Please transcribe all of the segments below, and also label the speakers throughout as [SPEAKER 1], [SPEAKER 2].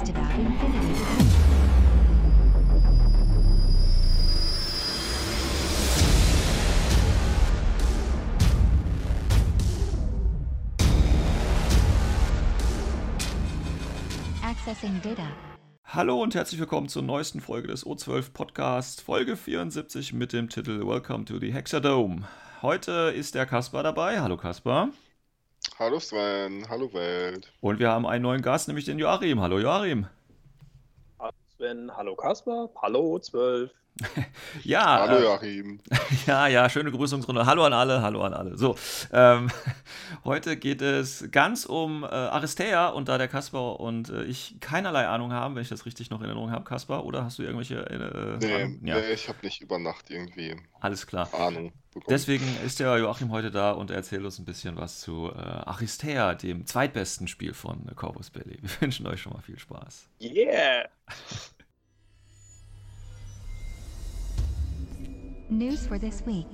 [SPEAKER 1] podcast about infinity. Accessing data.
[SPEAKER 2] Hallo und herzlich willkommen zur neuesten Folge des O12 Podcasts, Folge 74 mit dem Titel Welcome to the Hexadome. Heute ist der Kaspar dabei. Hallo Kaspar.
[SPEAKER 3] Hallo Sven, hallo Welt.
[SPEAKER 2] Und wir haben einen neuen Gast, nämlich den Joachim. Hallo Joachim.
[SPEAKER 4] Hallo Sven, hallo Kasper, hallo 12.
[SPEAKER 2] Ja,
[SPEAKER 3] hallo
[SPEAKER 2] äh,
[SPEAKER 3] Joachim.
[SPEAKER 2] ja, ja, schöne Begrüßungsrunde. Hallo an alle, hallo an alle. So, ähm, heute geht es ganz um äh, Aristea und da der Kaspar und äh, ich keinerlei Ahnung haben, wenn ich das richtig noch in Erinnerung habe, Kaspar, oder hast du irgendwelche äh,
[SPEAKER 3] Nee,
[SPEAKER 2] Ahnung? Ja,
[SPEAKER 3] nee ich habe nicht über Nacht irgendwie
[SPEAKER 2] alles klar.
[SPEAKER 3] Ahnung bekommen.
[SPEAKER 2] Deswegen ist der Joachim heute da und er erzählt uns ein bisschen was zu äh, Aristea, dem zweitbesten Spiel von äh, Corvus Belli. Wir wünschen euch schon mal viel Spaß.
[SPEAKER 4] Yeah!
[SPEAKER 1] News for this week.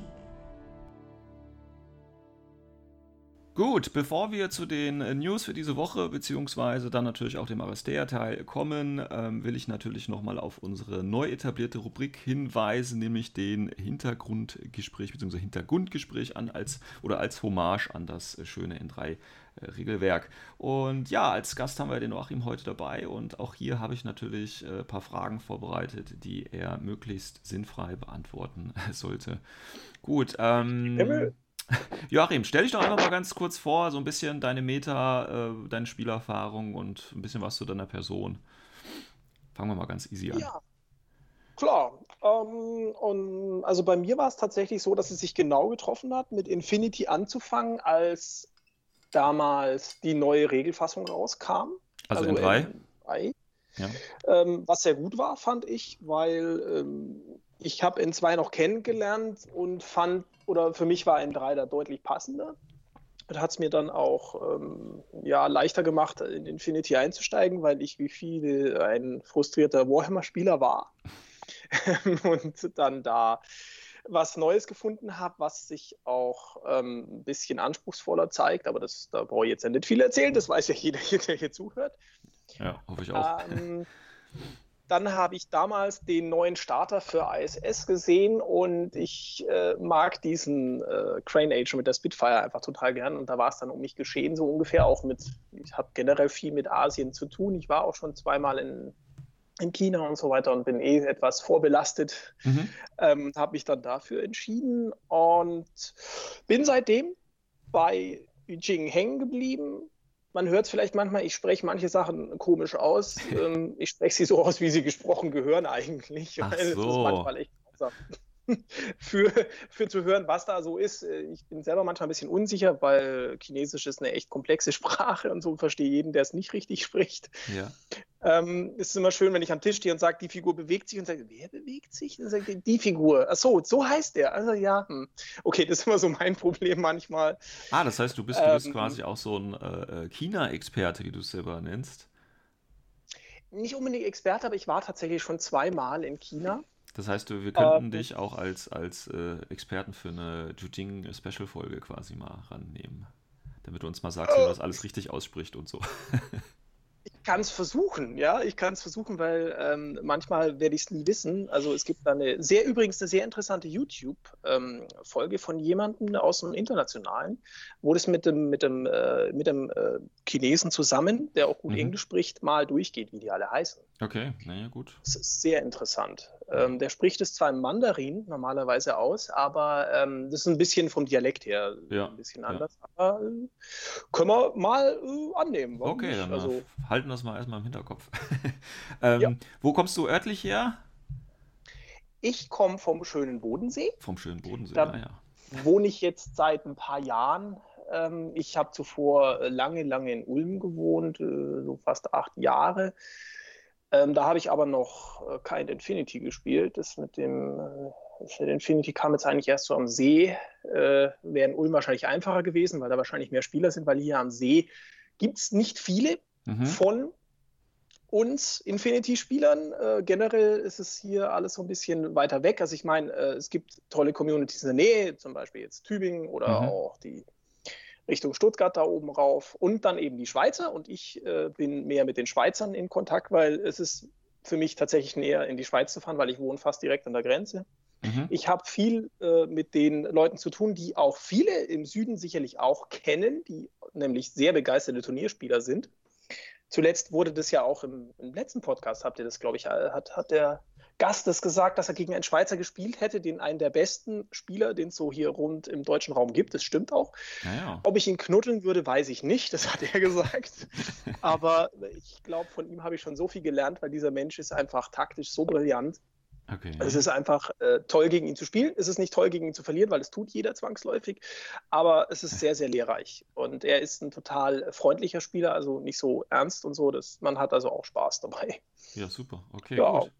[SPEAKER 2] Gut, bevor wir zu den äh, News für diese Woche beziehungsweise dann natürlich auch dem Aristea-Teil kommen, ähm, will ich natürlich nochmal auf unsere neu etablierte Rubrik hinweisen, nämlich den Hintergrundgespräch beziehungsweise Hintergrundgespräch an als oder als Hommage an das äh, schöne N3 Regelwerk. Und ja, als Gast haben wir den Joachim heute dabei und auch hier habe ich natürlich ein paar Fragen vorbereitet, die er möglichst sinnfrei beantworten sollte. Gut, ähm, Joachim, stell dich doch einfach mal ganz kurz vor, so ein bisschen deine Meta, äh, deine Spielerfahrung und ein bisschen was zu deiner Person. Fangen wir mal ganz easy an.
[SPEAKER 4] Ja. Klar. Ähm, und also bei mir war es tatsächlich so, dass es sich genau getroffen hat, mit Infinity anzufangen als damals die neue Regelfassung rauskam.
[SPEAKER 2] Also N3?
[SPEAKER 4] N3.
[SPEAKER 2] Ja.
[SPEAKER 4] Ähm, was sehr gut war, fand ich, weil ähm, ich habe N2 noch kennengelernt und fand, oder für mich war N3 da deutlich passender. Und hat es mir dann auch ähm, ja, leichter gemacht, in Infinity einzusteigen, weil ich wie viele ein frustrierter Warhammer-Spieler war. und dann da was Neues gefunden habe, was sich auch ähm, ein bisschen anspruchsvoller zeigt. Aber das, da brauche ich jetzt ja nicht viel erzählen, das weiß ja jeder, der hier zuhört.
[SPEAKER 2] Ja, hoffe ich auch.
[SPEAKER 4] Ähm, dann habe ich damals den neuen Starter für ISS gesehen und ich äh, mag diesen äh, Crane Age mit der Spitfire einfach total gern. Und da war es dann um mich geschehen, so ungefähr auch mit, ich habe generell viel mit Asien zu tun. Ich war auch schon zweimal in, in China und so weiter und bin eh etwas vorbelastet.
[SPEAKER 2] Mhm.
[SPEAKER 4] Ähm, habe mich dann dafür entschieden und bin seitdem bei Beijing hängen geblieben. Man hört es vielleicht manchmal, ich spreche manche Sachen komisch aus. ähm, ich spreche sie so aus, wie sie gesprochen gehören eigentlich.
[SPEAKER 2] Ach
[SPEAKER 4] weil es ist
[SPEAKER 2] so.
[SPEAKER 4] manchmal echt grausam. für, für zu hören, was da so ist. Äh, Ich bin selber manchmal ein bisschen unsicher, weil Chinesisch ist eine echt komplexe Sprache und so verstehe jeden, der es nicht richtig spricht.
[SPEAKER 2] Ja.
[SPEAKER 4] Ähm, es ist immer schön, wenn ich am Tisch stehe und sage, die Figur bewegt sich und sage, wer bewegt sich? Dann sagt er, die Figur. Ach so, so heißt der. Also ja, hm. okay, das ist immer so mein Problem manchmal.
[SPEAKER 2] Ah, das heißt, du bist, du bist
[SPEAKER 4] Ähm,
[SPEAKER 2] quasi auch so ein äh, äh, China-Experte, wie du es selber nennst.
[SPEAKER 4] Nicht unbedingt Experte, aber ich war tatsächlich schon zweimal in China.
[SPEAKER 2] Das heißt, wir könnten
[SPEAKER 4] Ähm,
[SPEAKER 2] dich auch als, als äh, Experten für eine Jujing-Special-Folge quasi mal rannehmen. Damit du uns mal sagst, wie man das alles richtig ausspricht und so.
[SPEAKER 4] Ich kann es versuchen, ja, ich kann es versuchen, weil ähm, manchmal werde ich es nie wissen. Also es gibt da eine sehr, übrigens eine sehr interessante YouTube-Folge von jemandem aus dem Internationalen, wo das mit dem, mit dem, äh, mit dem äh, Chinesen zusammen, der auch gut
[SPEAKER 2] Mhm.
[SPEAKER 4] Englisch spricht, mal durchgeht, wie die alle heißen.
[SPEAKER 2] Okay, naja, gut.
[SPEAKER 4] Das ist sehr interessant. Ähm, der spricht es zwar im Mandarin normalerweise aus, aber ähm, das ist ein bisschen vom Dialekt her
[SPEAKER 2] Ja,
[SPEAKER 4] ein bisschen
[SPEAKER 2] ja.
[SPEAKER 4] anders. Aber äh, können wir mal äh, annehmen. warum
[SPEAKER 2] Okay,
[SPEAKER 4] nicht?
[SPEAKER 2] dann
[SPEAKER 4] also,
[SPEAKER 2] halten das mal erstmal im Hinterkopf. ähm,
[SPEAKER 4] Ja.
[SPEAKER 2] Wo kommst du örtlich her?
[SPEAKER 4] ich komme vom schönen Bodensee,
[SPEAKER 2] Vom schönen Bodensee.
[SPEAKER 4] Da-
[SPEAKER 2] ah, ja.
[SPEAKER 4] wohne ich jetzt seit ein paar Jahren. Ähm, ich habe zuvor äh, lange, lange in Ulm gewohnt, äh, so fast acht Jahre. Ähm, da habe ich aber noch äh, kein Infinity gespielt. Das mit dem äh, das mit Infinity kam jetzt eigentlich erst so am See. Äh, Wäre in Ulm wahrscheinlich einfacher gewesen, weil da wahrscheinlich mehr Spieler sind, weil hier am See gibt es nicht viele
[SPEAKER 2] Mhm.
[SPEAKER 4] von uns Infinity-Spielern. Äh, generell ist es hier alles so ein bisschen weiter weg. Also ich meine, äh, es gibt tolle Communities in der Nähe, zum Beispiel jetzt Tübingen oder
[SPEAKER 2] Mhm.
[SPEAKER 4] auch die Richtung Stuttgart da oben rauf und dann eben die Schweizer. Und ich äh, bin mehr mit den Schweizern in Kontakt, weil es ist für mich tatsächlich näher in die Schweiz zu fahren, weil ich wohne fast direkt an der Grenze.
[SPEAKER 2] Mhm.
[SPEAKER 4] Ich habe viel äh, mit den Leuten zu tun, die auch viele im Süden sicherlich auch kennen, die nämlich sehr begeisterte Turnierspieler sind. Zuletzt wurde das ja auch im, im letzten Podcast, habt ihr das, glaube ich, äh, hat, hat der Gast das gesagt, dass er gegen einen Schweizer gespielt hätte, den einen der besten Spieler, den es so hier rund im deutschen Raum gibt. Das stimmt auch.
[SPEAKER 2] Naja.
[SPEAKER 4] Ob ich ihn knuddeln würde, weiß ich nicht. Das hat er gesagt. Aber ich glaube, von ihm habe ich schon so viel gelernt, weil dieser Mensch ist einfach taktisch so brillant.
[SPEAKER 2] Okay.
[SPEAKER 4] Es ist einfach äh, toll, gegen ihn zu spielen. Es ist nicht toll, gegen ihn zu verlieren, weil es tut jeder zwangsläufig. Aber es ist sehr, sehr lehrreich. Und er ist ein total freundlicher Spieler, also nicht so ernst und so. Das, man hat also auch Spaß dabei.
[SPEAKER 2] Ja, super. Okay,
[SPEAKER 4] Ja.
[SPEAKER 2] gut.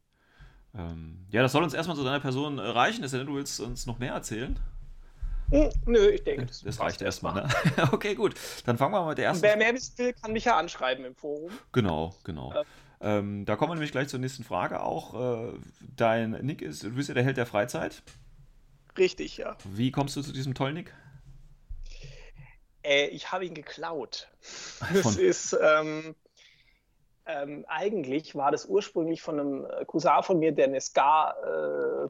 [SPEAKER 2] Ähm, ja, das soll uns erstmal zu deiner Person äh, reichen. Es sei denn, du willst uns noch mehr erzählen.
[SPEAKER 4] Hm, nö, ich denke, das,
[SPEAKER 2] Das reicht erstmal, ne? okay, gut. Dann fangen wir mal mit der ersten.
[SPEAKER 4] wer mehr wissen will, kann mich ja anschreiben im Forum.
[SPEAKER 2] Genau, genau.
[SPEAKER 4] Äh.
[SPEAKER 2] Ähm, da kommen wir nämlich gleich zur nächsten Frage auch. Äh, dein Nick ist, du bist ja der Held der Freizeit.
[SPEAKER 4] Richtig, ja.
[SPEAKER 2] Wie kommst du zu diesem tollen Nick?
[SPEAKER 4] Äh, ich habe ihn geklaut. Das
[SPEAKER 2] Von-
[SPEAKER 4] ist ähm, ähm, eigentlich war das ursprünglich von einem äh, Cousin von mir, der eine Ska, äh,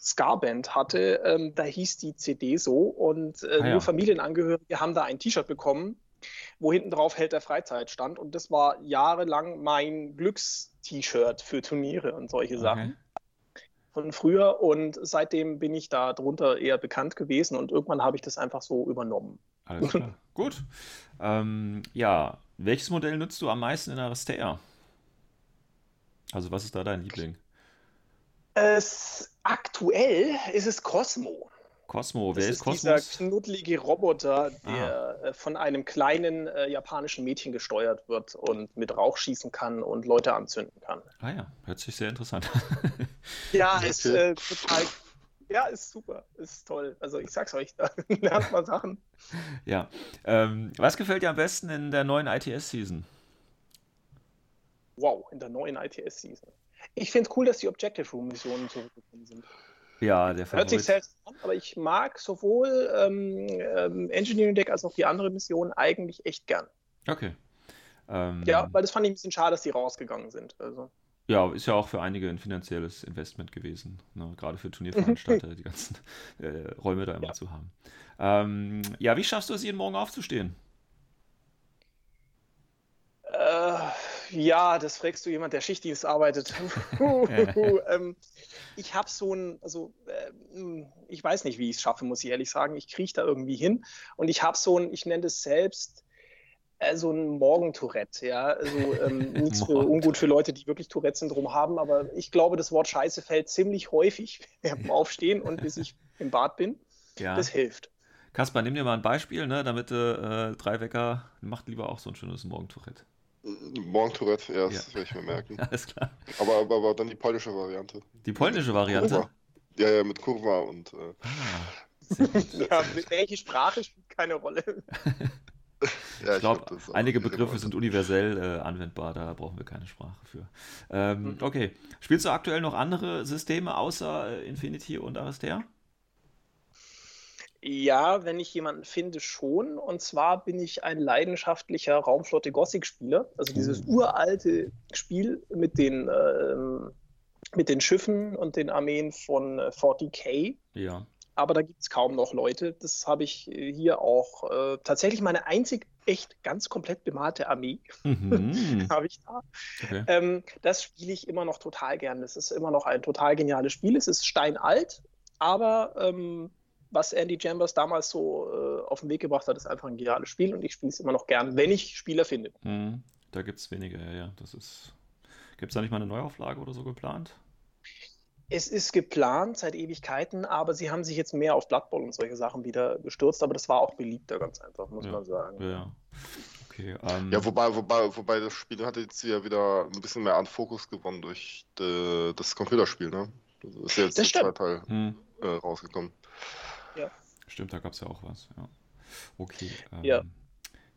[SPEAKER 4] Ska-Band hatte. Ähm, da hieß die CD so und äh,
[SPEAKER 2] Ah, ja.
[SPEAKER 4] nur Familienangehörige haben da ein T-Shirt bekommen, wo hinten drauf Held der Freizeit stand. Und das war jahrelang mein Glücks-T-Shirt für Turniere und solche Sachen von früher. Und seitdem bin ich da drunter eher bekannt gewesen und irgendwann habe ich das einfach so übernommen.
[SPEAKER 2] Alles klar. Gut. Ähm, ja, welches Modell nutzt du am meisten in Aristea? Also, was ist da dein Liebling?
[SPEAKER 4] Es, aktuell ist es Cosmo.
[SPEAKER 2] Cosmo, wer
[SPEAKER 4] Das
[SPEAKER 2] ist
[SPEAKER 4] ist dieser
[SPEAKER 2] Cosmos?
[SPEAKER 4] knuddelige Roboter, der äh, von einem kleinen äh, japanischen Mädchen gesteuert wird und mit Rauch schießen kann und Leute anzünden kann.
[SPEAKER 2] Ah ja, hört sich sehr interessant an.
[SPEAKER 4] Ja, ist äh, total. Ja, ist super, ist toll. Also ich sag's euch, da lernt man Sachen.
[SPEAKER 2] ja. Ähm, was gefällt dir am besten in der neuen ITS-Season?
[SPEAKER 4] Wow, in der neuen ITS-Season. Ich finde es cool, dass die Objective Room-Missionen zurückgekommen sind.
[SPEAKER 2] Ja, der
[SPEAKER 4] Hört sich
[SPEAKER 2] Favorit.
[SPEAKER 4] selbst an, aber ich mag sowohl ähm, ähm, Engineering Deck als auch die andere Mission eigentlich echt gern.
[SPEAKER 2] Okay. Ähm,
[SPEAKER 4] Ja, weil das fand ich ein bisschen schade, dass die rausgegangen sind. Also.
[SPEAKER 2] Ja, ist ja auch für einige ein finanzielles Investment gewesen, ne? gerade für Turnierveranstalter, die ganzen äh, Räume da immer
[SPEAKER 4] Ja.
[SPEAKER 2] zu haben. Ähm, ja, wie schaffst du es, jeden Morgen aufzustehen?
[SPEAKER 4] Äh, ja, das fragst du jemand, der Schichtdienst arbeitet. ähm, ich habe so ein, also ähm, ich weiß nicht, wie ich es schaffe, muss ich ehrlich sagen. Ich kriege da irgendwie hin und ich habe so ein, ich nenne das selbst äh, so ein Morgentourette, ja. Also ähm, nichts für, ungut für Leute, die wirklich Tourette-Syndrom haben, aber ich glaube, das Wort Scheiße fällt ziemlich häufig beim Aufstehen und bis ich im Bad bin.
[SPEAKER 2] Ja.
[SPEAKER 4] Das hilft.
[SPEAKER 2] Kaspar, nimm dir mal ein Beispiel, ne, damit äh, drei Wecker, macht lieber auch so ein schönes Morgentourette.
[SPEAKER 3] Morgentourette, ja, das
[SPEAKER 2] Ja.
[SPEAKER 3] werde ich mir merken.
[SPEAKER 2] Alles klar.
[SPEAKER 3] Aber, aber, aber dann die polnische Variante.
[SPEAKER 2] Die polnische Variante.
[SPEAKER 3] Kurwa. Ja, ja, mit Kurva und äh,
[SPEAKER 2] Ah.
[SPEAKER 4] Ja, welche Sprache spielt keine Rolle.
[SPEAKER 3] ja,
[SPEAKER 2] Ich glaube,
[SPEAKER 3] glaub,
[SPEAKER 2] einige Begriffe sind universell äh, anwendbar, da brauchen wir keine Sprache für. Ähm,
[SPEAKER 4] Mhm.
[SPEAKER 2] Okay. Spielst du aktuell noch andere Systeme außer äh, Infinity und Aristea?
[SPEAKER 4] Ja, wenn ich jemanden finde, schon. Und zwar bin ich ein leidenschaftlicher Raumflotte Gothic-Spieler. Also dieses
[SPEAKER 2] Uh.
[SPEAKER 4] uralte Spiel mit den, ähm, mit den Schiffen und den Armeen von äh, 40k.
[SPEAKER 2] Ja.
[SPEAKER 4] Aber da gibt es kaum noch Leute. Das habe ich äh, hier auch äh, tatsächlich meine einzig echt ganz komplett bemalte Armee
[SPEAKER 2] Mhm.
[SPEAKER 4] habe ich da.
[SPEAKER 2] Okay.
[SPEAKER 4] Ähm, das spiele ich immer noch total gern. Das ist immer noch ein total geniales Spiel. Es ist steinalt, aber ähm, was Andy Chambers damals so äh, auf den Weg gebracht hat, ist einfach ein geniales Spiel und ich spiele es immer noch gern, wenn ich Spieler finde.
[SPEAKER 2] Mhm. Da gibt es weniger, ja, ja. Das ist. Gibt es da nicht mal eine Neuauflage oder so geplant?
[SPEAKER 4] Es ist geplant seit Ewigkeiten, aber sie haben sich jetzt mehr auf Blood Bowl und solche Sachen wieder gestürzt, aber das war auch beliebter, ganz einfach, muss
[SPEAKER 2] Ja.
[SPEAKER 4] man sagen.
[SPEAKER 2] Ja, ja. Okay. Ähm,
[SPEAKER 3] Ja, wobei, wobei, wobei das Spiel hat jetzt ja wieder ein bisschen mehr an Fokus gewonnen durch de, das Computerspiel, ne? Das ist ja jetzt
[SPEAKER 4] Das
[SPEAKER 3] der
[SPEAKER 4] stimmt.
[SPEAKER 3] zweite Teil
[SPEAKER 2] hm,
[SPEAKER 3] äh, rausgekommen.
[SPEAKER 2] stimmt, da gab es ja auch was. Ja. Okay. Ähm,
[SPEAKER 4] Ja.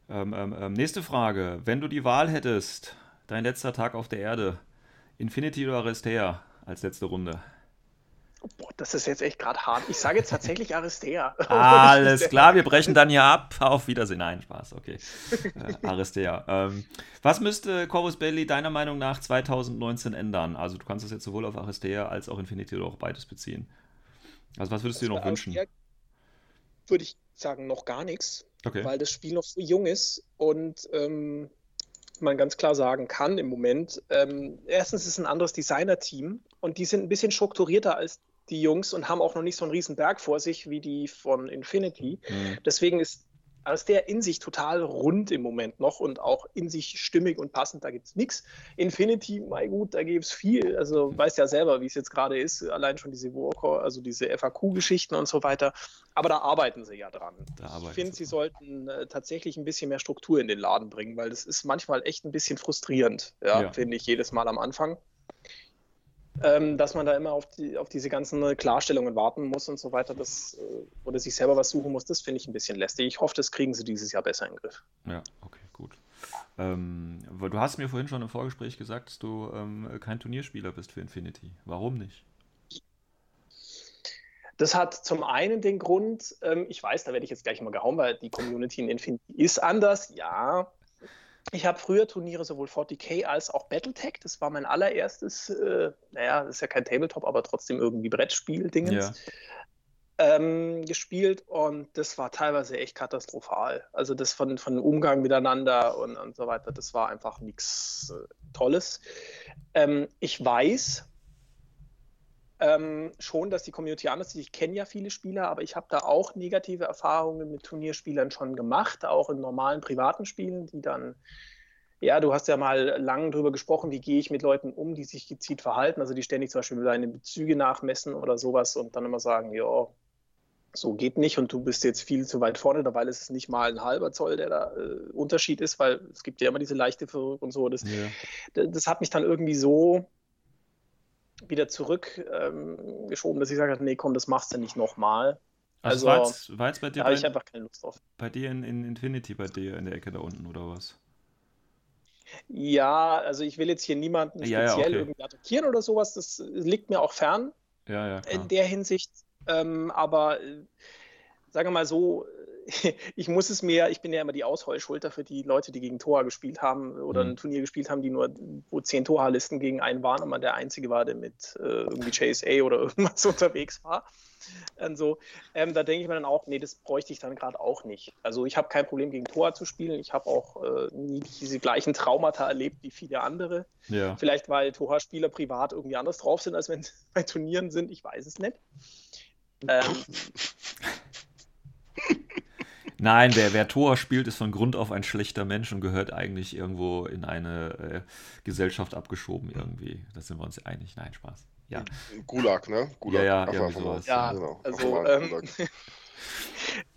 [SPEAKER 2] Ähm, ähm, ähm, nächste Frage. Wenn du die Wahl hättest, dein letzter Tag auf der Erde, Infinity oder Aristea als letzte Runde?
[SPEAKER 4] Boah, das ist jetzt echt gerade hart. Ich sage jetzt tatsächlich Aristea.
[SPEAKER 2] Alles klar, wir brechen dann hier ab. Auf Wiedersehen. Nein, Spaß, okay. Äh, Aristea. Ähm, was müsste Corvus Belli deiner Meinung nach 2019 ändern? Also du kannst das jetzt sowohl auf Aristea als auch Infinity oder auch beides beziehen. Also was würdest du dir noch wünschen?
[SPEAKER 4] Würde ich sagen, noch gar nichts.
[SPEAKER 2] Okay.
[SPEAKER 4] Weil das Spiel noch so jung ist und ähm, man ganz klar sagen kann im Moment, ähm, erstens ist es ein anderes Designer-Team und die sind ein bisschen strukturierter als die Jungs und haben auch noch nicht so einen riesen Berg vor sich wie die von Infinity.
[SPEAKER 2] Mhm.
[SPEAKER 4] Deswegen ist als der in sich total rund im Moment noch und auch in sich stimmig und passend, da gibt es nichts. Infinity, mein gut, da gibt es viel. Also weißt ja selber, wie es jetzt gerade ist, allein schon diese Warcore, also diese FAQ-Geschichten und so weiter. Aber da arbeiten sie ja dran. Ich finde,
[SPEAKER 2] sie
[SPEAKER 4] sollten äh, tatsächlich ein bisschen mehr Struktur in den Laden bringen, weil das ist manchmal echt ein bisschen frustrierend, ja,
[SPEAKER 2] Ja.
[SPEAKER 4] finde ich, jedes Mal am Anfang. Ähm, dass man da immer auf, die, auf diese ganzen Klarstellungen warten muss und so weiter, das, äh, oder sich selber was suchen muss, das finde ich ein bisschen lästig. Ich hoffe, das kriegen sie dieses Jahr besser in den Griff.
[SPEAKER 2] Ja, okay, gut. Ähm, du hast mir vorhin schon im Vorgespräch gesagt, dass du ähm, kein Turnierspieler bist für Infinity. Warum nicht?
[SPEAKER 4] Das hat zum einen den Grund, ähm, ich weiß, da werde ich jetzt gleich mal gehauen, weil die Community in Infinity ist anders, ja. Ich habe früher Turniere sowohl 40k als auch Battletech, das war mein allererstes, äh, naja, das ist ja kein Tabletop, aber trotzdem irgendwie Brettspiel-Dingens. ähm, gespielt und das war teilweise echt katastrophal. Also das von, von Umgang miteinander und, und so weiter, das war einfach nichts äh, Tolles. Ähm, ich weiß ähm, schon, dass die Community anders ist. Ich kenne ja viele Spieler, aber ich habe da auch negative Erfahrungen mit Turnierspielern schon gemacht, auch in normalen privaten Spielen, die dann ja, du hast ja mal lang drüber gesprochen, wie gehe ich mit Leuten um, die sich gezielt verhalten, also die ständig zum Beispiel deine Bezüge nachmessen oder sowas und dann immer sagen, ja, so geht nicht und du bist jetzt viel zu weit vorne, dabei ist es nicht mal ein halber Zoll, der da äh, Unterschied ist, weil es gibt ja immer diese leichte Verrückung und so. Das,
[SPEAKER 2] Ja.
[SPEAKER 4] das hat mich dann irgendwie so wieder zurückgeschoben, ähm, dass ich gesagt habe, nee, komm, das machst du nicht nochmal.
[SPEAKER 2] Also,
[SPEAKER 4] Also,
[SPEAKER 2] war, jetzt, bei dir,
[SPEAKER 4] Da habe ich einfach keine Lust drauf.
[SPEAKER 2] bei dir in, in Infinity, bei dir in der Ecke da unten oder was?
[SPEAKER 4] Ja, also ich will jetzt hier niemanden
[SPEAKER 2] Ja, ja,
[SPEAKER 4] speziell
[SPEAKER 2] okay.
[SPEAKER 4] irgendwie attackieren oder sowas, das liegt mir auch fern.
[SPEAKER 2] Ja, ja,
[SPEAKER 4] in der Hinsicht. Ähm, aber äh, sagen wir mal so, ich muss es mir, ich bin ja immer die Ausheulschulter für die Leute, die gegen Tor gespielt haben oder
[SPEAKER 2] Mhm.
[SPEAKER 4] ein Turnier gespielt haben, die nur, wo zehn Torlisten gegen einen waren und man der Einzige war, der mit äh, irgendwie JSA oder irgendwas unterwegs war. Und so, ähm, da denke ich mir dann auch, nee, das bräuchte ich dann gerade auch nicht. Also ich habe kein Problem gegen Tor zu spielen. Ich habe auch äh, nie diese gleichen Traumata erlebt wie viele andere.
[SPEAKER 2] ja.
[SPEAKER 4] Vielleicht, weil Tora-Spieler privat irgendwie anders drauf sind, als wenn sie bei Turnieren sind. Ich weiß es nicht. Ähm,
[SPEAKER 2] Nein, wer, wer Tor spielt, ist von Grund auf ein schlechter Mensch und gehört eigentlich irgendwo in eine äh, Gesellschaft abgeschoben irgendwie. Da sind wir uns einig. Nein, Spaß. Ja.
[SPEAKER 3] Gulag, ne? Gulag.
[SPEAKER 2] Ja, ja,
[SPEAKER 3] von
[SPEAKER 2] sowas.
[SPEAKER 4] Ja,
[SPEAKER 3] genau.
[SPEAKER 4] also, ähm,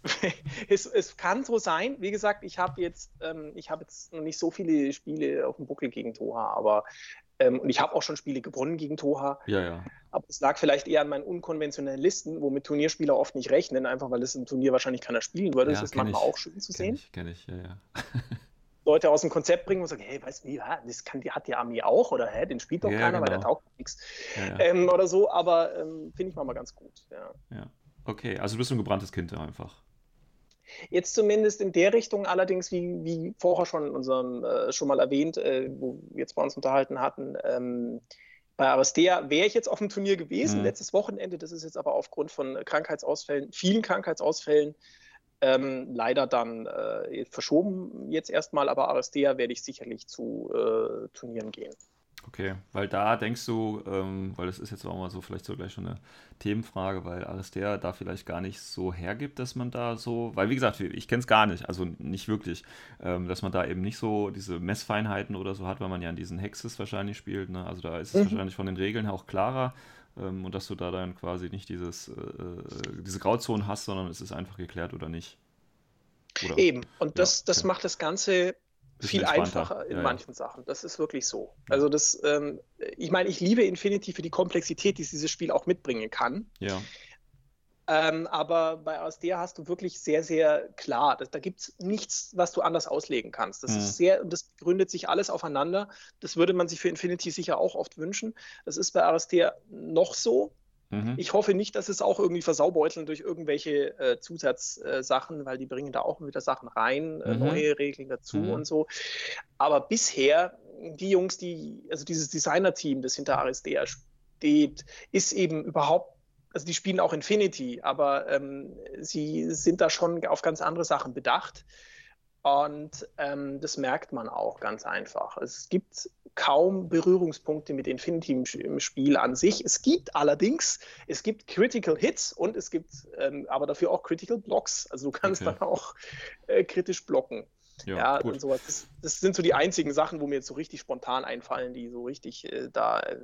[SPEAKER 4] es, es kann so sein. Wie gesagt, ich habe jetzt, ähm, ich habe jetzt noch nicht so viele Spiele auf dem Buckel gegen Toha, aber ähm, und ich habe auch schon Spiele gewonnen gegen Toha.
[SPEAKER 2] Ja, ja.
[SPEAKER 4] Aber es lag vielleicht eher an meinen unkonventionellen Listen, womit Turnierspieler oft nicht rechnen, einfach weil es im Turnier wahrscheinlich keiner spielen würde.
[SPEAKER 2] Ja,
[SPEAKER 4] das ist manchmal
[SPEAKER 2] ich.
[SPEAKER 4] auch schön zu
[SPEAKER 2] Kenn
[SPEAKER 4] sehen.
[SPEAKER 2] ich, kenn ich, ja, ja.
[SPEAKER 4] Leute aus dem Konzept bringen und sagen, hey, weißt du, ja, das kann, die hat die Armee auch oder hä, den spielt doch
[SPEAKER 2] Ja,
[SPEAKER 4] keiner, weil der
[SPEAKER 2] genau.
[SPEAKER 4] taugt nichts. Ähm, oder so, aber ähm, finde ich mal ganz gut. Ja.
[SPEAKER 2] ja. Okay, also du bist ein gebranntes Kind einfach.
[SPEAKER 4] Jetzt zumindest in der Richtung, allerdings, wie, wie vorher schon in unserem äh, schon mal erwähnt, äh, wo wir jetzt bei uns unterhalten hatten, ähm, bei Aristea wäre ich jetzt auf dem Turnier gewesen,
[SPEAKER 2] Mhm.
[SPEAKER 4] letztes Wochenende. Das ist jetzt aber aufgrund von Krankheitsausfällen, vielen Krankheitsausfällen, ähm, leider dann äh, verschoben jetzt erstmal. Aber Aristea werde ich sicherlich zu äh, Turnieren gehen.
[SPEAKER 2] Okay, weil da denkst du, ähm, weil das ist jetzt auch mal so vielleicht so gleich schon eine Themenfrage, weil Aristea da vielleicht gar nicht so hergibt, dass man da so, weil wie gesagt, ich kenne es gar nicht, also nicht wirklich, ähm, dass man da eben nicht so diese Messfeinheiten oder so hat, weil man ja an diesen Hexes wahrscheinlich spielt, ne? Also da ist es
[SPEAKER 4] Mhm.
[SPEAKER 2] wahrscheinlich von den Regeln her auch klarer ähm, und dass du da dann quasi nicht dieses, äh, äh, diese Grauzonen hast, sondern es ist einfach geklärt oder nicht. Oder?
[SPEAKER 4] Eben. Und das, das
[SPEAKER 2] okay.
[SPEAKER 4] macht das Ganze viel einfacher in
[SPEAKER 2] Ja, ja.
[SPEAKER 4] manchen Sachen. Das ist wirklich so. Also das, ähm, ich meine, ich liebe Infinity für die Komplexität, die dieses Spiel auch mitbringen kann.
[SPEAKER 2] Ja,
[SPEAKER 4] Ähm, aber bei ASD hast du wirklich sehr, sehr klar, da, da gibt es nichts, was du anders auslegen kannst. Das
[SPEAKER 2] Mhm.
[SPEAKER 4] ist sehr, und das gründet sich alles aufeinander. Das würde man sich für Infinity sicher auch oft wünschen. Das ist bei ASD noch so.
[SPEAKER 2] Mhm.
[SPEAKER 4] Ich hoffe nicht, dass es auch irgendwie versaubeuteln durch irgendwelche äh, Zusatzsachen, weil die bringen da auch wieder Sachen rein, äh,
[SPEAKER 2] Mhm.
[SPEAKER 4] neue Regeln dazu
[SPEAKER 2] Mhm.
[SPEAKER 4] und so. Aber bisher, die Jungs, die, also dieses Designer-Team, das hinter Aristea steht, ist eben überhaupt, also die spielen auch Infinity, aber ähm, sie sind da schon auf ganz andere Sachen bedacht. Und ähm, das merkt man auch ganz einfach. Es gibt kaum Berührungspunkte mit Infinity im, im Spiel an sich. Es gibt allerdings, es gibt Critical Hits und es gibt ähm, aber dafür auch Critical Blocks. Also du kannst
[SPEAKER 2] Okay.
[SPEAKER 4] dann auch äh, kritisch blocken.
[SPEAKER 2] Ja,
[SPEAKER 4] Ja,
[SPEAKER 2] gut.
[SPEAKER 4] und sowas. Das, das sind so die einzigen Sachen, wo mir jetzt so richtig spontan einfallen, die so richtig äh, da äh,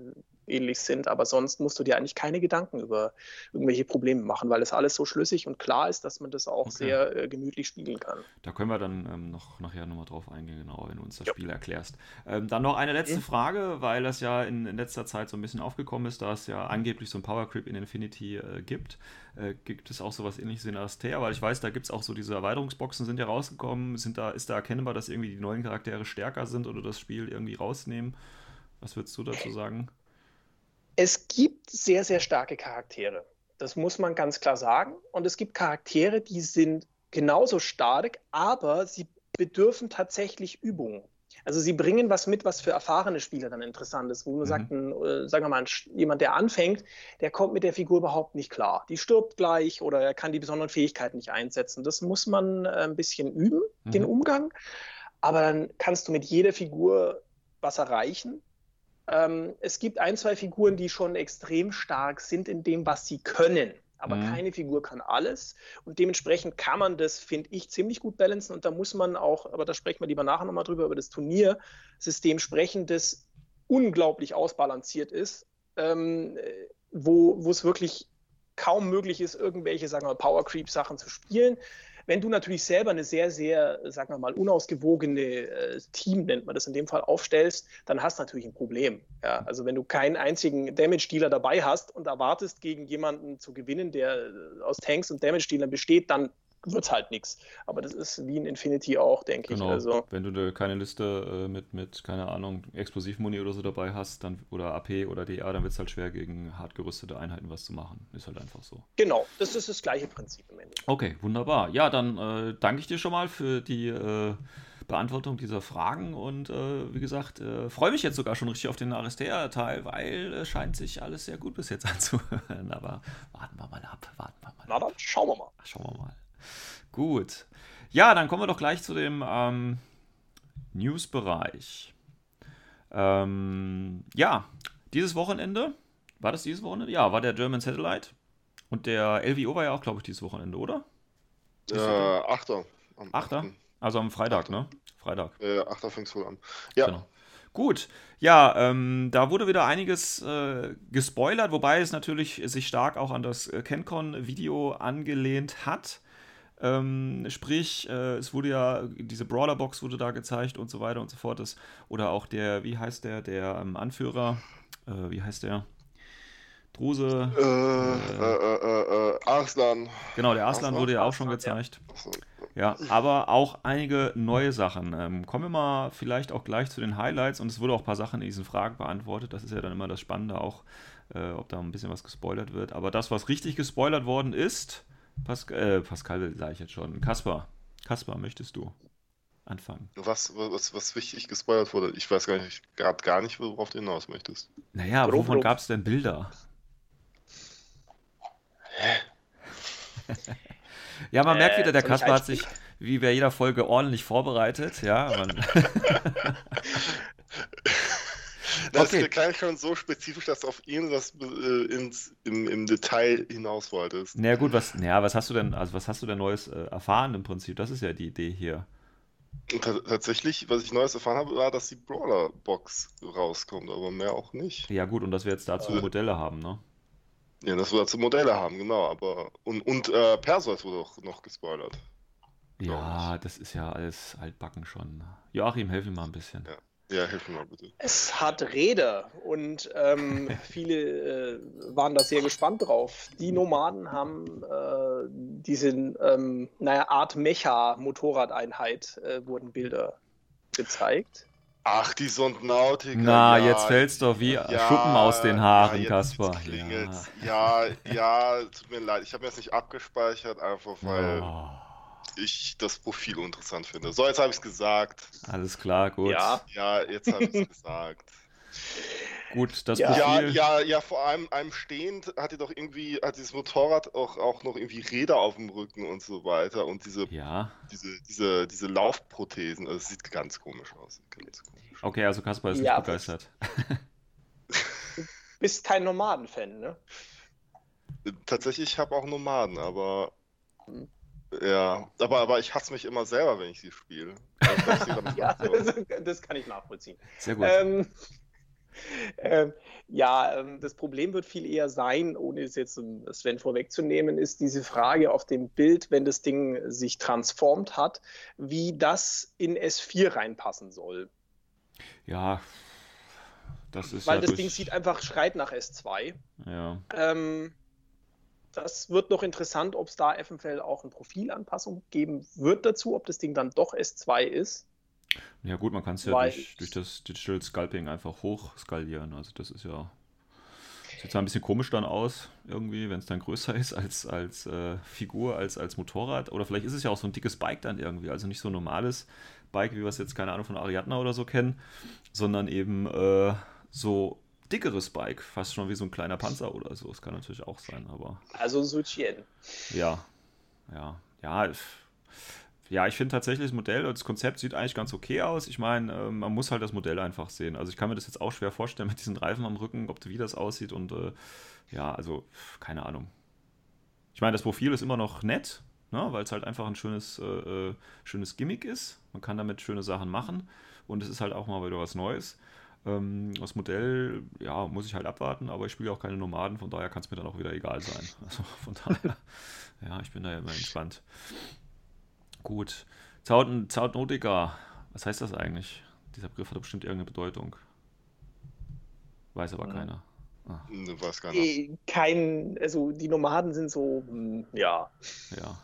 [SPEAKER 4] ähnlich sind. Aber sonst musst du dir eigentlich keine Gedanken über irgendwelche Probleme machen, weil das alles so schlüssig und klar ist, dass man das auch
[SPEAKER 2] Okay.
[SPEAKER 4] sehr äh, gemütlich spielen kann.
[SPEAKER 2] Da können wir dann ähm, noch nachher nochmal drauf eingehen, genau, wenn du uns das
[SPEAKER 4] Ja.
[SPEAKER 2] Spiel erklärst. Ähm, dann noch eine letzte
[SPEAKER 4] Mhm.
[SPEAKER 2] Frage, weil das ja in, in letzter Zeit so ein bisschen aufgekommen ist, da es ja angeblich so ein Power Creep in Infinity äh, gibt. Äh, gibt es auch sowas ähnliches in Astea? Weil ich weiß, da gibt es auch so diese Erweiterungsboxen, sind ja rausgekommen. Sind da, ist da erkennbar, dass irgendwie die neuen Charaktere stärker sind oder das Spiel irgendwie rausnehmen? Was würdest du dazu sagen?
[SPEAKER 4] Es gibt sehr, sehr starke Charaktere. Das muss man ganz klar sagen. Und es gibt Charaktere, die sind genauso stark, aber sie bedürfen tatsächlich Übung. Also sie bringen was mit, was für erfahrene Spieler dann interessant ist, wo man
[SPEAKER 2] Mhm.
[SPEAKER 4] sagt, ein, äh, sagen wir mal, jemand, der anfängt, der kommt mit der Figur überhaupt nicht klar. Die stirbt gleich oder er kann die besonderen Fähigkeiten nicht einsetzen. Das muss man äh, ein bisschen üben, den
[SPEAKER 2] Mhm.
[SPEAKER 4] Umgang. Aber dann kannst du mit jeder Figur was erreichen. Ähm, es gibt ein, zwei Figuren, die schon extrem stark sind in dem, was sie können. Aber
[SPEAKER 2] Mhm.
[SPEAKER 4] keine Figur kann alles. Und dementsprechend kann man das, finde ich, ziemlich gut balancen. Und da muss man auch, aber da sprechen wir lieber nachher nochmal drüber, über das Turniersystem sprechen, das unglaublich ausbalanciert ist, ähm, äh, wo, wo es wirklich kaum möglich ist, irgendwelche, sagen wir mal, Power Creep Sachen zu spielen. Wenn du natürlich selber eine sehr, sehr, sagen wir mal, unausgewogene äh, Team, nennt man das in dem Fall, aufstellst, dann hast du natürlich ein Problem. Ja, also wenn du keinen einzigen Damage-Dealer dabei hast und erwartest, gegen jemanden zu gewinnen, der äh, aus Tanks und Damage-Dealern besteht, dann wird es halt nichts. Aber das ist wie in Infinity auch, denke
[SPEAKER 2] Genau.
[SPEAKER 4] ich. Also,
[SPEAKER 2] Wenn du keine Liste äh, mit, mit, keine Ahnung, Explosivmuni oder so dabei hast, dann, oder AP oder DA, dann wird es halt schwer, gegen hart gerüstete Einheiten was zu machen. Ist halt einfach so.
[SPEAKER 4] genau, das ist das gleiche Prinzip im Endeffekt.
[SPEAKER 2] Okay, wunderbar. Ja, dann äh, danke ich dir schon mal für die äh, Beantwortung dieser Fragen und äh, wie gesagt, äh, freue mich jetzt sogar schon richtig auf den Aristea-Teil, weil es scheint sich alles sehr gut bis jetzt anzuhören. Aber warten wir mal ab, warten wir mal
[SPEAKER 4] Na
[SPEAKER 2] ab.
[SPEAKER 4] dann schauen wir mal.
[SPEAKER 2] Schauen wir mal. Gut. Ja, dann kommen wir doch gleich zu dem ähm, News-Bereich. Ähm, ja, dieses Wochenende, war das dieses Wochenende? Ja, war der German Satellite. Und der LWO war ja auch, glaube ich, dieses Wochenende, oder?
[SPEAKER 3] Äh, Achter. Am
[SPEAKER 2] Achter?
[SPEAKER 3] achten.
[SPEAKER 2] Also am Freitag, ne? Freitag.
[SPEAKER 3] Äh, Achter fängt es wohl an. Ja,
[SPEAKER 2] Genau. Gut, ja, ähm, da wurde wieder einiges äh, gespoilert, wobei es natürlich sich stark auch an das äh, CanCon-Video angelehnt hat. Ähm, sprich, äh, es wurde ja, diese Brawler-Box wurde da gezeigt und so weiter und so fort. Das, oder auch der, wie heißt der, der ähm, Anführer, äh, wie heißt der? Druse.
[SPEAKER 3] äh, äh, äh, äh, Arslan.
[SPEAKER 2] Genau, der Aslan
[SPEAKER 3] Arslan?
[SPEAKER 2] wurde ja auch schon
[SPEAKER 4] Arslan, ja.
[SPEAKER 2] gezeigt.
[SPEAKER 3] Achso.
[SPEAKER 2] Ja, aber auch einige neue Sachen. Ähm, kommen wir mal vielleicht auch gleich zu den Highlights und es wurde auch ein paar Sachen in diesen Fragen beantwortet. Das ist ja dann immer das Spannende, auch äh, ob da ein bisschen was gespoilert wird. Aber das, was richtig gespoilert worden ist, Pas äh, Pascal sage ich jetzt schon, Kaspar. Kaspar, möchtest du anfangen?
[SPEAKER 3] Was, was, was wichtig gespoilert wurde, ich weiß gar nicht, gerade gar nicht, worauf du hinaus möchtest.
[SPEAKER 2] Naja,
[SPEAKER 4] Grob,
[SPEAKER 2] wovon gab es denn Bilder? ja, man
[SPEAKER 4] Äh,
[SPEAKER 2] merkt wieder, der
[SPEAKER 4] ich
[SPEAKER 2] Kaspar hat sich wie bei jeder Folge ordentlich vorbereitet. Ja, man,
[SPEAKER 3] Das
[SPEAKER 2] Okay.
[SPEAKER 3] klang schon so spezifisch, dass du auf ihn das äh, ins, im, im Detail hinaus wolltest.
[SPEAKER 2] Na gut, was, naja, was hast du denn, also was hast du denn Neues äh, erfahren im Prinzip? Das ist ja die Idee hier.
[SPEAKER 3] Tatsächlich, was ich Neues erfahren habe, war, dass die Brawler-Box rauskommt, aber mehr auch nicht.
[SPEAKER 2] Ja gut, und dass wir jetzt dazu
[SPEAKER 3] Äh.
[SPEAKER 2] Modelle haben, ne?
[SPEAKER 3] Ja, dass wir dazu Modelle haben, genau, aber. Und, und äh, Perseus wurde auch noch gespoilert.
[SPEAKER 2] Ja, das ist ja alles altbacken schon. Joachim, helf mir mal ein bisschen.
[SPEAKER 3] Ja. Ja, hilf mir mal bitte.
[SPEAKER 4] Es hat Räder und ähm, viele äh, waren da sehr gespannt drauf. Die Nomaden haben äh, diese ähm, naja, Art Mecha-Motorradeinheit, äh, wurden Bilder gezeigt.
[SPEAKER 3] Ach, die Subnautica.
[SPEAKER 2] Na,
[SPEAKER 3] ja,
[SPEAKER 2] jetzt fällt's doch wie
[SPEAKER 3] ja,
[SPEAKER 2] Schuppen aus den Haaren,
[SPEAKER 3] ja,
[SPEAKER 2] Kaspar.
[SPEAKER 3] Jetzt klingelt's. Ja. ja, tut mir leid. Ich habe mir das nicht abgespeichert, einfach weil
[SPEAKER 2] Oh,
[SPEAKER 3] ich das Profil interessant finde. So, jetzt habe ich es gesagt.
[SPEAKER 2] alles klar, gut.
[SPEAKER 4] Ja.
[SPEAKER 3] Ja, jetzt habe ich es gesagt.
[SPEAKER 2] Gut, das
[SPEAKER 4] Ja.
[SPEAKER 3] Ja,
[SPEAKER 2] Profil.
[SPEAKER 3] ja, ja, vor allem einem stehend hat die doch irgendwie, hat dieses Motorrad auch, auch noch irgendwie Räder auf dem Rücken und so weiter und diese,
[SPEAKER 2] Ja.
[SPEAKER 3] diese, diese, diese Laufprothesen. Also es sieht ganz komisch aus. Ganz komisch.
[SPEAKER 2] Okay, also Kaspar ist
[SPEAKER 4] Ja,
[SPEAKER 2] nicht begeistert.
[SPEAKER 4] Bist kein Nomaden-Fan, ne?
[SPEAKER 3] Tatsächlich, ich habe auch Nomaden, aber
[SPEAKER 4] Hm.
[SPEAKER 3] Ja, aber, aber ich hasse mich immer selber, wenn ich sie spiele. Also,
[SPEAKER 4] Ja, das, das kann ich nachvollziehen.
[SPEAKER 2] Sehr gut.
[SPEAKER 4] Ähm, ähm, ja, ähm, das Problem wird viel eher sein, ohne es jetzt ähm, Sven vorwegzunehmen, ist diese Frage auf dem Bild, wenn das Ding sich transformt hat, wie das in S4 reinpassen soll.
[SPEAKER 2] ja, das ist
[SPEAKER 4] Weil
[SPEAKER 2] ja
[SPEAKER 4] das
[SPEAKER 2] durch,
[SPEAKER 4] Ding sieht einfach, schreit nach S2.
[SPEAKER 2] Ja,
[SPEAKER 4] Ähm, das wird noch interessant, ob es da eventuell auch eine Profilanpassung geben wird dazu, ob das Ding dann doch S2 ist.
[SPEAKER 2] ja gut, man kann es ja durch, durch das Digital Sculpting einfach hochskalieren. Also das ist ja. Sieht zwar ein bisschen komisch dann aus, irgendwie, wenn es dann größer ist als, als äh, Figur, als, als Motorrad. Oder vielleicht ist es ja auch so ein dickes Bike dann irgendwie. Also nicht so ein normales Bike, wie wir es jetzt, keine Ahnung, von Ariadna oder so kennen, sondern eben äh, so dickeres Bike, fast schon wie so ein kleiner Panzer oder so. Das kann natürlich auch sein, aber.
[SPEAKER 4] Also Suchien.
[SPEAKER 2] Ja, ja, ja. ich- Ja, ich finde tatsächlich das Modell, das Konzept sieht eigentlich ganz okay aus. Ich meine, äh, man muss halt das Modell einfach sehen. Also ich kann mir das jetzt auch schwer vorstellen mit diesen Reifen am Rücken, ob wie das aussieht und äh, ja, also keine Ahnung. Ich meine, das Profil ist immer noch nett, ne, weil es halt einfach ein schönes, äh, äh, schönes Gimmick ist. Man kann damit schöne Sachen machen und es ist halt auch mal wieder was Neues. Ähm, das Modell, ja, muss ich halt abwarten, aber ich spiele auch keine Nomaden, von daher kann es mir dann auch wieder egal sein. Also von daher, ja, ich bin da ja immer entspannt. Gut. Zaut, Zautnotica, was heißt das eigentlich? Dieser Begriff hat bestimmt irgendeine Bedeutung. Weiß aber
[SPEAKER 4] Mhm.
[SPEAKER 2] keiner.
[SPEAKER 3] Ne, Weiß gar nicht.
[SPEAKER 4] Eh, Kein, also die Nomaden sind so, hm, ja.
[SPEAKER 2] Ja.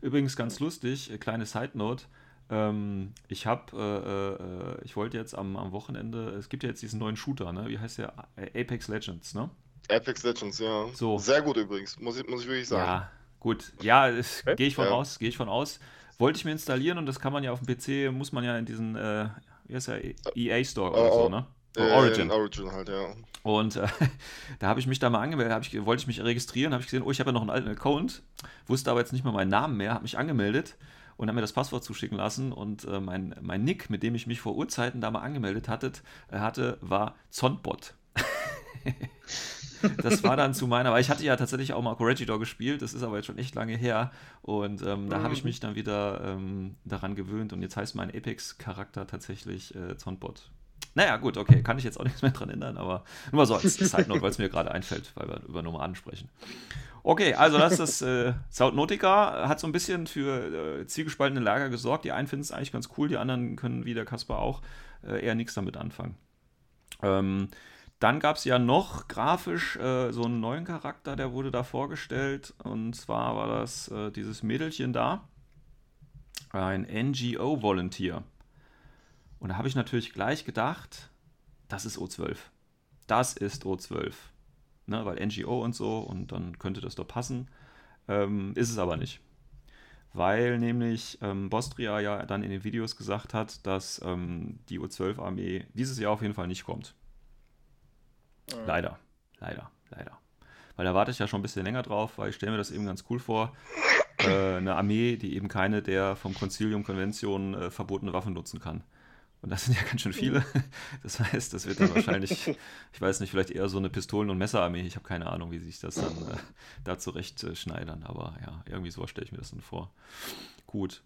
[SPEAKER 2] Übrigens ganz lustig, äh, kleine Side Note. Ähm, ich habe, äh, äh, ich wollte jetzt am, am Wochenende, es gibt ja jetzt diesen neuen Shooter, ne? Wie heißt der? Äh, Apex Legends, ne?
[SPEAKER 3] Apex Legends, ja.
[SPEAKER 2] So.
[SPEAKER 3] Sehr gut übrigens, muss ich, muss ich wirklich sagen.
[SPEAKER 2] Ja, gut. Ja,
[SPEAKER 4] Okay.
[SPEAKER 2] gehe ich von
[SPEAKER 3] Ja.
[SPEAKER 2] aus, gehe ich von aus. Wollte ich mir installieren und das kann man ja auf dem PC, muss man ja in diesen, äh, wie heißt der, EA Store oder
[SPEAKER 3] Oh,
[SPEAKER 2] so,
[SPEAKER 3] oh.
[SPEAKER 2] ne?
[SPEAKER 3] Äh,
[SPEAKER 2] Origin.
[SPEAKER 3] in Origin halt, ja.
[SPEAKER 2] Und äh, da habe ich mich da mal angemeldet, ich, wollte ich mich registrieren, habe ich gesehen, oh, ich habe ja noch einen alten Account, wusste aber jetzt nicht mal meinen Namen mehr, habe mich angemeldet und habe mir das Passwort zuschicken lassen und äh, mein, mein Nick, mit dem ich mich vor Urzeiten da mal angemeldet hatte, äh, hatte war Zonbot. das war dann zu meiner, weil ich hatte ja tatsächlich auch mal Corregidor gespielt, das ist aber jetzt schon echt lange her und ähm, da habe ich
[SPEAKER 4] Mhm.
[SPEAKER 2] mich dann wieder ähm, daran gewöhnt und jetzt heißt mein Apex-Charakter tatsächlich äh, Zonbot. Naja, gut, okay, kann ich jetzt auch nichts mehr dran ändern, aber nur mal so als Side Note, weil es mir gerade einfällt, weil wir über Nomaden sprechen. Okay, also das ist das äh, Nautica, hat so ein bisschen für äh, zielgespaltene Lager gesorgt. Die einen finden es eigentlich ganz cool, die anderen können wie der Kasper auch äh, eher nichts damit anfangen. Ähm, dann gab es ja noch grafisch äh, so einen neuen Charakter, der wurde da vorgestellt. Und zwar war das äh, dieses Mädelchen da, ein NGO-Volunteer. Und da habe ich natürlich gleich gedacht, das ist O12. Das ist O12. Ne, weil NGO und so, und dann könnte das doch passen. Ähm, ist es aber nicht. Weil nämlich ähm, Bostria ja dann in den Videos gesagt hat, dass ähm, die O12-Armee dieses Jahr auf jeden Fall nicht kommt. Leider, leider, leider. Weil da warte ich ja schon ein bisschen länger drauf, weil ich stelle mir das eben ganz cool vor. Äh, eine Armee, die eben keine der vom Konzilium-Konvention äh, verbotene Waffen nutzen kann. Und das sind ja ganz schön viele. Das heißt, das wird dann wahrscheinlich, ich weiß nicht, vielleicht eher so eine Pistolen- und Messerarmee. Ich habe keine Ahnung, wie sich das dann äh, da zurecht äh, schneidern. Aber ja, irgendwie so stelle ich mir das dann vor. Gut.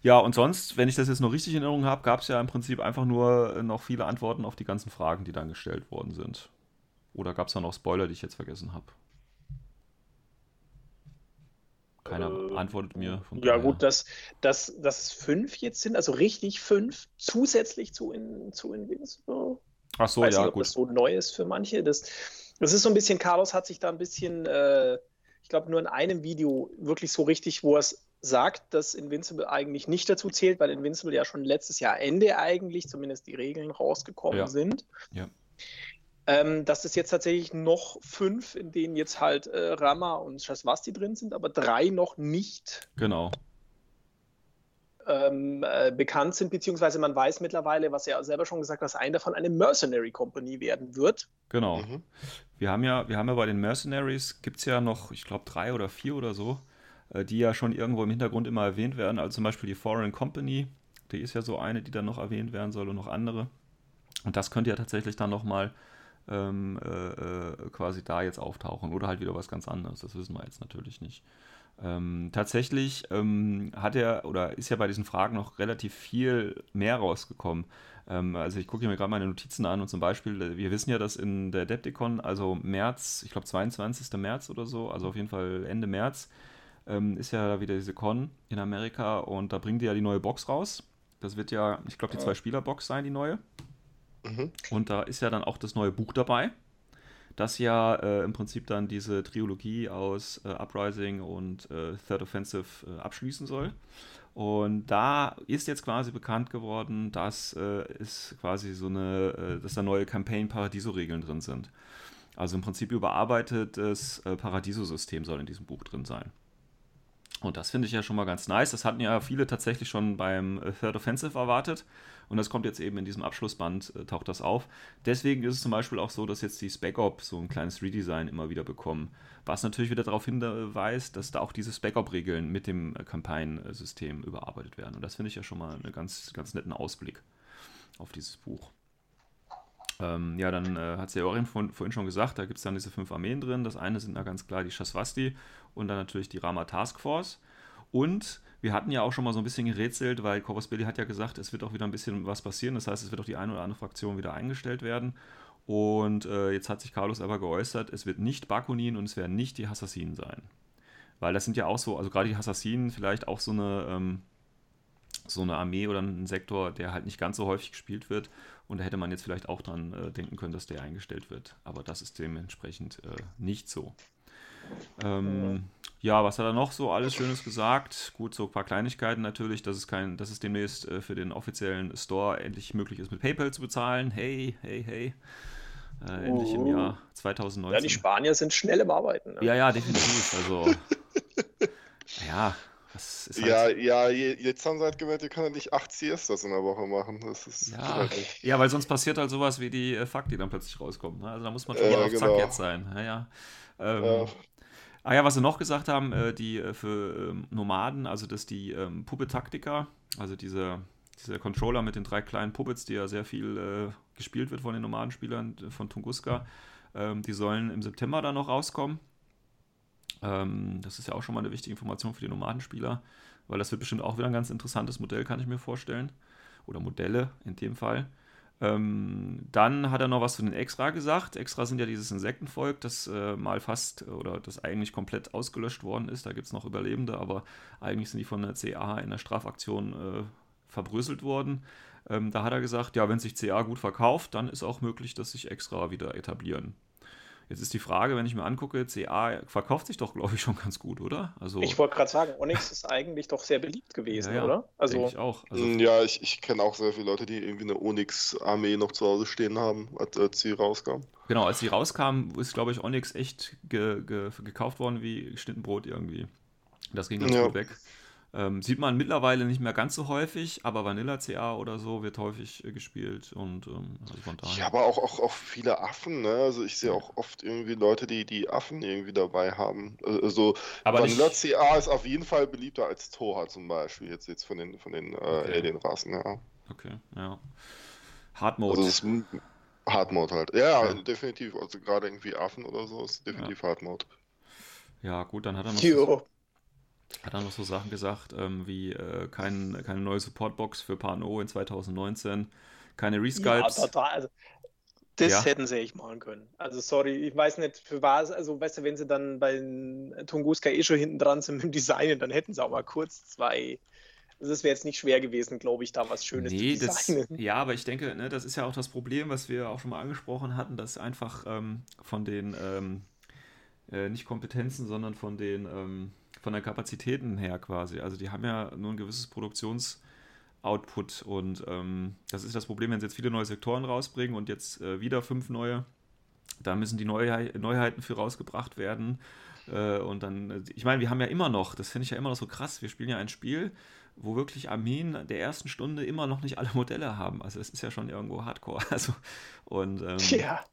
[SPEAKER 2] Ja, und sonst, wenn ich das jetzt noch richtig in Erinnerung habe, gab es ja im Prinzip einfach nur äh, noch viele Antworten auf die ganzen Fragen, die dann gestellt worden sind. Oder gab es da noch Spoiler, die ich jetzt vergessen habe? Keiner
[SPEAKER 4] Äh,
[SPEAKER 2] antwortet mir. Von
[SPEAKER 4] Ja,
[SPEAKER 2] daher-
[SPEAKER 4] gut, dass, dass, dass es fünf jetzt sind, also richtig fünf, zusätzlich zu, in, zu Invincible.
[SPEAKER 2] Ach so,
[SPEAKER 4] weiß
[SPEAKER 2] ja,
[SPEAKER 4] nicht, ob
[SPEAKER 2] gut.
[SPEAKER 4] das so neu ist für manche. Das, das ist so ein bisschen, Carlos hat sich da ein bisschen, äh, ich glaube, nur in einem Video wirklich so richtig, wo er es sagt, dass Invincible eigentlich nicht dazu zählt, weil Invincible ja schon letztes Jahr Ende eigentlich, zumindest die Regeln rausgekommen
[SPEAKER 2] Ja.
[SPEAKER 4] sind.
[SPEAKER 2] Ja.
[SPEAKER 4] Ähm, dass es jetzt tatsächlich noch fünf, in denen jetzt halt äh, Rama und Shaswasti drin sind, aber drei noch nicht
[SPEAKER 2] Genau.
[SPEAKER 4] ähm, äh, bekannt sind, beziehungsweise man weiß mittlerweile, was er selber schon gesagt hat, dass ein davon eine Mercenary Company werden wird.
[SPEAKER 2] Genau.
[SPEAKER 3] Mhm.
[SPEAKER 2] Wir haben ja, wir haben ja bei den Mercenaries, gibt es ja noch, ich glaube, drei oder vier oder so, äh, die ja schon irgendwo im Hintergrund immer erwähnt werden. Also zum Beispiel die Foreign Company, die ist ja so eine, die dann noch erwähnt werden soll und noch andere. Und das könnte ja tatsächlich dann nochmal ähm, äh, äh, quasi da jetzt auftauchen oder halt wieder was ganz anderes. Das wissen wir jetzt natürlich nicht. Ähm, tatsächlich ähm, hat er oder ist ja bei diesen Fragen noch relativ viel mehr rausgekommen. Ähm, also ich gucke mir gerade meine Notizen an und zum Beispiel, äh, wir wissen ja, dass in der Depticon, also März, ich glaube 22. März oder so, also auf jeden Fall Ende März, ähm, ist ja wieder diese Con in Amerika und da bringen die ja die neue Box raus. Das wird ja, ich glaube, die Zwei-Spieler-Box sein, die neue.
[SPEAKER 3] Mhm.
[SPEAKER 2] Und da ist ja dann auch das neue Buch dabei, das ja äh, im Prinzip dann diese Trilogie aus äh, Uprising und äh, Third Offensive äh, abschließen soll. Und da ist jetzt quasi bekannt geworden, dass äh, es quasi so eine, äh, dass da neue Campaign-Paradiso-Regeln drin sind. Also im Prinzip überarbeitetes Paradiso-System soll in diesem Buch drin sein. Und das finde ich ja schon mal ganz nice. Das hatten ja viele tatsächlich schon beim Third Offensive erwartet. Und das kommt jetzt eben in diesem Abschlussband, äh, taucht das auf. Deswegen ist es zum Beispiel auch so, dass jetzt die Spec Op so ein kleines Redesign immer wieder bekommen. Was natürlich wieder darauf hinweist, dass da auch diese Spec Op-Regeln mit dem äh, Campaign-System überarbeitet werden. Und das finde ich ja schon mal einen ganz, ganz netten Ausblick auf dieses Buch. Ähm, ja, dann äh, hat es ja Jorin vor, vorhin schon gesagt, da gibt es dann diese fünf Armeen drin. Das eine sind da ganz klar die Shaswasti und dann natürlich die Rama Task Force. Und wir hatten ja auch schon mal so ein bisschen gerätselt, weil Corvus Belli hat ja gesagt, es wird auch wieder ein bisschen was passieren. Das heißt, es wird auch die eine oder andere Fraktion wieder eingestellt werden. Und äh, jetzt hat sich Carlos aber geäußert, es wird nicht Bakunin und es werden nicht die Assassinen sein. Weil das sind ja auch so, also gerade die Assassinen vielleicht auch so eine, ähm, so eine Armee oder ein Sektor, der halt nicht ganz so häufig gespielt wird. Und da hätte man jetzt vielleicht auch dran äh, denken können, dass der eingestellt wird. Aber das ist dementsprechend äh, nicht so. Ähm, ja, was hat er noch so alles Schönes gesagt? Gut, so ein paar Kleinigkeiten natürlich, dass es kein, dass es demnächst äh, für den offiziellen Store endlich möglich ist, mit PayPal zu bezahlen. Hey, hey, hey. Äh, endlich im
[SPEAKER 4] Oh.
[SPEAKER 2] Jahr 2019.
[SPEAKER 4] Ja, die Spanier sind schnell im Arbeiten. Ne?
[SPEAKER 2] Ja, ja, definitiv. Also, ja, das ist halt,
[SPEAKER 3] Ja, ja, je- jetzt haben sie halt gemerkt, ihr kann ja nicht acht Siestas in der Woche machen. Das ist
[SPEAKER 2] Ja.
[SPEAKER 3] halt
[SPEAKER 2] ja, weil sonst passiert halt sowas wie die äh, Fuck, die dann plötzlich rauskommen. Ne? Also da muss man schon
[SPEAKER 3] Ja,
[SPEAKER 2] mal auf Zack
[SPEAKER 3] genau.
[SPEAKER 2] jetzt sein. Ja, ja. Ähm,
[SPEAKER 3] Ja.
[SPEAKER 2] Ah ja, was sie noch gesagt haben, äh, die äh, für ähm, Nomaden, also dass die ähm, Puppe-Taktiker, also diese, dieser Controller mit den drei kleinen Puppets, die ja sehr viel äh, gespielt wird von den Nomadenspielern von Tunguska, ähm, die sollen im September dann noch rauskommen. Ähm, das ist ja auch schon mal eine wichtige Information für die Nomadenspieler, weil das wird bestimmt auch wieder ein ganz interessantes Modell, kann ich mir vorstellen. Oder Modelle in dem Fall. Ähm, dann hat er noch was zu den Extra gesagt. Extra sind ja dieses Insektenvolk, das äh, mal fast oder das eigentlich komplett ausgelöscht worden ist. Da gibt es noch Überlebende, aber eigentlich sind die von der CA in der Strafaktion äh, verbröselt worden. Ähm, da hat er gesagt, ja, wenn sich CA gut verkauft, dann ist auch möglich, dass sich Extra wieder etablieren. Jetzt ist die Frage, wenn ich mir angucke, CA verkauft sich doch, glaube ich, schon ganz gut, oder? Also,
[SPEAKER 4] Ich wollte gerade sagen, Onyx ist eigentlich doch sehr beliebt gewesen,
[SPEAKER 2] Ja, ja.
[SPEAKER 4] oder? Also,
[SPEAKER 2] ich auch. Also,
[SPEAKER 3] Mm, Ja, ich, ich kenne auch sehr viele Leute, die irgendwie eine Onyx-Armee noch zu Hause stehen haben, als, als sie rauskam.
[SPEAKER 2] Genau, als sie rauskamen, ist, glaube ich, Onyx echt ge ge gekauft worden wie geschnitten Brot irgendwie. Das ging ganz
[SPEAKER 3] Ja.
[SPEAKER 2] gut weg. Ähm, sieht man mittlerweile nicht mehr ganz so häufig, aber Vanilla CA oder so wird häufig äh, gespielt und ähm, also von daher.
[SPEAKER 3] Ja, aber auch, auch, auch viele Affen, ne? Also ich sehe auch oft irgendwie Leute, die die Affen irgendwie dabei haben. Also
[SPEAKER 2] aber nicht,
[SPEAKER 3] Vanilla CA ist auf jeden Fall beliebter als Toha zum Beispiel, jetzt, jetzt von den, von den äh,
[SPEAKER 2] Okay.
[SPEAKER 3] Alien-Rassen, ja.
[SPEAKER 2] okay, ja. Hard Mode.
[SPEAKER 3] Also es ist m- Hard Mode halt. Ja,
[SPEAKER 2] Ja.
[SPEAKER 3] definitiv. Also gerade irgendwie Affen oder so ist definitiv Hard Mode.
[SPEAKER 2] ja, gut, dann hat er noch. Hat er noch so Sachen gesagt, ähm, wie äh, kein, keine neue Supportbox für Pano in 2019, keine
[SPEAKER 4] Ja,
[SPEAKER 2] Resculpts.
[SPEAKER 4] total. Also, das
[SPEAKER 2] Ja.
[SPEAKER 4] hätten sie echt machen können. Also, sorry, ich weiß nicht, für was, also, weißt du, wenn sie dann bei Tunguska eh schon hinten dran sind mit dem Designen, dann hätten sie auch mal kurz zwei. Also, es wäre jetzt nicht schwer gewesen, glaube ich, da was Schönes
[SPEAKER 2] Nee,
[SPEAKER 4] zu
[SPEAKER 2] das,
[SPEAKER 4] designen.
[SPEAKER 2] ja, aber ich denke, ne, das ist ja auch das Problem, was wir auch schon mal angesprochen hatten, dass einfach ähm, von den, ähm, äh, nicht Kompetenzen, sondern von den, ähm, von der Kapazitäten her quasi. Also die haben ja nur ein gewisses Produktionsoutput und ähm, das ist das Problem, wenn sie jetzt viele neue Sektoren rausbringen und jetzt äh, wieder fünf neue, da müssen die Neuhe Neuheiten für rausgebracht werden. Äh, und dann, äh, ich meine, wir haben ja immer noch, das finde ich ja immer noch so krass, wir spielen ja ein Spiel, wo wirklich Armeen der ersten Stunde immer noch nicht alle Modelle haben. Also das ist ja schon irgendwo Hardcore. Also, und ähm, ja.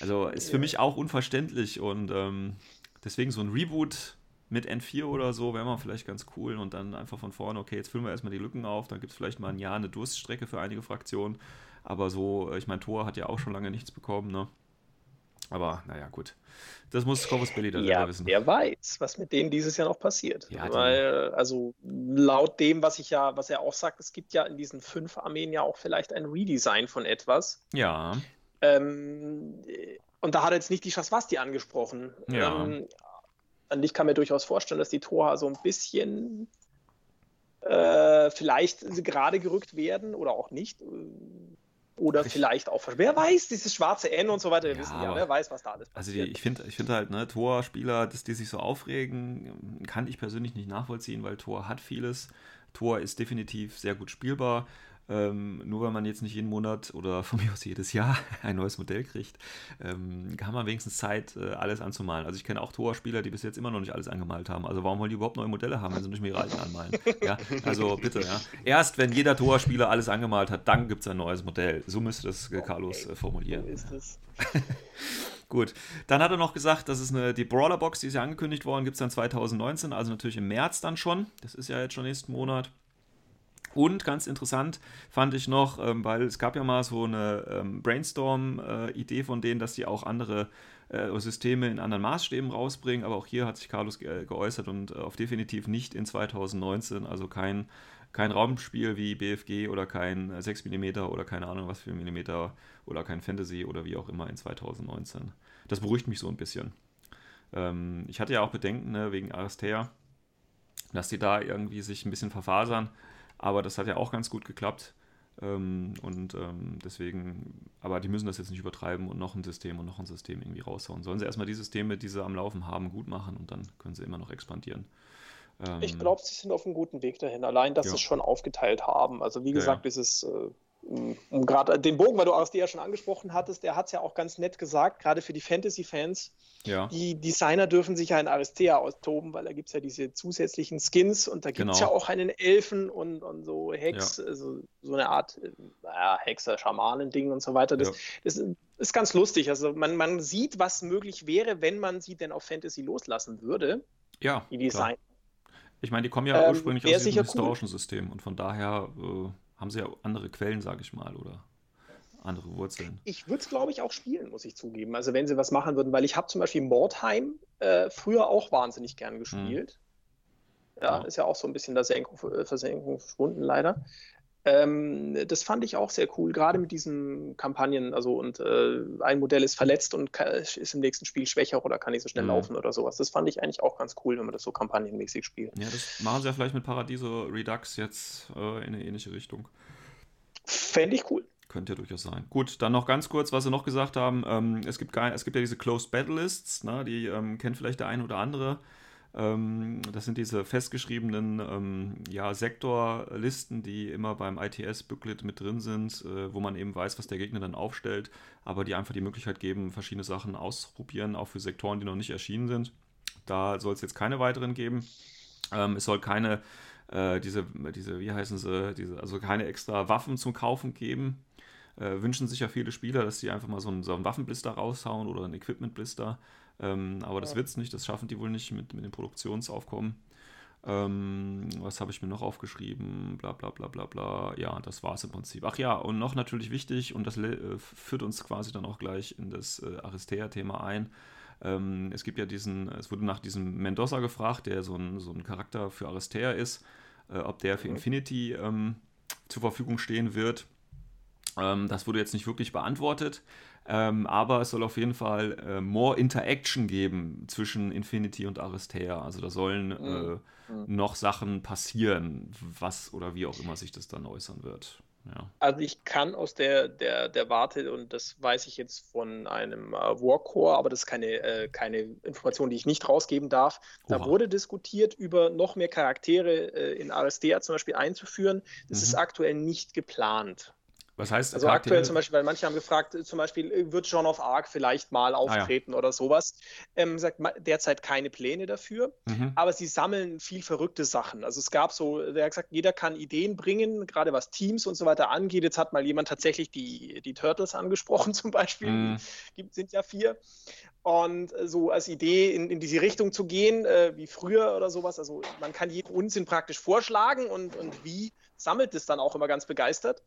[SPEAKER 2] also ist für ja. mich auch unverständlich und ähm, deswegen so ein Reboot mit N4 oder so wäre mal vielleicht ganz cool und dann einfach von vorne, okay, jetzt füllen wir erstmal die Lücken auf, dann gibt es vielleicht mal ein Jahr eine Durststrecke für einige Fraktionen. Aber so, ich meine, Thor hat ja auch schon lange nichts bekommen, ne? Aber naja, gut. Das muss Corvus Belli dann
[SPEAKER 4] ja, wissen. Wer weiß, was mit denen dieses Jahr noch passiert. Ja, Weil, also laut dem, was ich ja, was er auch sagt, es gibt ja in diesen fünf Armeen ja auch vielleicht ein Redesign von etwas.
[SPEAKER 2] Ja.
[SPEAKER 4] Ähm, und da hat er jetzt nicht die Schaswasti angesprochen.
[SPEAKER 2] Ja. Ähm,
[SPEAKER 4] und ich kann mir durchaus vorstellen, dass die Tora so ein bisschen äh, vielleicht gerade gerückt werden oder auch nicht. Oder ich, vielleicht auch, wer weiß, dieses schwarze N und so weiter, wir ja, wissen ja, wer weiß, was da alles
[SPEAKER 2] passiert. Also die, ich finde ich find halt, ne, Tor-Spieler, dass die sich so aufregen, kann ich persönlich nicht nachvollziehen, weil Tor hat vieles. Tor ist definitiv sehr gut spielbar. Ähm, nur weil man jetzt nicht jeden Monat oder von mir aus jedes Jahr ein neues Modell kriegt, ähm, kann man wenigstens Zeit, äh, alles anzumalen. Also ich kenne auch Tor-Spieler, die bis jetzt immer noch nicht alles angemalt haben. Also warum wollen die überhaupt neue Modelle haben, wenn sie nicht mehr ihre alten anmalen? Ja, also bitte, ja. Erst wenn jeder Tor-Spieler alles angemalt hat, dann gibt es ein neues Modell. So müsste das äh, Carlos äh, formulieren. So ist es. Gut, dann hat er noch gesagt, dass es eine, die Brawler-Box, die ist ja angekündigt worden, gibt es dann 2019, also natürlich im März dann schon. Das ist ja jetzt schon nächsten Monat. Und ganz interessant fand ich noch, ähm, weil es gab ja mal so eine ähm, Brainstorm-Idee äh, von denen, dass sie auch andere äh, Systeme in anderen Maßstäben rausbringen. Aber auch hier hat sich Carlos ge geäußert und äh, auf definitiv nicht in 2019. Also kein, kein Raumspiel wie BFG oder kein 6 mm oder keine Ahnung was für Millimeter oder kein Fantasy oder wie auch immer in 2019. Das beruhigt mich so ein bisschen. Ähm, ich hatte ja auch Bedenken ne, wegen Aristea, dass die da irgendwie sich ein bisschen verfasern. Aber das hat ja auch ganz gut geklappt. Ähm, und ähm, deswegen, aber die müssen das jetzt nicht übertreiben und noch ein System und noch ein System irgendwie raushauen. Sollen sie erstmal die Systeme, die sie am Laufen haben, gut machen und dann können sie immer noch expandieren.
[SPEAKER 4] Ähm, ich glaube, sie sind auf einem guten Weg dahin. Allein, dass ja. sie es schon aufgeteilt haben. Also wie gesagt, ja, ja. dieses äh, um gerade den Bogen, weil du ASD ja schon angesprochen hattest, der hat es ja auch ganz nett gesagt, gerade für die Fantasy-Fans. Ja. Die Designer dürfen sich ja in Aristea austoben, weil da gibt es ja diese zusätzlichen Skins und da gibt es genau. ja auch einen Elfen und, und so Hex, ja. also so eine Art äh, naja, Hexer, Schamanen-Ding und so weiter. Das, ja. das, ist ganz lustig. Also man, man sieht, was möglich wäre, wenn man sie denn auf Fantasy loslassen würde.
[SPEAKER 2] Ja.
[SPEAKER 4] Die Design.
[SPEAKER 2] Klar. Ich meine, die kommen ja ähm, ursprünglich aus diesem historischen cool. System und von daher. Äh haben sie ja andere Quellen, sage ich mal, oder andere Wurzeln.
[SPEAKER 4] Ich würde es, glaube ich, auch spielen, muss ich zugeben. Also wenn sie was machen würden, weil ich habe zum Beispiel Mordheim äh, früher auch wahnsinnig gern gespielt. Mhm. Ja, ja, ist ja auch so ein bisschen der Senkung, äh, Versenkung verschwunden, leider. Ähm, das fand ich auch sehr cool, gerade mit diesen Kampagnen. Also, und äh, ein Modell ist verletzt und kann, ist im nächsten Spiel schwächer oder kann nicht so schnell mhm. laufen oder sowas. Das fand ich eigentlich auch ganz cool, wenn man das so kampagnenmäßig spielt.
[SPEAKER 2] Ja, das machen sie ja vielleicht mit Paradiso Redux jetzt äh, in eine ähnliche Richtung.
[SPEAKER 4] Fände ich cool.
[SPEAKER 2] Könnte ja durchaus sein. Gut, dann noch ganz kurz, was sie noch gesagt haben. Ähm, es, gibt es gibt ja diese Closed Battle Lists, ne, die ähm, kennt vielleicht der eine oder andere. Ähm, das sind diese festgeschriebenen ähm, ja, Sektorlisten, die immer beim ITS-Booklet mit drin sind, äh, wo man eben weiß, was der Gegner dann aufstellt, aber die einfach die Möglichkeit geben, verschiedene Sachen auszuprobieren, auch für Sektoren, die noch nicht erschienen sind. Da soll es jetzt keine weiteren geben. Ähm, es soll keine, äh, diese, diese, wie heißen sie, diese, also keine extra Waffen zum Kaufen geben. Äh, wünschen sich ja viele Spieler, dass sie einfach mal so einen, so einen Waffenblister raushauen oder einen Equipmentblister. Ähm, aber das wird es nicht, das schaffen die wohl nicht mit, mit dem Produktionsaufkommen. Ähm, was habe ich mir noch aufgeschrieben? Bla bla bla bla bla. Ja, das war es im Prinzip. Ach ja, und noch natürlich wichtig, und das äh, führt uns quasi dann auch gleich in das äh, Aristea-Thema ein. Ähm, es gibt ja diesen, es wurde nach diesem Mendoza gefragt, der so ein, so ein Charakter für Aristea ist, äh, ob der für mhm. Infinity ähm, zur Verfügung stehen wird. Ähm, das wurde jetzt nicht wirklich beantwortet. Ähm, aber es soll auf jeden Fall äh, more Interaction geben zwischen Infinity und Aristea. Also da sollen mhm. äh, mhm. noch Sachen passieren, was oder wie auch immer sich das dann äußern wird. Ja.
[SPEAKER 4] Also ich kann aus der, der, der Warte, und das weiß ich jetzt von einem äh, Warcore, aber das ist keine, äh, keine Information, die ich nicht rausgeben darf. Da
[SPEAKER 2] Oha.
[SPEAKER 4] wurde diskutiert, über noch mehr Charaktere äh, in Aristea zum Beispiel einzuführen. Das
[SPEAKER 2] Mhm.
[SPEAKER 4] ist aktuell nicht geplant.
[SPEAKER 2] Was heißt
[SPEAKER 4] Also aktuell zum Beispiel, weil manche haben gefragt, äh, zum Beispiel, äh, wird John of Arc vielleicht mal
[SPEAKER 2] Ah, ja.
[SPEAKER 4] auftreten oder sowas. Ähm, sagt derzeit keine Pläne dafür.
[SPEAKER 2] Mhm.
[SPEAKER 4] Aber sie sammeln viel verrückte Sachen. Also es gab so, der hat gesagt, jeder kann Ideen bringen, gerade was Teams und so weiter angeht. Jetzt hat mal jemand tatsächlich die, die Turtles angesprochen zum Beispiel.
[SPEAKER 2] Mhm.
[SPEAKER 4] Gibt, sind ja vier. Und äh, so als Idee in, in diese Richtung zu gehen, äh, wie früher oder sowas. Also man kann jeden Unsinn praktisch vorschlagen und, und wie sammelt es dann auch immer ganz begeistert.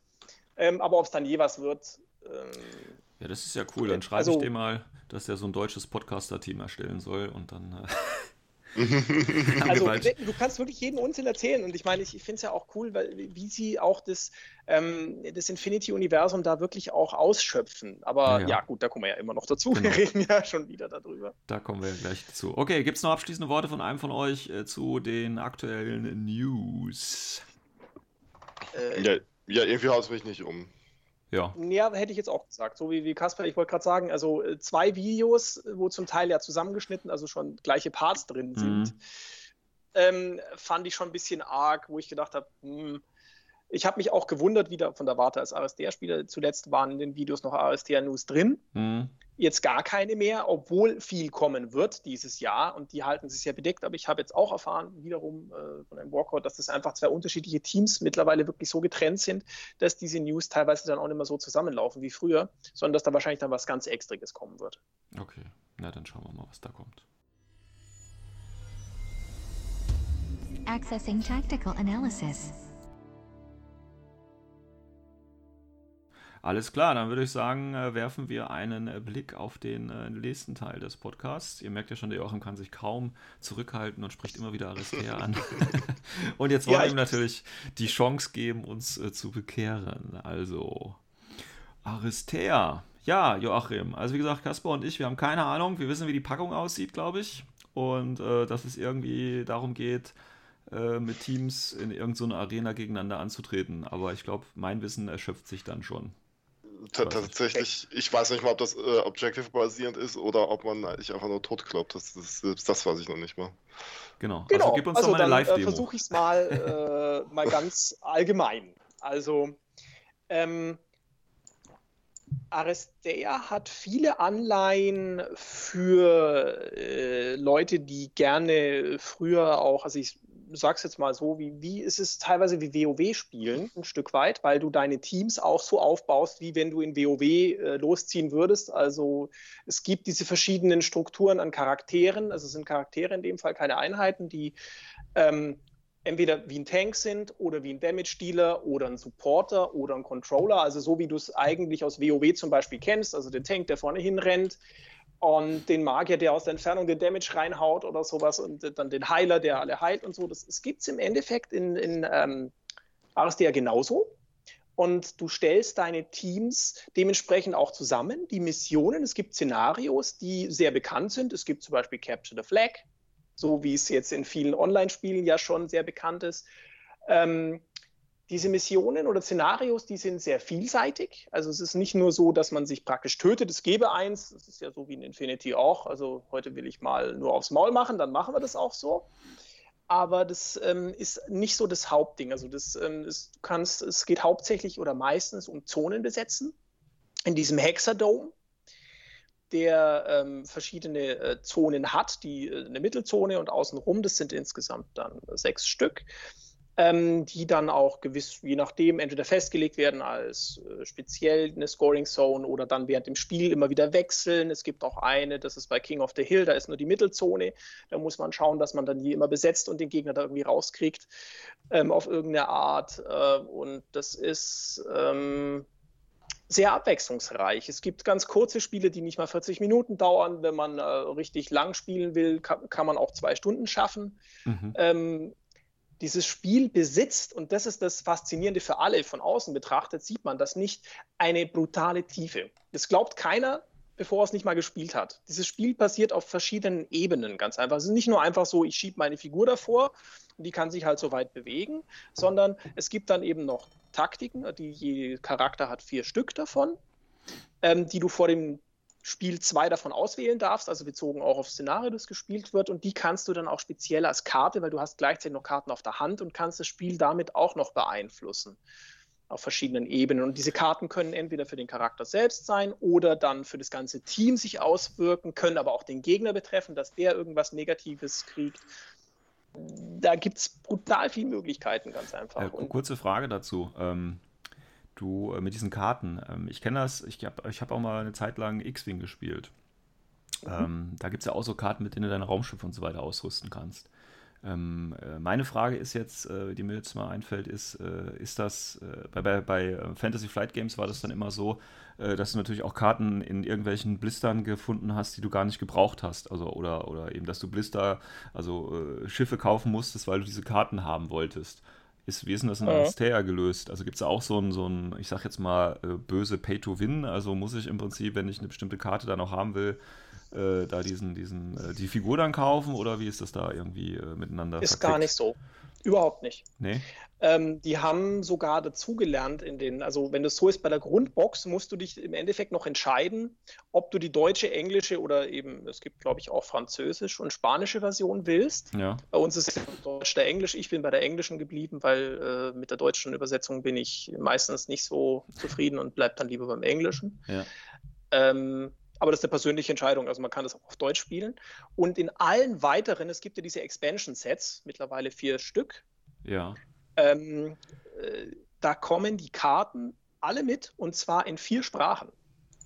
[SPEAKER 4] Ähm, aber ob es dann je was wird, ähm,
[SPEAKER 2] Ja, das ist ja cool. Dann schreibe
[SPEAKER 4] Also-
[SPEAKER 2] ich dem mal, dass er so ein deutsches Podcaster-Team erstellen soll und dann. Äh,
[SPEAKER 4] Also wenn- du kannst wirklich jeden Unsinn erzählen und ich meine, ich, ich finde es ja auch cool, weil wie sie auch das, ähm, das Infinity-Universum da wirklich auch ausschöpfen. Aber
[SPEAKER 2] Ja,
[SPEAKER 4] ja,
[SPEAKER 2] ja.
[SPEAKER 4] gut, da kommen wir ja immer noch dazu.
[SPEAKER 2] Genau.
[SPEAKER 4] Wir reden ja schon wieder darüber.
[SPEAKER 2] Da kommen wir gleich dazu. Okay, gibt es noch abschließende Worte von einem von euch äh, zu den aktuellen News?
[SPEAKER 4] Äh,
[SPEAKER 3] ja, ja, irgendwie haut es mich nicht um.
[SPEAKER 2] Ja.
[SPEAKER 4] Ja, hätte ich jetzt auch gesagt. So wie, wie Kasper, ich wollte gerade sagen, also äh, zwei Videos, äh, wo zum Teil ja zusammengeschnitten, also schon gleiche Parts drin sind,
[SPEAKER 2] Mhm.
[SPEAKER 4] ähm, fand ich schon ein bisschen arg, wo ich gedacht habe, hm, ich habe mich auch gewundert, wieder von der Warte als ASDR-Spieler. Zuletzt waren in den Videos noch ASDR-News drin.
[SPEAKER 2] Mhm.
[SPEAKER 4] Jetzt gar keine mehr, obwohl viel kommen wird dieses Jahr und die halten sich ja bedeckt. Aber ich habe jetzt auch erfahren, wiederum äh, von einem Walkout, dass das einfach zwei unterschiedliche Teams mittlerweile wirklich so getrennt sind, dass diese News teilweise dann auch nicht mehr so zusammenlaufen wie früher, sondern dass da wahrscheinlich dann was ganz Extriges kommen wird.
[SPEAKER 2] Okay. Na, dann schauen wir mal, was da kommt.
[SPEAKER 1] Accessing tactical analysis.
[SPEAKER 2] Alles klar, dann würde ich sagen, äh, werfen wir einen äh, Blick auf den äh, nächsten Teil des Podcasts. Ihr merkt ja schon, der Joachim kann sich kaum zurückhalten und spricht immer wieder Aristea an. und jetzt wollen
[SPEAKER 4] Ja,
[SPEAKER 2] wir
[SPEAKER 4] ich-
[SPEAKER 2] ihm natürlich die Chance geben, uns äh, zu bekehren. Also, Aristea. Ja, Joachim. Also, wie gesagt, Kasper und ich, wir haben keine Ahnung. Wir wissen, wie die Packung aussieht, glaube ich. Und äh, dass es irgendwie darum geht, mit Teams in irgendeiner Arena gegeneinander anzutreten. Aber ich glaube, mein Wissen erschöpft sich dann schon.
[SPEAKER 3] Tatsächlich, ich weiß nicht mal, ob das äh, Objective-basierend ist oder ob man eigentlich einfach nur tot glaubt. Das, das, das, das weiß ich noch nicht mal.
[SPEAKER 2] Genau.
[SPEAKER 4] Genau,
[SPEAKER 2] Also gib uns doch mal eine
[SPEAKER 4] dann äh,
[SPEAKER 2] Live-Demo.
[SPEAKER 4] versuche ich es mal, äh, mal ganz allgemein. Also, ähm, Aristea hat viele Anleihen für äh, Leute, die gerne früher auch, also ich sag's jetzt mal so, wie, wie ist es teilweise wie WoW spielen, ein Stück weit, weil du deine Teams auch so aufbaust, wie wenn du in WoW äh, losziehen würdest. Also es gibt diese verschiedenen Strukturen an Charakteren, also es sind Charaktere in dem Fall keine Einheiten, die ähm, entweder wie ein Tank sind oder wie ein Damage-Dealer oder ein Supporter oder ein Controller, also so wie du es eigentlich aus WoW zum Beispiel kennst, also den Tank, der vorne hinrennt und den Magier, der aus der Entfernung den Damage reinhaut oder sowas und dann den Heiler, der alle heilt und so. Das, das gibt es im Endeffekt in, in ähm, Aristea genauso. Und du stellst deine Teams dementsprechend auch zusammen, die Missionen. Es gibt Szenarios, die sehr bekannt sind. Es gibt zum Beispiel Capture the Flag, so wie es jetzt in vielen Online-Spielen ja schon sehr bekannt ist. Ähm, diese Missionen oder Szenarios, die sind sehr vielseitig. Also es ist nicht nur so, dass man sich praktisch tötet, es gebe eins, das ist ja so wie in Infinity auch. Also heute will ich mal nur aufs Maul machen, dann machen wir das auch so. Aber das ähm, ist nicht so das Hauptding. Also das ähm, ist, du kannst, es geht hauptsächlich oder meistens um Zonen besetzen. In diesem Hexadome, der ähm, verschiedene äh, Zonen hat, die äh, eine Mittelzone und außenrum, das sind insgesamt dann sechs Stück ähm, die dann auch gewiss, je nachdem, entweder festgelegt werden als äh, speziell eine Scoring Zone oder dann während dem Spiel immer wieder wechseln. Es gibt auch eine, das ist bei King of the Hill, da ist nur die Mittelzone. Da muss man schauen, dass man dann die immer besetzt und den Gegner da irgendwie rauskriegt ähm, auf irgendeine Art. Äh, und das ist ähm, sehr abwechslungsreich. Es gibt ganz kurze Spiele, die nicht mal 40 Minuten dauern. Wenn man äh, richtig lang spielen will, kann, kann man auch zwei Stunden schaffen
[SPEAKER 2] Mhm.
[SPEAKER 4] ähm, dieses Spiel besitzt, und das ist das Faszinierende für alle von außen betrachtet, sieht man das nicht, eine brutale Tiefe. Das glaubt keiner, bevor er es nicht mal gespielt hat. Dieses Spiel passiert auf verschiedenen Ebenen, ganz einfach. Es ist nicht nur einfach so, ich schiebe meine Figur davor und die kann sich halt so weit bewegen, sondern es gibt dann eben noch Taktiken, die je Charakter hat vier Stück davon, ähm, die du vor dem Spiel zwei davon auswählen darfst, also bezogen auch auf Szenario, das gespielt wird. Und die kannst du dann auch speziell als Karte, weil du hast gleichzeitig noch Karten auf der Hand und kannst das Spiel damit auch noch beeinflussen auf verschiedenen Ebenen. Und diese Karten können entweder für den Charakter selbst sein oder dann für das ganze Team sich auswirken, können aber auch den Gegner betreffen, dass der irgendwas Negatives kriegt. Da gibt es brutal viele Möglichkeiten, ganz einfach.
[SPEAKER 2] Äh, kurze Frage dazu. Ähm, du äh, mit diesen Karten, ähm, ich kenne das, ich habe ich hab auch mal eine Zeit lang X-Wing gespielt. Mhm. Ähm, da gibt es ja auch so Karten, mit denen du deine Raumschiffe und so weiter ausrüsten kannst. Ähm, äh, meine Frage ist jetzt, äh, die mir jetzt mal einfällt, ist, ist das, bei, bei, bei, Fantasy Flight Games war das dann immer so, dass du natürlich auch Karten in irgendwelchen Blistern gefunden hast, die du gar nicht gebraucht hast. Also, oder, oder eben, dass du Blister, also Schiffe kaufen musstest, weil du diese Karten haben wolltest. Ist, wie ist denn das in ja. Gelöst? Also gibt es da auch so ein, so ein, ich sag jetzt mal, böse Pay-to-Win? Also muss ich im Prinzip, wenn ich eine bestimmte Karte dann auch haben will, äh, da diesen, diesen, äh, die Figur dann kaufen oder wie ist das da irgendwie äh, miteinander?
[SPEAKER 4] Ist verklickt? gar nicht so. Überhaupt nicht.
[SPEAKER 2] Nee.
[SPEAKER 4] Ähm, die haben sogar dazugelernt in den, also wenn das so ist, bei der Grundbox musst du dich im Endeffekt noch entscheiden, ob du die deutsche, englische oder eben, es gibt glaube ich auch französische und spanische Version willst.
[SPEAKER 2] Ja.
[SPEAKER 4] Bei uns ist es Deutsch der Englisch. Ich bin bei der englischen geblieben, weil äh, mit der deutschen Übersetzung bin ich meistens nicht so zufrieden und bleib dann lieber beim englischen.
[SPEAKER 2] Ja.
[SPEAKER 4] Ähm, aber das ist eine persönliche Entscheidung. Also man kann das auch auf Deutsch spielen. Und in allen weiteren, es gibt ja diese Expansion-Sets, mittlerweile vier Stück.
[SPEAKER 2] Ja.
[SPEAKER 4] Ähm, äh, da kommen die Karten alle mit und zwar in vier Sprachen.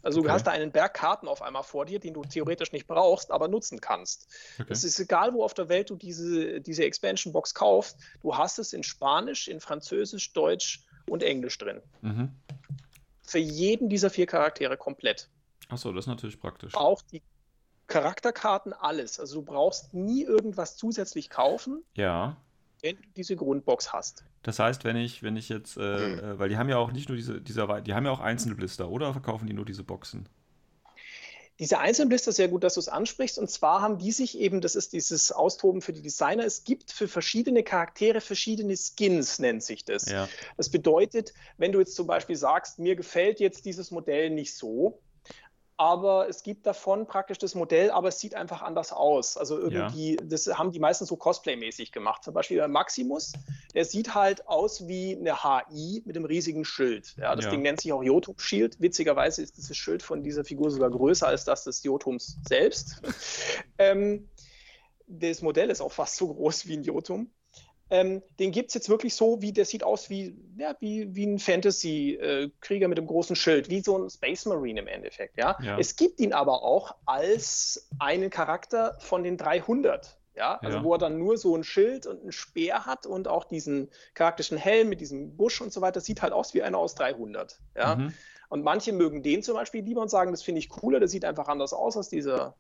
[SPEAKER 4] Also okay. du hast da einen Berg Karten auf einmal vor dir, den du theoretisch nicht brauchst, aber nutzen kannst. Okay. Es ist egal, wo auf der Welt du diese, diese Expansion Box kaufst, du hast es in Spanisch, in Französisch, Deutsch und Englisch drin.
[SPEAKER 2] Mhm.
[SPEAKER 4] Für jeden dieser vier Charaktere komplett.
[SPEAKER 2] Achso, das ist natürlich praktisch.
[SPEAKER 4] Auch die Charakterkarten, alles. Also du brauchst nie irgendwas zusätzlich kaufen.
[SPEAKER 2] Ja.
[SPEAKER 4] Wenn du diese Grundbox hast.
[SPEAKER 2] Das heißt, wenn ich, wenn ich jetzt, äh, mhm. weil die haben ja auch nicht nur diese, dieser, die haben ja auch einzelne Blister, oder verkaufen die nur diese Boxen?
[SPEAKER 4] Diese Einzelblister, sehr gut, dass du es ansprichst. Und zwar haben die sich eben, das ist dieses Austoben für die Designer, es gibt für verschiedene Charaktere verschiedene Skins, nennt sich das.
[SPEAKER 2] Ja.
[SPEAKER 4] Das bedeutet, wenn du jetzt zum Beispiel sagst, mir gefällt jetzt dieses Modell nicht so, aber es gibt davon praktisch das Modell, aber es sieht einfach anders aus. Also irgendwie, ja. das haben die meisten so Cosplay-mäßig gemacht. Zum Beispiel bei Maximus, der sieht halt aus wie eine HI mit einem riesigen Schild. Ja, das ja. Ding nennt sich auch Jotum Shield. Witzigerweise ist dieses Schild von dieser Figur sogar größer als das des Jotums selbst. ähm, das Modell ist auch fast so groß wie ein Jotum. Ähm, den gibt es jetzt wirklich so, wie der sieht aus wie, ja, wie, wie ein Fantasy-Krieger mit einem großen Schild, wie so ein Space Marine im Endeffekt. Ja?
[SPEAKER 2] ja?
[SPEAKER 4] Es gibt ihn aber auch als einen Charakter von den 300. Ja, also
[SPEAKER 2] ja.
[SPEAKER 4] wo er dann nur so ein Schild und ein Speer hat und auch diesen charakterischen Helm mit diesem Busch und so weiter, sieht halt aus wie einer aus 300. Ja, mhm. und manche mögen den zum Beispiel lieber und sagen, das finde ich cooler, der sieht einfach anders aus als dieser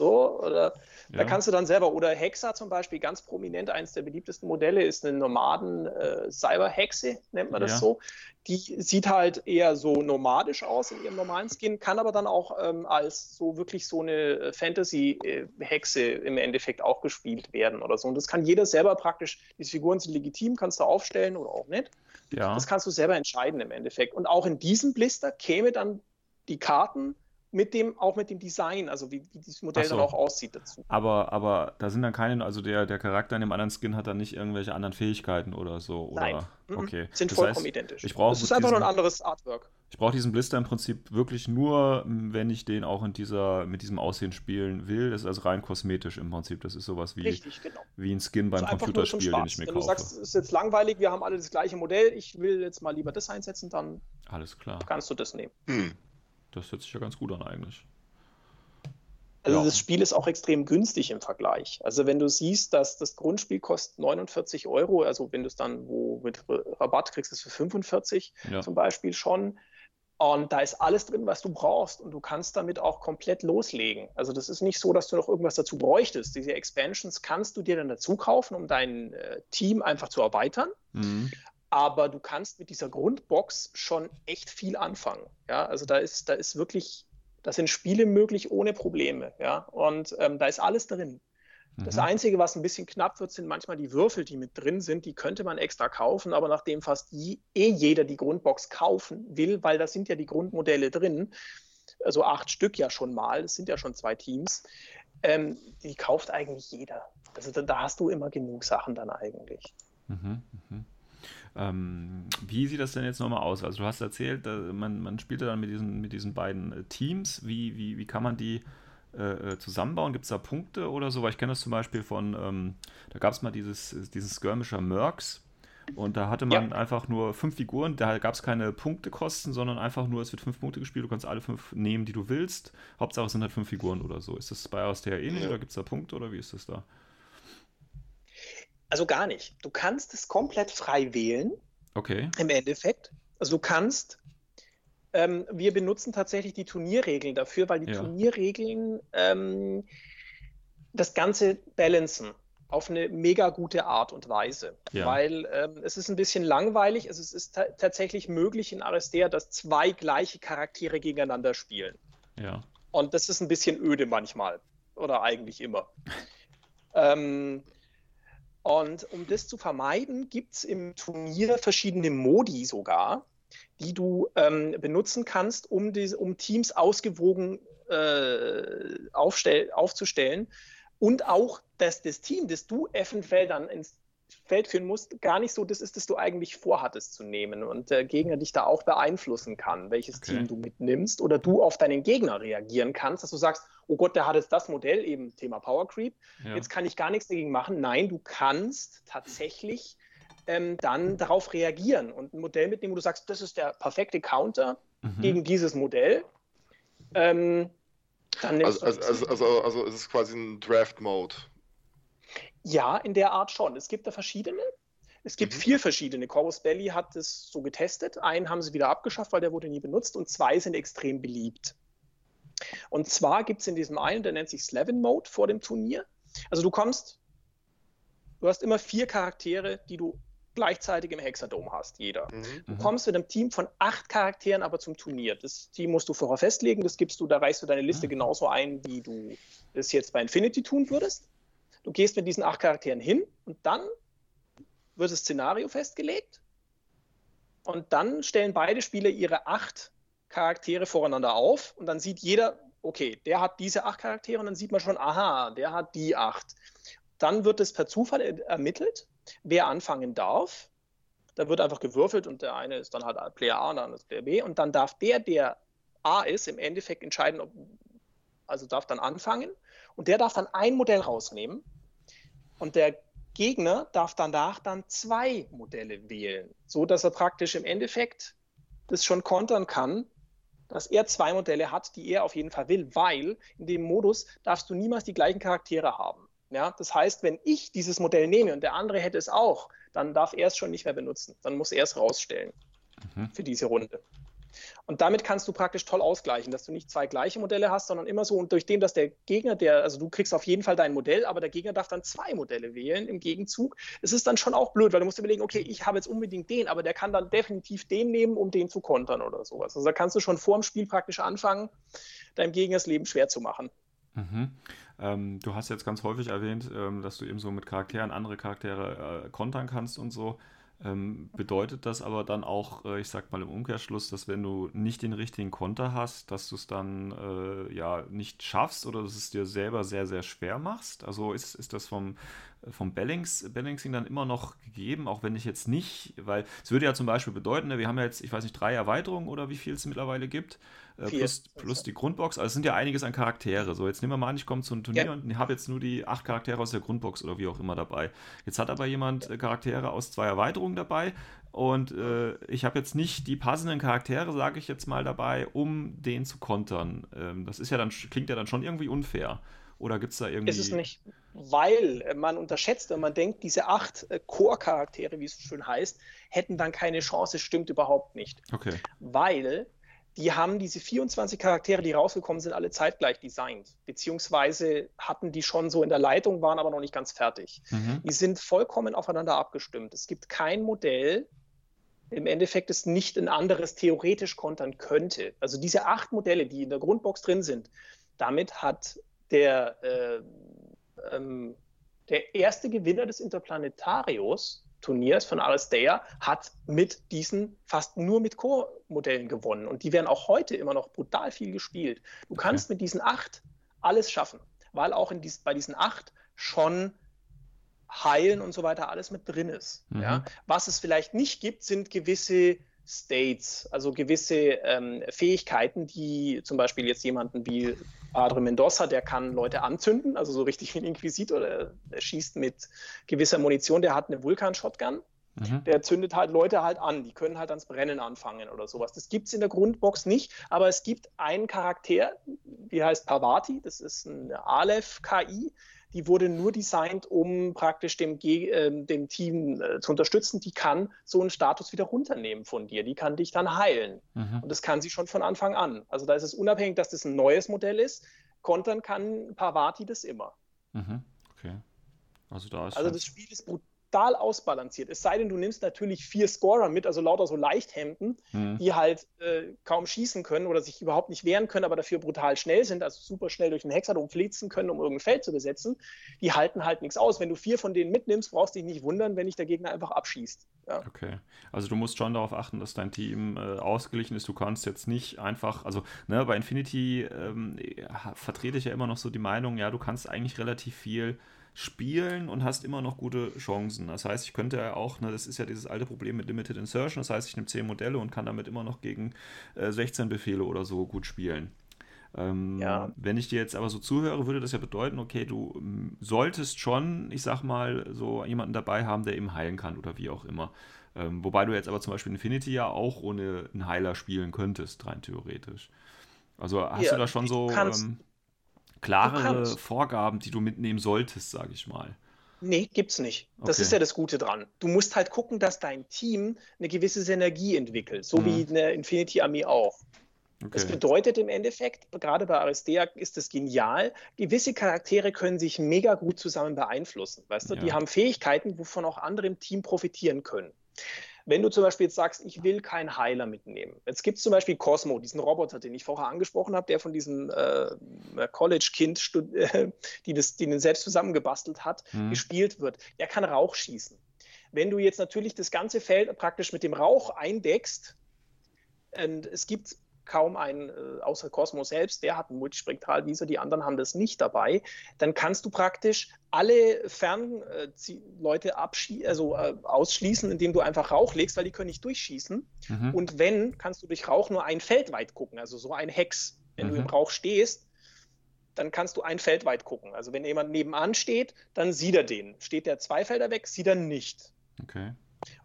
[SPEAKER 4] so, oder ja. da kannst du dann selber, oder Hexa zum Beispiel, ganz prominent, eines der beliebtesten Modelle ist eine Nomaden-Cyber-Hexe, äh, nennt man das ja. so. Die sieht halt eher so nomadisch aus in ihrem normalen Skin, kann aber dann auch ähm, als so wirklich so eine Fantasy-Hexe im Endeffekt auch gespielt werden oder so. Und das kann jeder selber praktisch, diese Figuren sind legitim, kannst du aufstellen oder auch nicht.
[SPEAKER 2] Ja.
[SPEAKER 4] Das kannst du selber entscheiden im Endeffekt. Und auch in diesem Blister käme dann die Karten mit dem, auch mit dem Design, also wie, wie dieses Modell so. dann auch aussieht dazu.
[SPEAKER 2] Aber, aber da sind dann keine, also der, der Charakter in dem anderen Skin hat dann nicht irgendwelche anderen Fähigkeiten oder so, oder?
[SPEAKER 4] Nein.
[SPEAKER 2] Okay.
[SPEAKER 4] Sind das vollkommen heißt, identisch.
[SPEAKER 2] Ich brauche
[SPEAKER 4] das ist einfach diesen, nur ein anderes Artwork.
[SPEAKER 2] Ich brauche diesen Blister im Prinzip wirklich nur, wenn ich den auch in dieser, mit diesem Aussehen spielen will. Das ist also rein kosmetisch im Prinzip. Das ist sowas wie,
[SPEAKER 4] Richtig, genau.
[SPEAKER 2] wie ein Skin beim also Computerspiel, den ich mir
[SPEAKER 4] wenn
[SPEAKER 2] kaufe.
[SPEAKER 4] Wenn du sagst, es ist jetzt langweilig, wir haben alle das gleiche Modell, ich will jetzt mal lieber das einsetzen, dann
[SPEAKER 2] Alles klar.
[SPEAKER 4] kannst du das nehmen.
[SPEAKER 3] Hm.
[SPEAKER 2] Das hört sich ja ganz gut an eigentlich.
[SPEAKER 4] Also ja. das Spiel ist auch extrem günstig im Vergleich. Also wenn du siehst, dass das Grundspiel kostet 49 Euro, also wenn du es dann wo mit Rabatt kriegst, ist es für 45 ja. zum Beispiel schon. Und da ist alles drin, was du brauchst. Und du kannst damit auch komplett loslegen. Also das ist nicht so, dass du noch irgendwas dazu bräuchtest. Diese Expansions kannst du dir dann dazu kaufen, um dein äh, Team einfach zu erweitern.
[SPEAKER 2] Mhm.
[SPEAKER 4] Aber du kannst mit dieser Grundbox schon echt viel anfangen. Ja, also da ist, da ist wirklich da sind Spiele möglich ohne Probleme. Ja? Und ähm, da ist alles drin. Das
[SPEAKER 2] Mhm.
[SPEAKER 4] Einzige, was ein bisschen knapp wird, sind manchmal die Würfel, die mit drin sind. Die könnte man extra kaufen, aber nachdem fast je, eh jeder die Grundbox kaufen will, weil da sind ja die Grundmodelle drin, also acht Stück ja schon mal, es sind ja schon zwei Teams, ähm, die kauft eigentlich jeder. Also da, da hast du immer genug Sachen dann eigentlich.
[SPEAKER 2] Mhm, mhm. Ähm, wie sieht das denn jetzt nochmal aus? Also du hast erzählt, äh, man, man spielt ja dann mit diesen, mit diesen beiden äh, Teams. Wie, wie, wie kann man die äh, äh, zusammenbauen? Gibt es da Punkte oder so? Weil ich kenne das zum Beispiel von, ähm, da gab es mal dieses, dieses Skirmisher Mercs und da hatte man einfach nur fünf Figuren, da gab es keine Punktekosten, sondern einfach nur, es wird fünf Punkte gespielt, du kannst alle fünf nehmen, die du willst. Hauptsache es sind halt fünf Figuren oder so. Ist das bei Aristea ähnlich
[SPEAKER 3] Ja.
[SPEAKER 2] oder gibt es da Punkte oder wie ist das da?
[SPEAKER 4] Also gar nicht. Du kannst es komplett frei wählen.
[SPEAKER 2] Okay.
[SPEAKER 4] im Endeffekt. Also du kannst, ähm, wir benutzen tatsächlich die Turnierregeln dafür, weil die
[SPEAKER 2] Ja.
[SPEAKER 4] Turnierregeln ähm, das Ganze balancen auf eine mega gute Art und Weise.
[SPEAKER 2] Ja.
[SPEAKER 4] Weil ähm, es ist ein bisschen langweilig. Also es ist ta tatsächlich möglich in Aristea, dass zwei gleiche Charaktere gegeneinander spielen.
[SPEAKER 2] Ja.
[SPEAKER 4] Und das ist ein bisschen öde manchmal. Oder eigentlich immer. ähm, und um das zu vermeiden, gibt es im Turnier verschiedene Modi sogar, die du ähm, benutzen kannst, um, diese, um Teams ausgewogen äh, aufzustellen. Und auch, dass das Team, das du eventuell dann ins Feld führen musst, gar nicht so das ist, das du eigentlich vorhattest zu nehmen und der Gegner dich da auch beeinflussen kann, welches
[SPEAKER 2] Okay.
[SPEAKER 4] Team du mitnimmst oder du auf deinen Gegner reagieren kannst, dass du sagst, oh Gott, der hat jetzt das Modell, eben Thema Power Creep,
[SPEAKER 2] ja.
[SPEAKER 4] jetzt kann ich gar nichts dagegen machen. Nein, du kannst tatsächlich ähm, dann darauf reagieren und ein Modell mitnehmen, wo du sagst, das ist der perfekte Counter
[SPEAKER 2] Mhm.
[SPEAKER 4] gegen dieses Modell. Ähm, dann nimmst
[SPEAKER 3] Also,
[SPEAKER 4] du
[SPEAKER 3] also, also, also, also es ist quasi ein Draft-Mode.
[SPEAKER 4] Ja, in der Art schon. Es gibt da verschiedene. Es gibt
[SPEAKER 3] Mhm.
[SPEAKER 4] vier verschiedene. Corvus Belly hat es so getestet. Einen haben sie wieder abgeschafft, weil der wurde nie benutzt. Und zwei sind extrem beliebt. Und zwar gibt es in diesem einen, der nennt sich Slavin Mode vor dem Turnier. Also du kommst, du hast immer vier Charaktere, die du gleichzeitig im Hexadom hast, jeder.
[SPEAKER 3] Mhm.
[SPEAKER 4] Du
[SPEAKER 2] Mhm.
[SPEAKER 4] kommst mit einem Team von acht Charakteren aber zum Turnier. Das Team musst du vorher festlegen, das gibst du, da reichst du deine Liste
[SPEAKER 2] Ah.
[SPEAKER 4] genauso ein, wie du es jetzt bei Infinity tun würdest. Du gehst mit diesen acht Charakteren hin und dann wird das Szenario festgelegt. Und dann stellen beide Spieler ihre acht Charaktere voreinander auf und dann sieht jeder, okay, der hat diese acht Charaktere und dann sieht man schon, aha, der hat die acht. Dann wird es per Zufall er- ermittelt, wer anfangen darf. Da wird einfach gewürfelt und der eine ist dann halt Player A und der andere ist Player B und dann darf der, der A ist, im Endeffekt entscheiden, ob, also darf dann anfangen und der darf dann ein Modell rausnehmen und der Gegner darf danach dann zwei Modelle wählen, so dass er praktisch im Endeffekt das schon kontern kann, dass er zwei Modelle hat, die er auf jeden Fall will, weil in dem Modus darfst du niemals die gleichen Charaktere haben. Ja, das heißt, wenn ich dieses Modell nehme und der andere hätte es auch, dann darf er es schon nicht mehr benutzen. Dann muss er es rausstellen
[SPEAKER 2] Mhm.
[SPEAKER 4] für diese Runde. Und damit kannst du praktisch toll ausgleichen, dass du nicht zwei gleiche Modelle hast, sondern immer so und durch dem, dass der Gegner, der, also du kriegst auf jeden Fall dein Modell, aber der Gegner darf dann zwei Modelle wählen im Gegenzug. Es ist dann schon auch blöd, weil du musst überlegen, okay, ich habe jetzt unbedingt den, aber der kann dann definitiv den nehmen, um den zu kontern oder sowas. Also da kannst du schon vor dem Spiel praktisch anfangen, deinem Gegner das Leben schwer zu machen.
[SPEAKER 2] Mhm. Ähm, du hast jetzt ganz häufig erwähnt, ähm, dass du eben so mit Charakteren andere Charaktere äh, kontern kannst und so. Ähm, bedeutet das aber dann auch, äh, ich sag mal im Umkehrschluss, dass wenn du nicht den richtigen Konter hast, dass du es dann äh, ja nicht schaffst oder dass es dir selber sehr, sehr schwer machst? Also ist, ist das vom, vom Balance, Balancing dann immer noch gegeben, auch wenn ich jetzt nicht, weil es würde ja zum Beispiel bedeuten, ne, wir haben ja jetzt, ich weiß nicht, drei Erweiterungen oder wie viel es mittlerweile gibt, äh, plus, plus die Grundbox, also es sind ja einiges an Charaktere. So, jetzt nehmen wir mal an, ich komme zu einem Turnier
[SPEAKER 4] Ja.
[SPEAKER 2] und habe jetzt nur die acht Charaktere aus der Grundbox oder wie auch immer dabei. Jetzt hat aber jemand äh, Charaktere aus zwei Erweiterungen dabei und äh, ich habe jetzt nicht die passenden Charaktere, sage ich jetzt mal, dabei, um den zu kontern. Ähm, das ist ja dann, klingt ja dann schon irgendwie unfair. Oder gibt es da irgendwie.
[SPEAKER 4] Ist es nicht, weil man unterschätzt, wenn man denkt, diese acht äh, Core-Charaktere, wie es so schön heißt, hätten dann keine Chance, stimmt überhaupt nicht.
[SPEAKER 2] Okay.
[SPEAKER 4] weil die haben diese 24 Charaktere, die rausgekommen sind, alle zeitgleich designt. Beziehungsweise hatten die schon so in der Leitung, waren aber noch nicht ganz fertig.
[SPEAKER 2] Mhm.
[SPEAKER 4] Die sind vollkommen aufeinander abgestimmt. Es gibt kein Modell, im Endeffekt es nicht ein anderes theoretisch kontern könnte. Also diese acht Modelle, die in der Grundbox drin sind, damit hat der, äh, ähm, der erste Gewinner des Interplanetarios Turniers von Aristea hat mit diesen fast nur mit Core-Modellen gewonnen. Und die werden auch heute immer noch brutal viel gespielt. Du kannst okay. mit diesen acht alles schaffen, weil auch dies, bei diesen acht schon Heilen und so weiter alles mit drin ist. Mhm. Ja? Was es vielleicht nicht gibt, sind gewisse States, also gewisse ähm, Fähigkeiten, die zum Beispiel jetzt jemanden wie Padre Mendoza, der kann Leute anzünden, also so richtig wie ein Inquisitor, der, der schießt mit gewisser Munition, der hat eine Vulkan-Shotgun. Mhm. Der zündet halt Leute halt an, die können halt ans Brennen anfangen oder sowas. Das gibt es in der Grundbox nicht, aber es gibt einen Charakter, die heißt Parvati, das ist eine Aleph-KI, die wurde nur designt, um praktisch dem, äh, dem Team äh, zu unterstützen. Die kann so einen Status wieder runternehmen von dir. Die kann dich dann heilen. Mhm. Und das kann sie schon von Anfang an. Also da ist es unabhängig, dass das ein neues Modell ist. Kontern kann Pavati das immer.
[SPEAKER 2] Mhm. Okay.
[SPEAKER 4] Also, da ist also das Spiel ist brutal total ausbalanciert. Es sei denn, du nimmst natürlich vier Scorer mit, also lauter so Leichthemden, mhm. die halt äh, kaum schießen können oder sich überhaupt nicht wehren können, aber dafür brutal schnell sind, also super schnell durch den Hexadom flitzen können, um irgendein Feld zu besetzen. Die halten halt nichts aus. Wenn du vier von denen mitnimmst, brauchst du dich nicht wundern, wenn dich der Gegner einfach abschießt.
[SPEAKER 2] Ja. Okay. Also du musst schon darauf achten, dass dein Team äh, ausgeglichen ist. Du kannst jetzt nicht einfach, also ne, bei Infinity ähm, vertrete ich ja immer noch so die Meinung, ja, du kannst eigentlich relativ viel spielen und hast immer noch gute Chancen. Das heißt, ich könnte ja auch, ne, das ist ja dieses alte Problem mit Limited Insertion, das heißt, ich nehme 10 Modelle und kann damit immer noch gegen äh, 16 Befehle oder so gut spielen. Ähm, ja. Wenn ich dir jetzt aber so zuhöre, würde das ja bedeuten, okay, du ähm, solltest schon, ich sag mal, so jemanden dabei haben, der eben heilen kann oder wie auch immer. Ähm, wobei du jetzt aber zum Beispiel Infinity ja auch ohne einen Heiler spielen könntest, rein theoretisch. Also hast ja, du da schon so. Kannst, klarere Vorgaben, die du mitnehmen solltest, sage ich mal.
[SPEAKER 4] Nee, gibt's nicht. Das okay. ist ja das Gute dran. Du musst halt gucken, dass dein Team eine gewisse Synergie entwickelt, so mhm. wie eine Infinity-Armee auch. Okay. Das bedeutet im Endeffekt, gerade bei Aristea ist das genial, gewisse Charaktere können sich mega gut zusammen beeinflussen. Weißt du, ja. die haben Fähigkeiten, wovon auch andere im Team profitieren können. Wenn du zum Beispiel jetzt sagst, ich will keinen Heiler mitnehmen. Jetzt gibt es zum Beispiel Cosmo, diesen Roboter, den ich vorher angesprochen habe, der von diesem äh, College-Kind, äh, die, das, die den selbst zusammengebastelt hat, mhm. gespielt wird. Der kann Rauch schießen. Wenn du jetzt natürlich das ganze Feld praktisch mit dem Rauch eindeckst, und es gibt kaum einen, äh, außer Cosmos selbst, der hat einen Multispektralvisor, die anderen haben das nicht dabei, dann kannst du praktisch alle Fernleute äh, also, äh, ausschließen, indem du einfach Rauch legst, weil die können nicht durchschießen. Mhm. Und wenn, kannst du durch Rauch nur ein Feld weit gucken, also so ein Hex. Wenn mhm. du im mhm. Rauch stehst, dann kannst du ein Feld weit gucken. Also wenn jemand nebenan steht, dann sieht er den. Steht der zwei Felder weg, sieht er nicht.
[SPEAKER 2] Okay.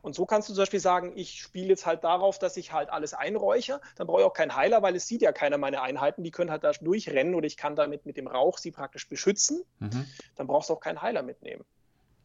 [SPEAKER 4] Und so kannst du zum Beispiel sagen, ich spiele jetzt halt darauf, dass ich halt alles einräuche. Dann brauche ich auch keinen Heiler, weil es sieht ja keiner meiner Einheiten. Die können halt da durchrennen oder ich kann damit mit dem Rauch sie praktisch beschützen. Mhm. Dann brauchst du auch keinen Heiler mitnehmen.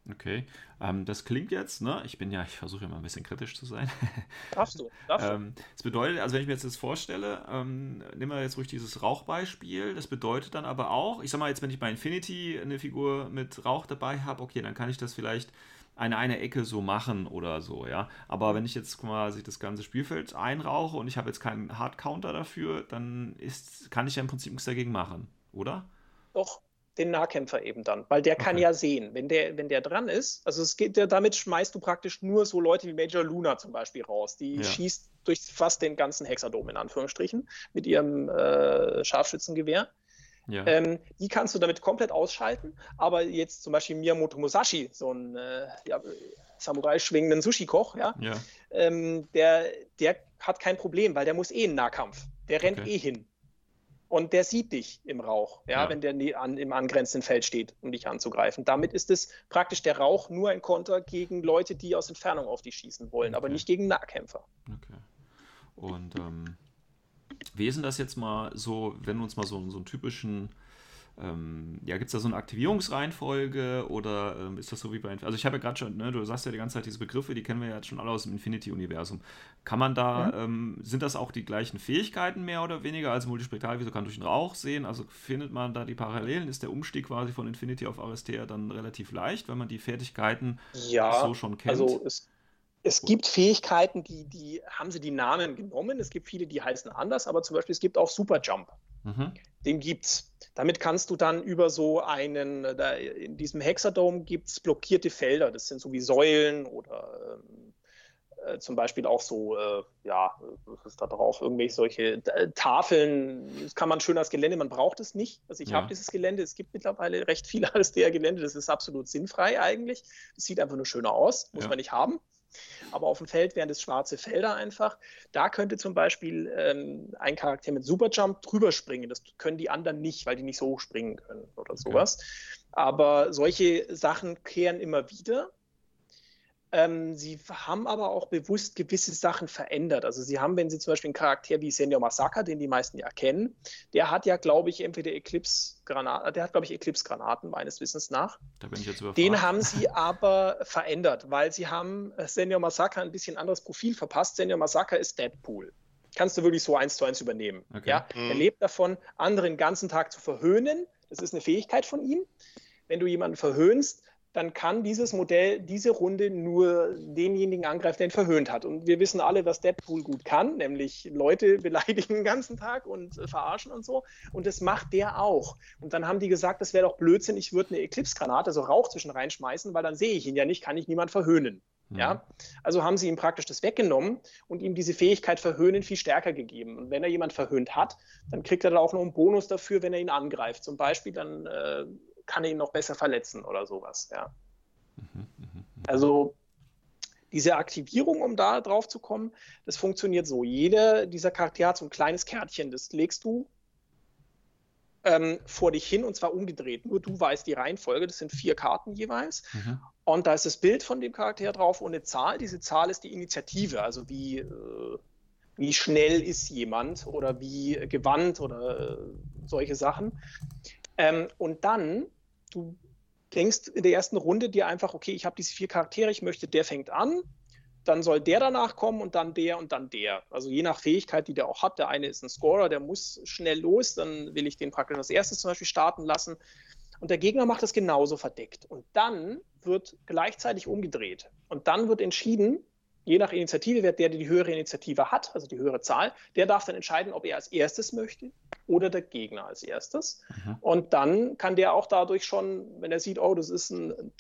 [SPEAKER 2] Okay, ähm, das klingt jetzt, ne? Ich bin ja, ich versuche ja mal ein bisschen kritisch zu sein.
[SPEAKER 4] Darfst du, darfst
[SPEAKER 2] du. Ähm, das bedeutet, also wenn ich mir jetzt das vorstelle, ähm, nehmen wir jetzt ruhig dieses Rauchbeispiel, das bedeutet dann aber auch, ich sag mal jetzt, wenn ich bei Infinity eine Figur mit Rauch dabei habe, okay, dann kann ich das vielleicht eine eine Ecke so machen oder so, ja. Aber wenn ich jetzt quasi das ganze Spielfeld einrauche und ich habe jetzt keinen Hard-Counter dafür, dann ist, kann ich ja im Prinzip nichts dagegen machen, oder?
[SPEAKER 4] Doch, den Nahkämpfer eben dann, weil der kann okay. ja sehen, wenn der, wenn der dran ist, also es geht ja, damit schmeißt du praktisch nur so Leute wie Major Luna zum Beispiel raus, die ja. schießt durch fast den ganzen Hexadom in Anführungsstrichen mit ihrem äh, Scharfschützengewehr. Ja. Ähm, die kannst du damit komplett ausschalten, aber jetzt zum Beispiel Miyamoto Musashi, so ein äh, ja, Samurai schwingenden Sushi-Koch, ja,
[SPEAKER 2] ja.
[SPEAKER 4] Ähm, der, der hat kein Problem, weil der muss eh in Nahkampf. Der rennt okay. eh hin. Und der sieht dich im Rauch, ja, wenn der an, im angrenzenden Feld steht, um dich anzugreifen. Damit ist es praktisch der Rauch nur ein Konter gegen Leute, die aus Entfernung auf dich schießen wollen, okay. aber nicht gegen Nahkämpfer.
[SPEAKER 2] Okay. Und ähm, wie ist denn das jetzt mal so, wenn uns mal so, so einen typischen, ähm, ja, gibt es da so eine Aktivierungsreihenfolge oder ähm, ist das so wie bei, also ich habe ja gerade schon, ne, du sagst ja die ganze Zeit diese Begriffe, die kennen wir ja jetzt schon alle aus dem Infinity-Universum. Kann man da, ja. ähm, sind das auch die gleichen Fähigkeiten mehr oder weniger als Multispektralvisor kann durch den Rauch sehen? Also findet man da die Parallelen? Ist der Umstieg quasi von Infinity auf Aristea dann relativ leicht, wenn man die Fertigkeiten
[SPEAKER 4] ja,
[SPEAKER 2] so schon kennt?
[SPEAKER 4] Also es es gibt Fähigkeiten, die, die haben sie die Namen genommen. Es gibt viele, die heißen anders, aber zum Beispiel es gibt auch Superjump.
[SPEAKER 2] Mhm.
[SPEAKER 4] Den gibt's. Damit kannst du dann über so einen, da in diesem Hexadome gibt es blockierte Felder. Das sind so wie Säulen oder ähm, äh, zum Beispiel auch so, äh, ja, was ist da drauf? Irgendwelche solche äh, Tafeln. Das kann man schön als Gelände, man braucht es nicht. Also ich
[SPEAKER 2] Ja.
[SPEAKER 4] habe dieses Gelände, es gibt mittlerweile recht viele ASDR-Gelände, das ist absolut sinnfrei eigentlich. Das sieht einfach nur schöner aus, muss
[SPEAKER 2] Ja.
[SPEAKER 4] man nicht haben. Aber auf dem Feld wären das schwarze Felder einfach. Da könnte zum Beispiel ähm, ein Charakter mit Superjump drüber springen. Das können die anderen nicht, weil die nicht so hoch springen können oder sowas. Aber solche Sachen kehren immer wieder. Ähm, sie haben aber auch bewusst gewisse Sachen verändert. Also sie haben, wenn sie zum Beispiel einen Charakter wie Senior Masaka, den die meisten ja kennen, der hat ja, glaube ich, entweder Eclipse-Granaten, der hat, glaube ich, Eclipse-Granaten meines Wissens nach.
[SPEAKER 2] Da bin ich jetzt überfragt.
[SPEAKER 4] Den haben sie aber verändert, weil sie haben äh, Senior Masaka ein bisschen anderes Profil verpasst. Senior Masaka ist Deadpool. Kannst du wirklich so eins zu eins übernehmen.
[SPEAKER 2] Okay.
[SPEAKER 4] Ja?
[SPEAKER 3] Mhm.
[SPEAKER 4] Er lebt davon, andere den ganzen Tag zu verhöhnen. Das ist eine Fähigkeit von ihm. Wenn du jemanden verhöhnst, dann kann dieses Modell diese Runde nur denjenigen angreifen, der ihn verhöhnt hat. Und wir wissen alle, was Deadpool gut kann, nämlich Leute beleidigen den ganzen Tag und äh, verarschen und so. Und das macht der auch. Und dann haben die gesagt, das wäre doch Blödsinn, ich würde eine Eclipse-Granate, also Rauch zwischen reinschmeißen, weil dann sehe ich ihn ja nicht, kann ich niemand verhöhnen.
[SPEAKER 2] Mhm.
[SPEAKER 4] Ja, also haben sie ihm praktisch das weggenommen und ihm diese Fähigkeit verhöhnen viel stärker gegeben. Und wenn er jemand verhöhnt hat, dann kriegt er da auch noch einen Bonus dafür, wenn er ihn angreift. Zum Beispiel, dann äh, kann er ihn noch besser verletzen oder sowas. Ja.
[SPEAKER 2] Mhm, mhm,
[SPEAKER 4] Also diese Aktivierung, um da drauf zu kommen, das funktioniert so. Jeder dieser Charaktere hat so ein kleines Kärtchen, das legst du ähm, vor dich hin und zwar umgedreht. Nur du weißt die Reihenfolge, das sind vier Karten jeweils.
[SPEAKER 2] mhm.
[SPEAKER 4] Und da ist das Bild von dem Charakter drauf und eine Zahl. Diese Zahl ist die Initiative, also wie, äh, wie schnell ist jemand oder wie gewandt oder äh, solche Sachen. Ähm, und dann, du denkst in der ersten Runde dir einfach, okay, ich habe diese vier Charaktere, ich möchte, der fängt an, dann soll der danach kommen und dann der und dann der. Also je nach Fähigkeit, die der auch hat. Der eine ist ein Scorer, der muss schnell los, dann will ich den praktisch als erstes zum Beispiel starten lassen. Und der Gegner macht das genauso verdeckt. Und dann wird gleichzeitig umgedreht. Und dann wird entschieden, je nach Initiative, wer der die höhere Initiative hat, also die höhere Zahl, der darf dann entscheiden, ob er als erstes möchte oder der Gegner als erstes.
[SPEAKER 2] Mhm.
[SPEAKER 4] Und dann kann der auch dadurch schon, wenn er sieht, oh, das ist ein,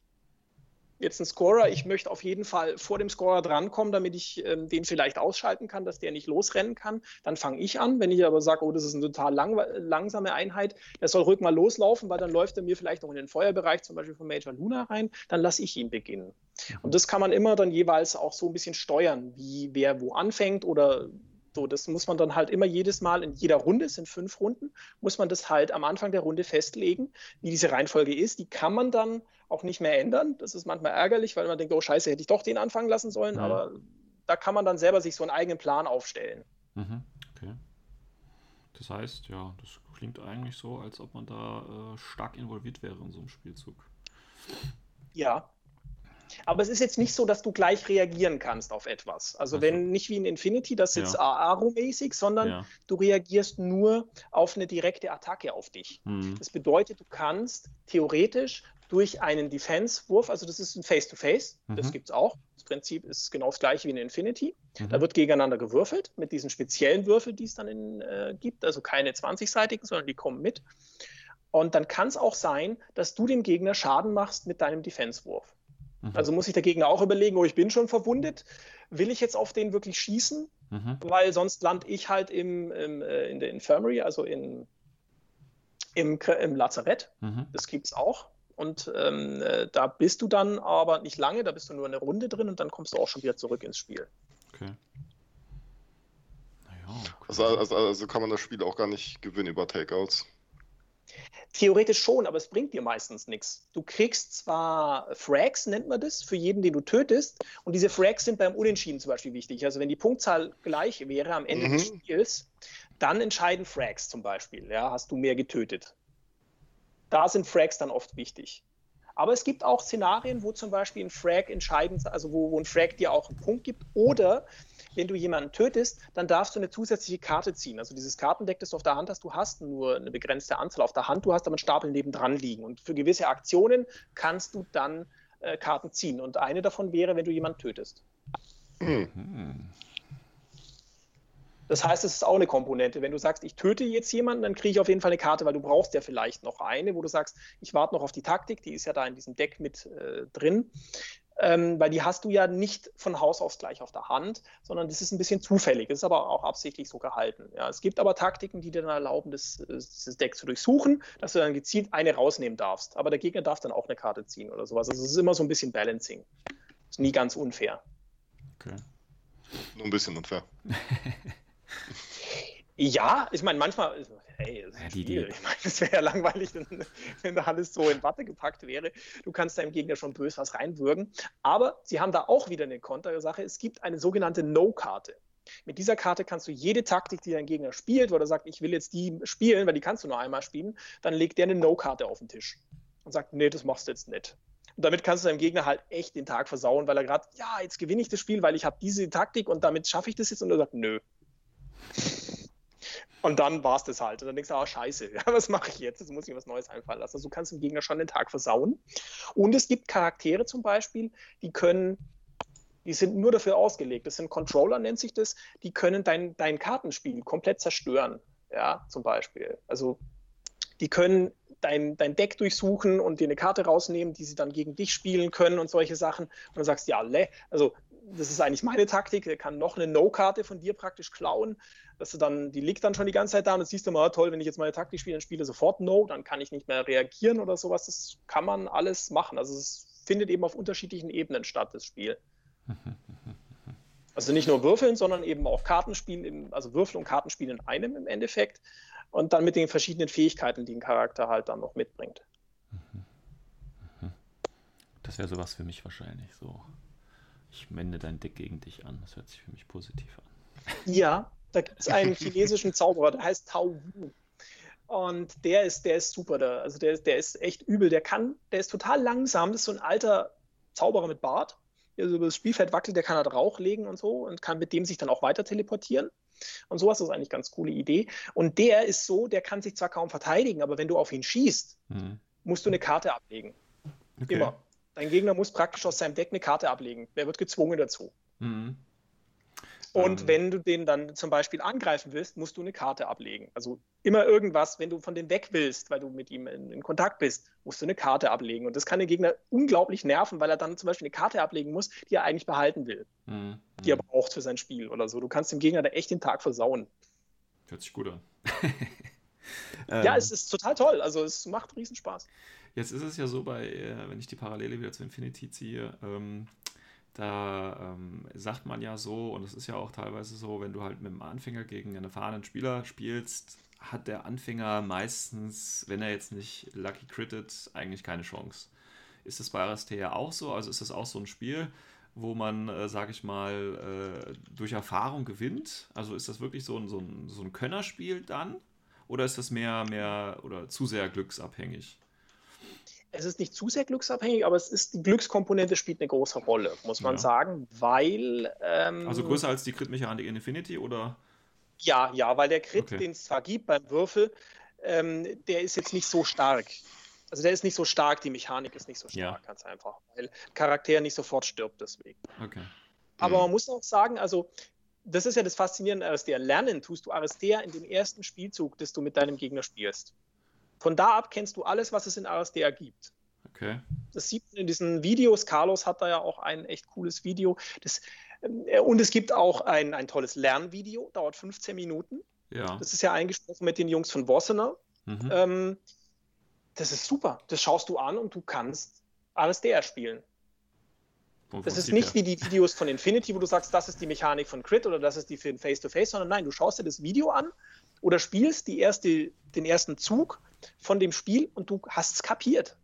[SPEAKER 4] jetzt ein Scorer, ich möchte auf jeden Fall vor dem Scorer drankommen, damit ich ähm, den vielleicht ausschalten kann, dass der nicht losrennen kann, dann fange ich an. Wenn ich aber sage, oh, das ist eine total lang, langsame Einheit, der soll ruhig mal loslaufen, weil dann läuft er mir vielleicht noch in den Feuerbereich, zum Beispiel von Major Luna rein, dann lasse ich ihn beginnen. Und das kann man immer dann jeweils auch so ein bisschen steuern, wie wer wo anfängt oder so, das muss man dann halt immer jedes Mal in jeder Runde, es sind fünf Runden, muss man das halt am Anfang der Runde festlegen, wie diese Reihenfolge ist. Die kann man dann auch nicht mehr ändern. Das ist manchmal ärgerlich, weil man denkt, oh Scheiße, hätte ich doch den anfangen lassen sollen,
[SPEAKER 2] Mhm.
[SPEAKER 4] aber da kann man dann selber sich so einen eigenen Plan aufstellen.
[SPEAKER 2] Mhm. Okay. Das heißt, ja, das klingt eigentlich so, als ob man da äh, stark involviert wäre in so einem Spielzug.
[SPEAKER 4] Ja. Aber es ist jetzt nicht so, dass du gleich reagieren kannst auf etwas. Also
[SPEAKER 2] Ach so.
[SPEAKER 4] wenn nicht wie in Infinity, das ist jetzt AARO-mäßig, sondern
[SPEAKER 2] Ja.
[SPEAKER 4] du reagierst nur auf eine direkte Attacke auf dich.
[SPEAKER 2] Mhm.
[SPEAKER 4] Das bedeutet, du kannst theoretisch durch einen Defense-Wurf, also das ist ein Face-to-Face, das
[SPEAKER 2] Mhm.
[SPEAKER 4] gibt es auch. Das Prinzip ist genau das gleiche wie in Infinity. Da
[SPEAKER 2] Mhm.
[SPEAKER 4] wird gegeneinander gewürfelt mit diesen speziellen Würfeln, die es dann in, äh, gibt, also keine 20-seitigen, sondern die kommen mit. Und dann kann es auch sein, dass du dem Gegner Schaden machst mit deinem Defense-Wurf.
[SPEAKER 2] Mhm.
[SPEAKER 4] Also muss sich der Gegner auch überlegen, oh, ich bin schon verwundet, will ich jetzt auf den wirklich schießen?
[SPEAKER 2] Mhm.
[SPEAKER 4] Weil sonst lande ich halt im, im, äh, in der Infirmary, also in, im, im Lazarett.
[SPEAKER 2] Mhm.
[SPEAKER 4] Das gibt es auch. Und ähm, äh, da bist du dann aber nicht lange, da bist du nur eine Runde drin und dann kommst du auch schon wieder zurück ins Spiel.
[SPEAKER 2] Okay. Naja, okay.
[SPEAKER 3] Also, also, also kann man das Spiel auch gar nicht gewinnen über Takeouts.
[SPEAKER 4] Theoretisch schon, aber es bringt dir meistens nichts. Du kriegst zwar Frags, nennt man das, für jeden, den du tötest. Und diese Frags sind beim Unentschieden zum Beispiel wichtig. Also wenn die Punktzahl gleich wäre am Ende
[SPEAKER 3] Mhm.
[SPEAKER 4] des Spiels, dann entscheiden Frags zum Beispiel. Ja, hast du mehr getötet. Da sind Frags dann oft wichtig. Aber es gibt auch Szenarien, wo zum Beispiel ein Frag entscheidend, also wo, wo ein Frag dir auch einen Punkt gibt. Oder wenn du jemanden tötest, dann darfst du eine zusätzliche Karte ziehen. Also dieses Kartendeck, das du auf der Hand hast, du hast nur eine begrenzte Anzahl auf der Hand, du hast aber einen Stapel nebendran liegen. Und für gewisse Aktionen kannst du dann äh, Karten ziehen. Und eine davon wäre, wenn du jemanden tötest.
[SPEAKER 3] Hm.
[SPEAKER 4] Das heißt, es ist auch eine Komponente. Wenn du sagst, ich töte jetzt jemanden, dann kriege ich auf jeden Fall eine Karte, weil du brauchst ja vielleicht noch eine, wo du sagst, ich warte noch auf die Taktik, die ist ja da in diesem Deck mit äh, drin. Ähm, weil die hast du ja nicht von Haus aus gleich auf der Hand, sondern das ist ein bisschen zufällig. Das ist aber auch absichtlich so gehalten. Ja, es gibt aber Taktiken, die dir dann erlauben, das, äh, dieses Deck zu durchsuchen, dass du dann gezielt eine rausnehmen darfst. Aber der Gegner darf dann auch eine Karte ziehen oder sowas. Also es ist immer so ein bisschen Balancing. Ist nie ganz unfair.
[SPEAKER 3] Okay. Nur ein bisschen unfair.
[SPEAKER 4] Ja, ich meine, manchmal, hey, das ist ja, die, Ich meine, es wäre ja langweilig, wenn, wenn, da alles so in Watte gepackt wäre. Du kannst deinem Gegner schon bös was reinwürgen. Aber sie haben da auch wieder eine Kontersache. Es gibt eine sogenannte No-Karte. Mit dieser Karte kannst du jede Taktik, die dein Gegner spielt, oder sagt, ich will jetzt die spielen, weil die kannst du nur einmal spielen, dann legt der eine No-Karte auf den Tisch und sagt, nee, das machst du jetzt nicht. Und damit kannst du deinem Gegner halt echt den Tag versauen, weil er gerade, ja, jetzt gewinne ich das Spiel, weil ich habe diese Taktik und damit schaffe ich das jetzt. Und er sagt, nö. Und dann war es das halt. Und dann denkst du, ah, scheiße, was mache ich jetzt? Jetzt muss ich was Neues einfallen lassen. Also du kannst dem Gegner schon den Tag versauen. Und es gibt Charaktere zum Beispiel, die können, die sind nur dafür ausgelegt. Das sind Controller, nennt sich das, die können dein, dein Kartenspiel komplett zerstören. Ja, zum Beispiel. Also die können dein, dein Deck durchsuchen und dir eine Karte rausnehmen, die sie dann gegen dich spielen können und solche Sachen. Und dann sagst du, ja, also das ist eigentlich meine Taktik, er kann noch eine No-Karte von dir praktisch klauen, dass du dann, die liegt dann schon die ganze Zeit da und siehst du mal, toll, wenn ich jetzt meine Taktik spiele, dann spiele sofort No, dann kann ich nicht mehr reagieren oder sowas. Das kann man alles machen. Also es findet eben auf unterschiedlichen Ebenen statt, das Spiel. Also nicht nur Würfeln, sondern eben auch Kartenspiel, also Würfel und Kartenspiel in einem im Endeffekt. Und dann mit den verschiedenen Fähigkeiten, die ein Charakter halt dann noch mitbringt.
[SPEAKER 2] Das wäre sowas für mich wahrscheinlich so. Ich wende dein Deck gegen dich an. Das hört sich für mich positiv an.
[SPEAKER 4] Ja, da gibt es einen chinesischen Zauberer, der heißt Tao Wu. Und der ist, der ist super da. Also der, der ist echt übel. Der kann, der ist total langsam. Das ist so ein alter Zauberer mit Bart. Der so über das Spielfeld wackelt, der kann halt Rauch legen und so und kann mit dem sich dann auch weiter teleportieren. Und sowas ist eigentlich eine ganz coole Idee. Und der ist so, der kann sich zwar kaum verteidigen, aber wenn du auf ihn schießt, mhm. musst du eine Karte ablegen. Okay. Immer. Dein Gegner muss praktisch aus seinem Deck eine Karte ablegen. Der wird gezwungen dazu. Mhm. Und ähm. wenn du den dann zum Beispiel angreifen willst, musst du eine Karte ablegen. Also immer irgendwas, wenn du von dem weg willst, weil du mit ihm in, in, Kontakt bist, musst du eine Karte ablegen. Und das kann den Gegner unglaublich nerven, weil er dann zum Beispiel eine Karte ablegen muss, die er eigentlich behalten will. Mhm. Die er braucht für sein Spiel oder so. Du kannst dem Gegner da echt den Tag versauen.
[SPEAKER 2] Hört sich gut an.
[SPEAKER 4] ja, es ist total toll. Also es macht riesen Spaß.
[SPEAKER 2] Jetzt ist es ja so, bei, äh, wenn ich die Parallele wieder zu Infinity ziehe, ähm, da ähm, sagt man ja so, und es ist ja auch teilweise so, wenn du halt mit dem Anfänger gegen einen erfahrenen Spieler spielst, hat der Anfänger meistens, wenn er jetzt nicht Lucky Critted, eigentlich keine Chance. Ist das bei Aristea auch so? Also ist das auch so ein Spiel, wo man, äh, sage ich mal, äh, durch Erfahrung gewinnt? Also ist das wirklich so ein, so ein, so ein Könnerspiel dann? Oder ist das mehr, mehr oder zu sehr glücksabhängig?
[SPEAKER 4] Es ist nicht zu sehr glücksabhängig, aber es ist die Glückskomponente spielt eine große Rolle, muss man ja. sagen, weil.
[SPEAKER 2] Ähm, also größer als die Crit-Mechanik in Infinity oder?
[SPEAKER 4] Ja, ja, weil der Crit, okay. den es zwar gibt beim Würfel, ähm, der ist jetzt nicht so stark. Also der ist nicht so stark, die Mechanik ist nicht so stark, ja. ganz einfach, weil Charakter nicht sofort stirbt deswegen. Okay. Aber mhm. man muss auch sagen, also das ist ja das Faszinierende an Aristea. Lernen tust du Aristea in dem ersten Spielzug, das du mit deinem Gegner spielst. Von da ab kennst du alles, was es in RSDR gibt. Okay. Das sieht man in diesen Videos. Carlos hat da ja auch ein echt cooles Video. Das, äh, und es gibt auch ein, ein tolles Lernvideo, dauert 15 Minuten. Ja. Das ist ja eingesprochen mit den Jungs von Bossener. Mhm. Ähm, das ist super. Das schaust du an und du kannst RSDR spielen. Wovon das ist nicht wie die Videos von Infinity, wo du sagst, das ist die Mechanik von Crit oder das ist die für Face-to-Face, -face, sondern nein, du schaust dir das Video an oder spielst die erste, den ersten Zug von dem Spiel und du hast es kapiert.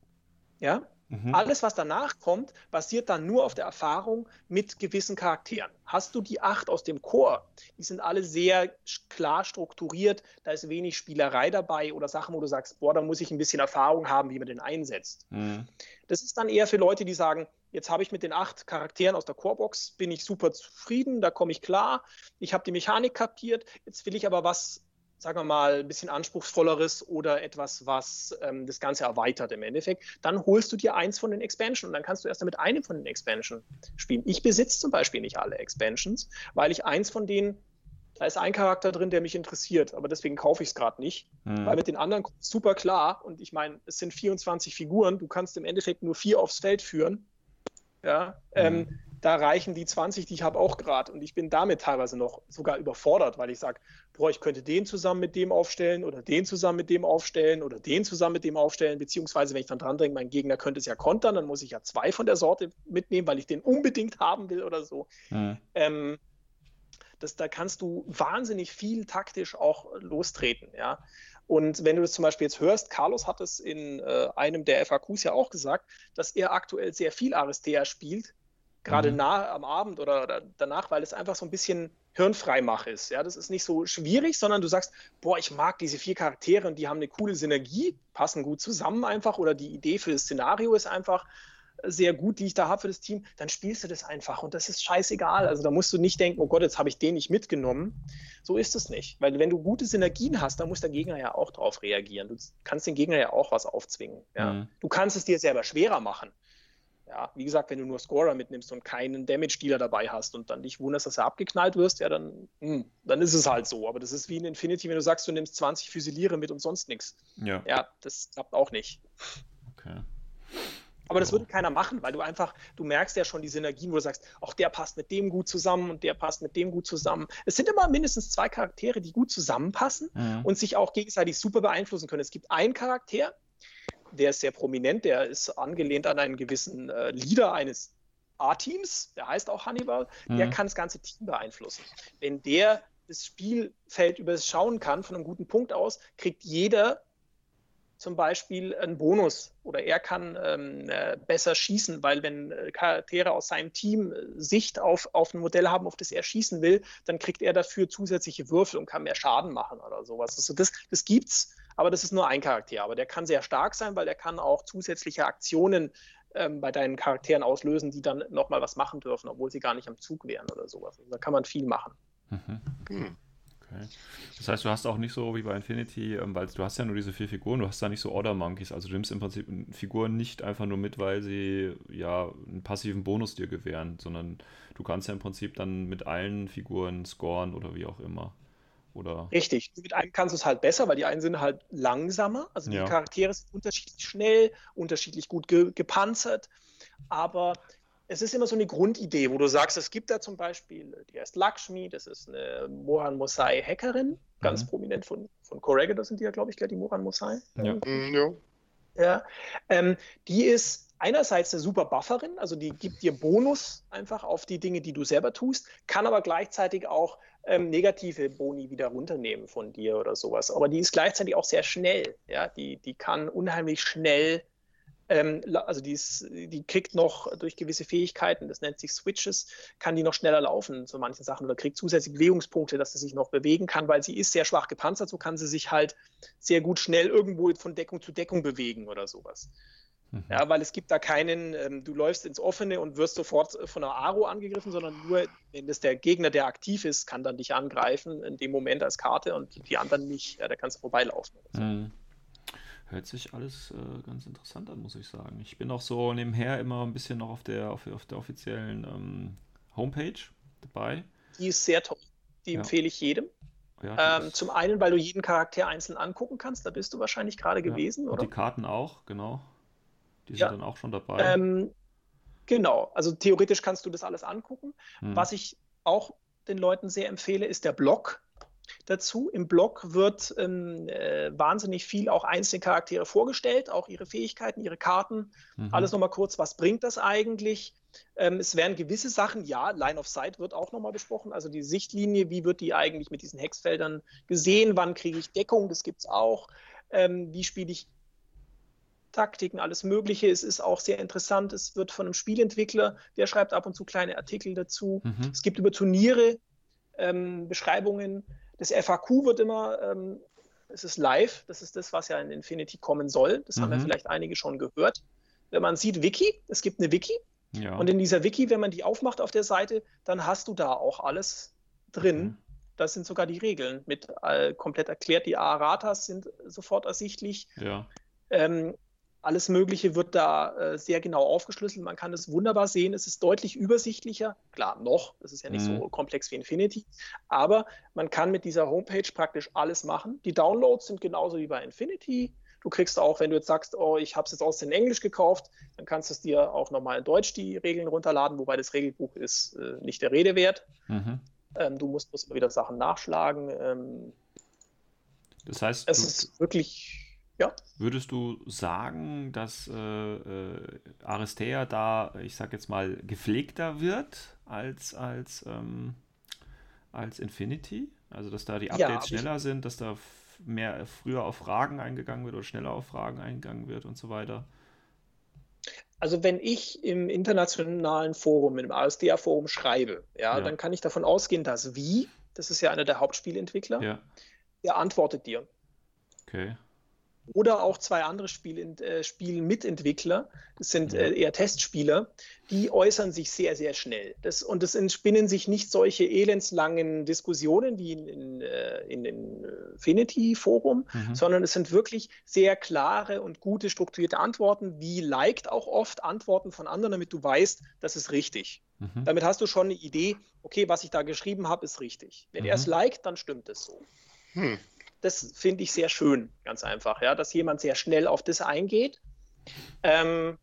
[SPEAKER 4] Ja? Mhm. Alles, was danach kommt, basiert dann nur auf der Erfahrung mit gewissen Charakteren. Hast du die acht aus dem Chor, die sind alle sehr klar strukturiert, da ist wenig Spielerei dabei oder Sachen, wo du sagst, boah, da muss ich ein bisschen Erfahrung haben, wie man den einsetzt. Mhm. Das ist dann eher für Leute, die sagen, jetzt habe ich mit den acht Charakteren aus der Chorbox, bin ich super zufrieden, da komme ich klar, ich habe die Mechanik kapiert, jetzt will ich aber was sagen wir mal, ein bisschen anspruchsvolleres oder etwas, was ähm, das Ganze erweitert im Endeffekt, dann holst du dir eins von den Expansions und dann kannst du erst mit einem von den Expansions spielen. Ich besitze zum Beispiel nicht alle Expansions, weil ich eins von denen Da ist ein Charakter drin, der mich interessiert, aber deswegen kaufe ich es gerade nicht.
[SPEAKER 2] Hm.
[SPEAKER 4] Weil mit den anderen super klar. Und ich meine, es sind 24 Figuren, du kannst im Endeffekt nur vier aufs Feld führen. Ja, ähm, da reichen die 20, die ich habe, auch gerade. Und ich bin damit teilweise noch sogar überfordert, weil ich sage, boah, ich könnte den zusammen mit dem aufstellen oder den zusammen mit dem aufstellen oder den zusammen mit dem aufstellen, beziehungsweise wenn ich dann dran denke, mein Gegner könnte es ja kontern, dann muss ich ja zwei von der Sorte mitnehmen, weil ich den unbedingt haben will oder so.
[SPEAKER 2] Hm.
[SPEAKER 4] Ähm, das, da kannst du wahnsinnig viel taktisch auch lostreten, ja. Und wenn du das zum Beispiel jetzt hörst, Carlos hat es in äh, einem der FAQs ja auch gesagt, dass er aktuell sehr viel Aristea spielt, gerade
[SPEAKER 2] Mhm.
[SPEAKER 4] nah am Abend oder, oder danach, weil es einfach so ein bisschen Hirnfreimach ist. Ja, das ist nicht so schwierig, sondern du sagst, boah, ich mag diese vier Charaktere und die haben eine coole Synergie, passen gut zusammen einfach oder die Idee für das Szenario ist einfach sehr gut, die ich da habe für das Team, dann spielst du das einfach und das ist scheißegal. Also da musst du nicht denken, oh Gott, jetzt habe ich den nicht mitgenommen. So ist es nicht. Weil wenn du gute Synergien hast, dann muss der Gegner ja auch darauf reagieren. Du kannst den Gegner ja auch was aufzwingen. Ja.
[SPEAKER 2] Mhm.
[SPEAKER 4] Du kannst es dir selber schwerer machen. Ja, wie gesagt, wenn du nur Scorer mitnimmst und keinen Damage-Dealer dabei hast und dann dich wunderst, dass er abgeknallt wirst, ja, dann, hm, dann ist es halt so. Aber das ist wie in Infinity, wenn du sagst, du nimmst 20 Füsiliere mit und sonst nichts.
[SPEAKER 2] Ja,
[SPEAKER 4] Ja, das klappt auch nicht.
[SPEAKER 2] okay.
[SPEAKER 4] Aber das
[SPEAKER 2] Ja.
[SPEAKER 4] würde keiner machen, weil du einfach, du merkst ja schon die Synergien, wo du sagst, auch der passt mit dem gut zusammen und der passt mit dem gut zusammen. Es sind immer mindestens zwei Charaktere, die gut zusammenpassen
[SPEAKER 2] Mhm.
[SPEAKER 4] und sich auch gegenseitig super beeinflussen können. Es gibt einen Charakter, der ist sehr prominent, der ist angelehnt an einen gewissen äh, Leader eines A-Teams, der heißt auch Hannibal, der
[SPEAKER 2] Mhm.
[SPEAKER 4] kann das ganze Team beeinflussen. Wenn der das Spielfeld überschauen kann von einem guten Punkt aus, kriegt jeder zum Beispiel einen Bonus oder er kann ähm, äh, besser schießen, weil wenn äh, Charaktere aus seinem Team äh, Sicht auf, auf ein Modell haben, auf das er schießen will, dann kriegt er dafür zusätzliche Würfel und kann mehr Schaden machen oder sowas. Also das, das gibt's, aber das ist nur ein Charakter. Aber der kann sehr stark sein, weil der kann auch zusätzliche Aktionen ähm, bei deinen Charakteren auslösen, die dann nochmal was machen dürfen, obwohl sie gar nicht am Zug wären oder sowas. Also da kann man viel machen.
[SPEAKER 2] Mhm.
[SPEAKER 3] Hm.
[SPEAKER 2] Okay. Das heißt, du hast auch nicht so wie bei Infinity, ähm, weil du hast ja nur diese vier Figuren, du hast da nicht so Order Monkeys, also du nimmst im Prinzip Figuren nicht einfach nur mit, weil sie ja einen passiven Bonus dir gewähren, sondern du kannst ja im Prinzip dann mit allen Figuren scoren oder wie auch immer. Oder
[SPEAKER 4] Richtig. Mit einem kannst du es halt besser, weil die einen sind halt langsamer. Also die
[SPEAKER 2] Ja.
[SPEAKER 4] Charaktere sind unterschiedlich schnell, unterschiedlich gut ge gepanzert. Aber es ist immer so eine Grundidee, wo du sagst, es gibt da zum Beispiel, die heißt Lakshmi, das ist eine Mohan Mosai Hackerin, ganz
[SPEAKER 2] Mhm.
[SPEAKER 4] prominent von, von Corregidor sind die ja, glaube ich, gell, die Mohan Mosai.
[SPEAKER 2] Ja.
[SPEAKER 3] Hm, ja.
[SPEAKER 4] Ja, ähm, die ist einerseits eine super Bufferin, also die gibt dir Bonus einfach auf die Dinge, die du selber tust, kann aber gleichzeitig auch ähm, negative Boni wieder runternehmen von dir oder sowas. Aber die ist gleichzeitig auch sehr schnell. Ja, die, die kann unheimlich schnell, ähm, also die, ist, die kriegt noch durch gewisse Fähigkeiten, das nennt sich Switches, kann die noch schneller laufen zu manchen Sachen oder kriegt zusätzliche Bewegungspunkte, dass sie sich noch bewegen kann, weil sie ist sehr schwach gepanzert, so kann sie sich halt sehr gut schnell irgendwo von Deckung zu Deckung bewegen oder sowas.
[SPEAKER 2] Mhm.
[SPEAKER 4] Ja, weil es gibt da keinen, ähm, du läufst ins Offene und wirst sofort äh, von einer Aro angegriffen, sondern nur, wenn das der Gegner, der aktiv ist, kann dann dich angreifen in dem Moment als Karte und die anderen nicht. Ja, da kannst du vorbeilaufen. So.
[SPEAKER 2] Mhm. Hört sich alles äh, ganz interessant an, muss ich sagen. Ich bin auch so nebenher immer ein bisschen noch auf der, auf, auf der offiziellen ähm, Homepage dabei.
[SPEAKER 4] Die ist sehr toll. Die
[SPEAKER 2] Ja.
[SPEAKER 4] empfehle ich jedem.
[SPEAKER 2] Ja,
[SPEAKER 4] Ähm, zum einen, weil du jeden Charakter einzeln angucken kannst. Da bist du wahrscheinlich gerade
[SPEAKER 2] ja.
[SPEAKER 4] gewesen,
[SPEAKER 2] Und
[SPEAKER 4] oder?
[SPEAKER 2] die Karten auch, genau. Die sind
[SPEAKER 4] Ja.
[SPEAKER 2] dann auch schon dabei.
[SPEAKER 4] Ähm, genau. Also theoretisch kannst du das alles angucken.
[SPEAKER 2] Hm.
[SPEAKER 4] Was ich auch den Leuten sehr empfehle, ist der Blog dazu. Im Blog wird ähm, äh, wahnsinnig viel auch einzelne Charaktere vorgestellt, auch ihre Fähigkeiten, ihre Karten.
[SPEAKER 2] Mhm.
[SPEAKER 4] Alles nochmal kurz, was bringt das eigentlich? Ähm, es werden gewisse Sachen, ja, Line of Sight wird auch nochmal besprochen, also die Sichtlinie, wie wird die eigentlich mit diesen Hexfeldern gesehen, wann kriege ich Deckung, das gibt es auch. Ähm, wie spiele ich Taktiken, alles Mögliche. Es ist auch sehr interessant. Es wird von einem Spielentwickler, der schreibt ab und zu kleine Artikel dazu.
[SPEAKER 2] Mhm.
[SPEAKER 4] Es gibt über Turniere ähm, Beschreibungen. Das FAQ wird immer, ähm, es ist live. Das ist das, was ja in Infinity kommen soll. Das haben ja
[SPEAKER 2] Mhm.
[SPEAKER 4] vielleicht einige schon gehört. Wenn man sieht Wiki, es gibt eine Wiki.
[SPEAKER 2] Ja.
[SPEAKER 4] Und in dieser Wiki, wenn man die aufmacht auf der Seite, dann hast du da auch alles drin.
[SPEAKER 2] Mhm.
[SPEAKER 4] Das sind sogar die Regeln mit äh, komplett erklärt. Die A-Ratas sind sofort ersichtlich.
[SPEAKER 2] Ja.
[SPEAKER 4] Ähm, Alles Mögliche wird da äh, sehr genau aufgeschlüsselt. Man kann es wunderbar sehen. Es ist deutlich übersichtlicher. Klar, noch. Es ist ja nicht
[SPEAKER 2] Mhm.
[SPEAKER 4] so komplex wie Infinity. Aber man kann mit dieser Homepage praktisch alles machen. Die Downloads sind genauso wie bei Infinity. Du kriegst auch, wenn du jetzt sagst, oh, ich habe es jetzt aus in Englisch gekauft, dann kannst du es dir auch nochmal in Deutsch die Regeln runterladen, wobei das Regelbuch ist äh, nicht der Rede wert.
[SPEAKER 2] Mhm.
[SPEAKER 4] Ähm, du musst bloß immer wieder Sachen nachschlagen. Ähm,
[SPEAKER 2] Das heißt,
[SPEAKER 4] es ist wirklich, ja,
[SPEAKER 2] würdest du sagen, dass äh, äh, Aristea da, ich sag jetzt mal, gepflegter wird als, als, ähm, als Infinity? Also, dass da die
[SPEAKER 4] Ja,
[SPEAKER 2] Updates
[SPEAKER 4] ich-
[SPEAKER 2] schneller sind, dass da mehr früher auf Fragen eingegangen wird oder schneller auf Fragen eingegangen wird und so weiter.
[SPEAKER 4] Also wenn ich im internationalen Forum, im ASDA-Forum schreibe, ja,
[SPEAKER 2] Ja.
[SPEAKER 4] dann kann ich davon ausgehen, dass Wie, das ist ja einer der Hauptspielentwickler,
[SPEAKER 2] Ja,
[SPEAKER 4] der antwortet dir.
[SPEAKER 2] okay.
[SPEAKER 4] Oder auch zwei andere Spiel, äh, Spielmitentwickler, das sind äh, eher Testspieler, die äußern sich sehr, sehr schnell. Das, und es entspinnen sich nicht solche elendslangen Diskussionen wie in, in, äh, in den Infinity-Forum,
[SPEAKER 2] Mhm.
[SPEAKER 4] sondern es sind wirklich sehr klare und gute strukturierte Antworten, wie liked auch oft Antworten von anderen, damit du weißt, das ist richtig.
[SPEAKER 2] Mhm.
[SPEAKER 4] Damit hast du schon eine Idee, okay, was ich da geschrieben habe, ist richtig. Wenn
[SPEAKER 2] Mhm.
[SPEAKER 4] er es liked, dann stimmt es so.
[SPEAKER 3] Hm.
[SPEAKER 4] Das finde ich sehr schön, ganz einfach, ja, dass jemand sehr schnell auf das eingeht ähm,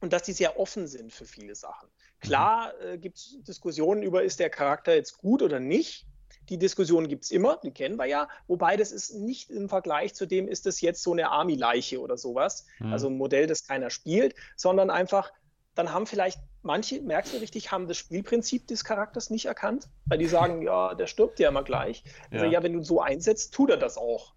[SPEAKER 4] und dass die sehr offen sind für viele Sachen. Klar äh, gibt es Diskussionen über, ist der Charakter jetzt gut oder nicht. Die Diskussion gibt es immer, die kennen wir ja, wobei das ist nicht im Vergleich zu dem, ist das jetzt so eine Army-Leiche oder sowas,
[SPEAKER 2] Mhm.
[SPEAKER 4] also ein Modell, das keiner spielt, sondern einfach, dann haben vielleicht manche, merkst du richtig, haben das Spielprinzip des Charakters nicht erkannt, weil die sagen, ja, der stirbt ja immer gleich. Also
[SPEAKER 2] Ja.
[SPEAKER 4] ja, wenn du so einsetzt, tut er das auch.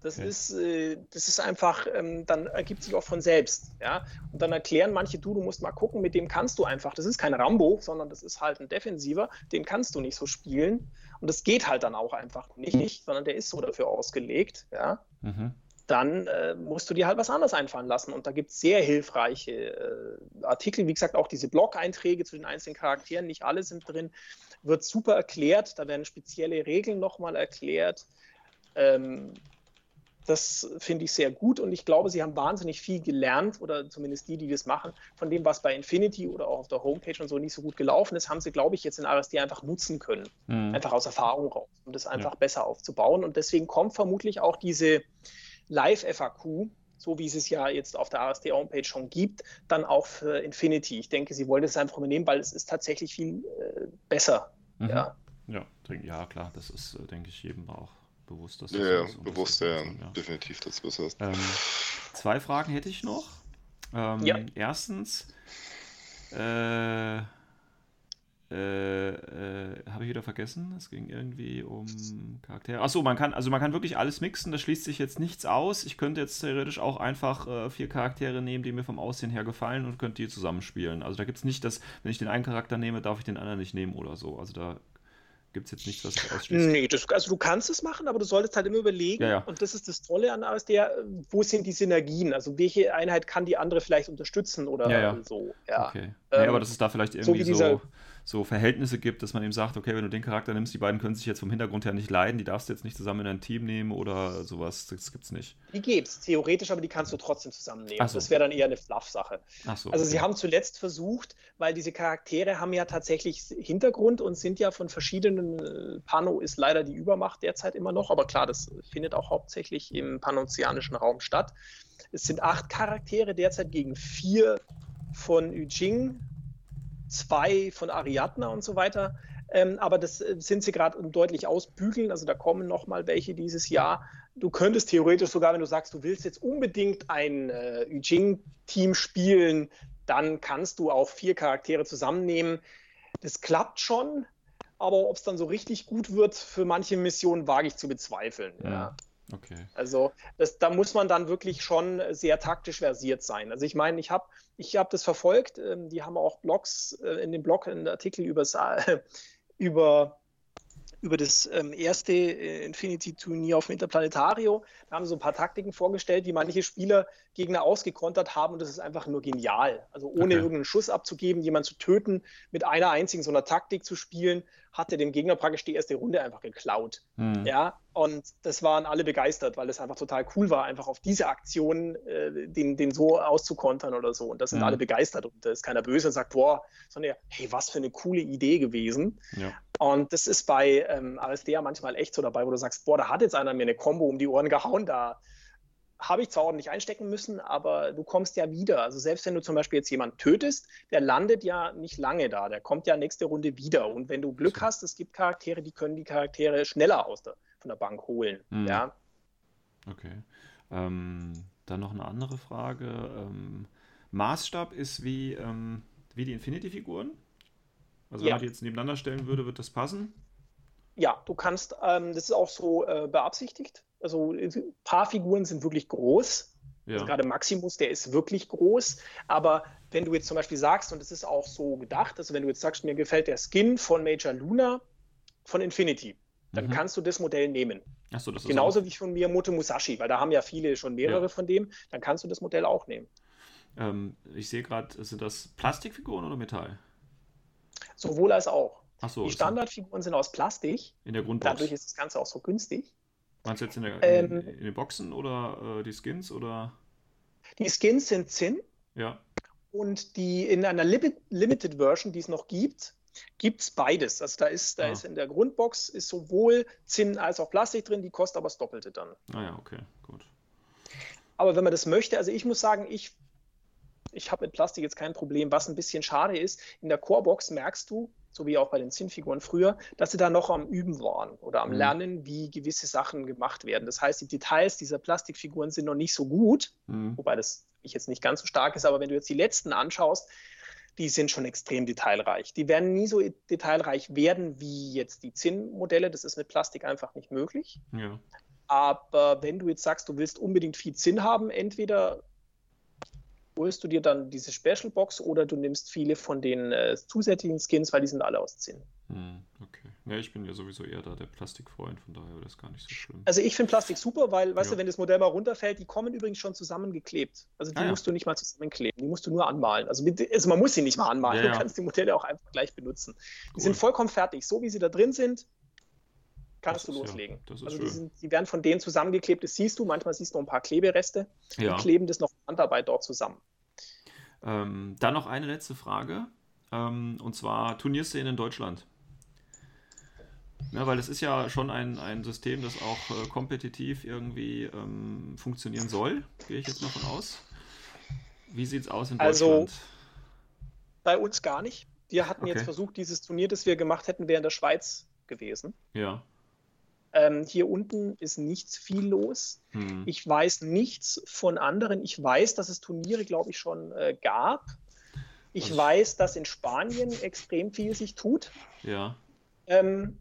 [SPEAKER 4] Das
[SPEAKER 2] Okay.
[SPEAKER 4] ist, äh, das ist einfach, ähm, dann ergibt sich auch von selbst, ja. Und dann erklären manche, du, du musst mal gucken, mit dem kannst du einfach. Das ist kein Rambo, sondern das ist halt ein Defensiver, den kannst du nicht so spielen. Und das geht halt dann auch einfach nicht, sondern der ist so dafür ausgelegt, ja
[SPEAKER 2] Mhm.
[SPEAKER 4] Dann äh, musst du dir halt was anderes einfallen lassen. Und da gibt es sehr hilfreiche äh, Artikel, wie gesagt, auch diese Blog-Einträge zu den einzelnen Charakteren, nicht alle sind drin, wird super erklärt, da werden spezielle Regeln nochmal erklärt. Ähm, das finde ich sehr gut und ich glaube, sie haben wahnsinnig viel gelernt oder zumindest die, die das machen, von dem, was bei Infinity oder auch auf der Homepage und so nicht so gut gelaufen ist, haben sie, glaube ich, jetzt in RSD einfach nutzen können
[SPEAKER 2] Mhm.
[SPEAKER 4] einfach aus Erfahrung raus, um das einfach besser aufzubauen. Und deswegen kommt vermutlich auch diese Live-FAQ, so wie es es ja jetzt auf der ASD-Homepage schon gibt, dann auch für Infinity. Ich denke, sie wollen das einfach übernehmen, weil es ist tatsächlich viel äh, besser.
[SPEAKER 2] Mhm.
[SPEAKER 4] Ja.
[SPEAKER 2] Ja, ja, klar, das ist, äh, denke ich, jedem auch bewusst, dass
[SPEAKER 3] Ja,
[SPEAKER 2] das
[SPEAKER 3] ja,
[SPEAKER 2] und
[SPEAKER 3] bewusst,
[SPEAKER 2] das
[SPEAKER 3] ja,
[SPEAKER 2] ist so,
[SPEAKER 3] definitiv, das besser ist.
[SPEAKER 2] Ähm, zwei Fragen hätte ich noch. Ähm,
[SPEAKER 4] Ja.
[SPEAKER 2] Erstens, äh, äh, äh, habe ich wieder vergessen. Es ging irgendwie um Charaktere. Achso, man kann, also man kann wirklich alles mixen, da schließt sich jetzt nichts aus. Ich könnte jetzt theoretisch auch einfach äh, vier Charaktere nehmen, die mir vom Aussehen her gefallen und könnte die zusammenspielen. Also da gibt es nicht das, wenn ich den einen Charakter nehme, darf ich den anderen nicht nehmen oder so. Also da gibt es jetzt nichts, was ausschließt.
[SPEAKER 4] Nee, das, also du kannst es machen, aber du solltest halt immer überlegen,
[SPEAKER 2] Ja, ja.
[SPEAKER 4] und das ist das Tolle an ASD, wo sind die Synergien? Also welche Einheit kann die andere vielleicht unterstützen oder
[SPEAKER 2] Ja,
[SPEAKER 4] so. Ja.
[SPEAKER 2] Okay. nee,
[SPEAKER 4] Ähm,
[SPEAKER 2] aber dass es da vielleicht irgendwie
[SPEAKER 4] wie
[SPEAKER 2] so, so Verhältnisse gibt, dass man eben sagt, okay, wenn du den Charakter nimmst, die beiden können sich jetzt vom Hintergrund her nicht leiden, die darfst du jetzt nicht zusammen in ein Team nehmen oder sowas, das gibt's nicht.
[SPEAKER 4] Die gibt's, theoretisch, aber die kannst du trotzdem zusammennehmen.
[SPEAKER 2] So.
[SPEAKER 4] Das wäre dann eher eine Fluff-Sache.
[SPEAKER 2] So,
[SPEAKER 4] also
[SPEAKER 2] okay.
[SPEAKER 4] sie haben zuletzt versucht, weil diese Charaktere haben ja tatsächlich Hintergrund und sind ja von verschiedenen, äh, Pano ist leider die Übermacht derzeit immer noch, aber klar, das findet auch hauptsächlich im panozianischen Raum statt. Es sind acht Charaktere derzeit gegen vier von Yu Jing 2 von Ariadna und so weiter. Ähm, aber das äh, sind sie gerade deutlich ausbügeln. Also da kommen noch mal welche dieses Jahr. Du könntest theoretisch sogar, wenn du sagst, du willst jetzt unbedingt ein äh, Yujing-Team spielen, dann kannst du auch vier Charaktere zusammennehmen. Das klappt schon, aber ob es dann so richtig gut wird für manche Missionen, wage ich zu bezweifeln.
[SPEAKER 2] Ja. Okay.
[SPEAKER 4] Also das, da muss man dann wirklich schon sehr taktisch versiert sein. Also ich meine, ich habe ich hab das verfolgt. Ähm, die haben auch Blogs, äh, in dem Blog einen Artikel übers, äh, über über das ähm, erste äh, Infinity-Turnier auf dem Interplanetario. Da haben sie so ein paar Taktiken vorgestellt, die manche Spieler Gegner ausgekontert haben und das ist einfach nur genial. Also ohne
[SPEAKER 2] Okay.
[SPEAKER 4] irgendeinen Schuss abzugeben, jemanden zu töten, mit einer einzigen so einer Taktik zu spielen, hat er dem Gegner praktisch die erste Runde einfach geklaut.
[SPEAKER 2] Hm.
[SPEAKER 4] Ja, und das waren alle begeistert, weil es einfach total cool war, einfach auf diese Aktion äh, den, den so auszukontern oder so. Und das sind
[SPEAKER 2] Mhm.
[SPEAKER 4] alle begeistert. Und da ist keiner böse und sagt, boah, sondern eher, hey, was für eine coole Idee gewesen.
[SPEAKER 2] Ja.
[SPEAKER 4] Und das ist bei ähm, Aristea manchmal echt so dabei, wo du sagst, boah, da hat jetzt einer mir eine Combo um die Ohren gehauen, da habe ich zwar ordentlich einstecken müssen, aber du kommst ja wieder. Also selbst wenn du zum Beispiel jetzt jemanden tötest, der landet ja nicht lange da, der kommt ja nächste Runde wieder. Und wenn du Glück hast, es gibt Charaktere, die können die Charaktere schneller aus der, von der Bank holen.
[SPEAKER 2] Mhm.
[SPEAKER 4] Ja.
[SPEAKER 2] Okay. Ähm, dann noch eine andere Frage. Ähm, Maßstab ist wie, ähm, wie die Infinity-Figuren? Also wenn
[SPEAKER 4] Ja.
[SPEAKER 2] man die jetzt nebeneinander stellen würde, wird das passen?
[SPEAKER 4] Ja, du kannst, ähm, das ist auch so äh, beabsichtigt. Also ein paar Figuren sind wirklich groß. Also
[SPEAKER 2] Ja.
[SPEAKER 4] gerade Maximus, der ist wirklich groß. Aber wenn du jetzt zum Beispiel sagst, und das ist auch so gedacht, also wenn du jetzt sagst, mir gefällt der Skin von Major Luna von Infinity, dann
[SPEAKER 2] Mhm.
[SPEAKER 4] kannst du das Modell nehmen.
[SPEAKER 2] Achso, das ist
[SPEAKER 4] Genauso
[SPEAKER 2] auch,
[SPEAKER 4] wie von Miyamoto Musashi, weil da haben ja viele schon mehrere
[SPEAKER 2] Ja.
[SPEAKER 4] von dem, dann kannst du das Modell auch nehmen.
[SPEAKER 2] ähm, ich sehe gerade, sind das Plastikfiguren oder Metall?
[SPEAKER 4] Sowohl als auch.
[SPEAKER 2] Achso,
[SPEAKER 4] Die Standardfiguren sind aus Plastik,
[SPEAKER 2] in der Grundbox.
[SPEAKER 4] dadurch ist das Ganze auch so günstig.
[SPEAKER 2] Meinst du jetzt in, der,
[SPEAKER 4] Ähm,
[SPEAKER 2] in, in den Boxen oder äh, die Skins oder?
[SPEAKER 4] Die Skins sind Zinn,
[SPEAKER 2] Ja.
[SPEAKER 4] Und die in einer Limi- Limited Version, die es noch gibt, gibt es beides. Also da ist, da
[SPEAKER 2] Ah.
[SPEAKER 4] ist in der Grundbox ist sowohl Zinn als auch Plastik drin, die kostet aber das Doppelte dann.
[SPEAKER 2] Ah okay, gut.
[SPEAKER 4] Aber wenn man das möchte, also ich muss sagen, ich, ich habe mit Plastik jetzt kein Problem. Was ein bisschen schade ist, in der Core-Box merkst du, so wie auch bei den Zinnfiguren früher, dass sie da noch am Üben waren oder am
[SPEAKER 2] Mhm.
[SPEAKER 4] Lernen, wie gewisse Sachen gemacht werden. Das heißt, die Details dieser Plastikfiguren sind noch nicht so gut,
[SPEAKER 2] Hm.
[SPEAKER 4] wobei das jetzt nicht ganz so stark ist, aber wenn du jetzt die letzten anschaust, die sind schon extrem detailreich. Die werden nie so detailreich werden wie jetzt die Zinn-Modelle. Das ist mit Plastik einfach nicht möglich.
[SPEAKER 2] Ja.
[SPEAKER 4] Aber wenn du jetzt sagst, du willst unbedingt viel Zinn haben, entweder holst du dir dann diese Special Box oder du nimmst viele von den äh, zusätzlichen Skins, weil die sind alle aus Zinn.
[SPEAKER 2] Hm, okay. Ja, ich bin ja sowieso eher da der Plastikfreund, von daher wäre das gar nicht so schlimm.
[SPEAKER 4] Also ich finde Plastik super, weil, weißt
[SPEAKER 2] Ja.
[SPEAKER 4] du, wenn das Modell mal runterfällt, die kommen übrigens schon zusammengeklebt. Also die
[SPEAKER 2] Ah, ja.
[SPEAKER 4] musst du nicht mal zusammenkleben, die musst du nur anmalen. Also, mit, also man muss sie nicht mal anmalen,
[SPEAKER 2] ja.
[SPEAKER 4] du kannst die Modelle auch einfach gleich benutzen. Die
[SPEAKER 2] Cool.
[SPEAKER 4] sind vollkommen fertig. So wie sie da drin sind, kannst
[SPEAKER 2] Das
[SPEAKER 4] du
[SPEAKER 2] ist ja-
[SPEAKER 4] loslegen.
[SPEAKER 2] das ist
[SPEAKER 4] also die, sind, die werden von denen zusammengeklebt, das siehst du, manchmal siehst du ein paar Klebereste,
[SPEAKER 2] Ja.
[SPEAKER 4] die kleben das noch Handarbeit dort zusammen.
[SPEAKER 2] Ähm, dann noch eine letzte Frage. Ähm, und zwar Turnierszene in Deutschland. Ja, weil es ist ja schon ein, ein System, das auch äh, kompetitiv irgendwie ähm, funktionieren soll, gehe ich jetzt mal von aus. Wie sieht es aus in
[SPEAKER 4] Also,
[SPEAKER 2] Deutschland?
[SPEAKER 4] Bei uns gar nicht. Wir hatten jetzt
[SPEAKER 2] Okay.
[SPEAKER 4] versucht, dieses Turnier, das wir gemacht hätten, wäre in der Schweiz gewesen.
[SPEAKER 2] Ja.
[SPEAKER 4] Ähm, hier unten ist nichts viel los.
[SPEAKER 2] Hm.
[SPEAKER 4] Ich weiß nichts von anderen. Ich weiß, dass es Turniere, glaube ich, schon äh, gab. Ich
[SPEAKER 2] Also-
[SPEAKER 4] weiß, dass in Spanien extrem viel sich tut.
[SPEAKER 2] Ja.
[SPEAKER 4] Ähm,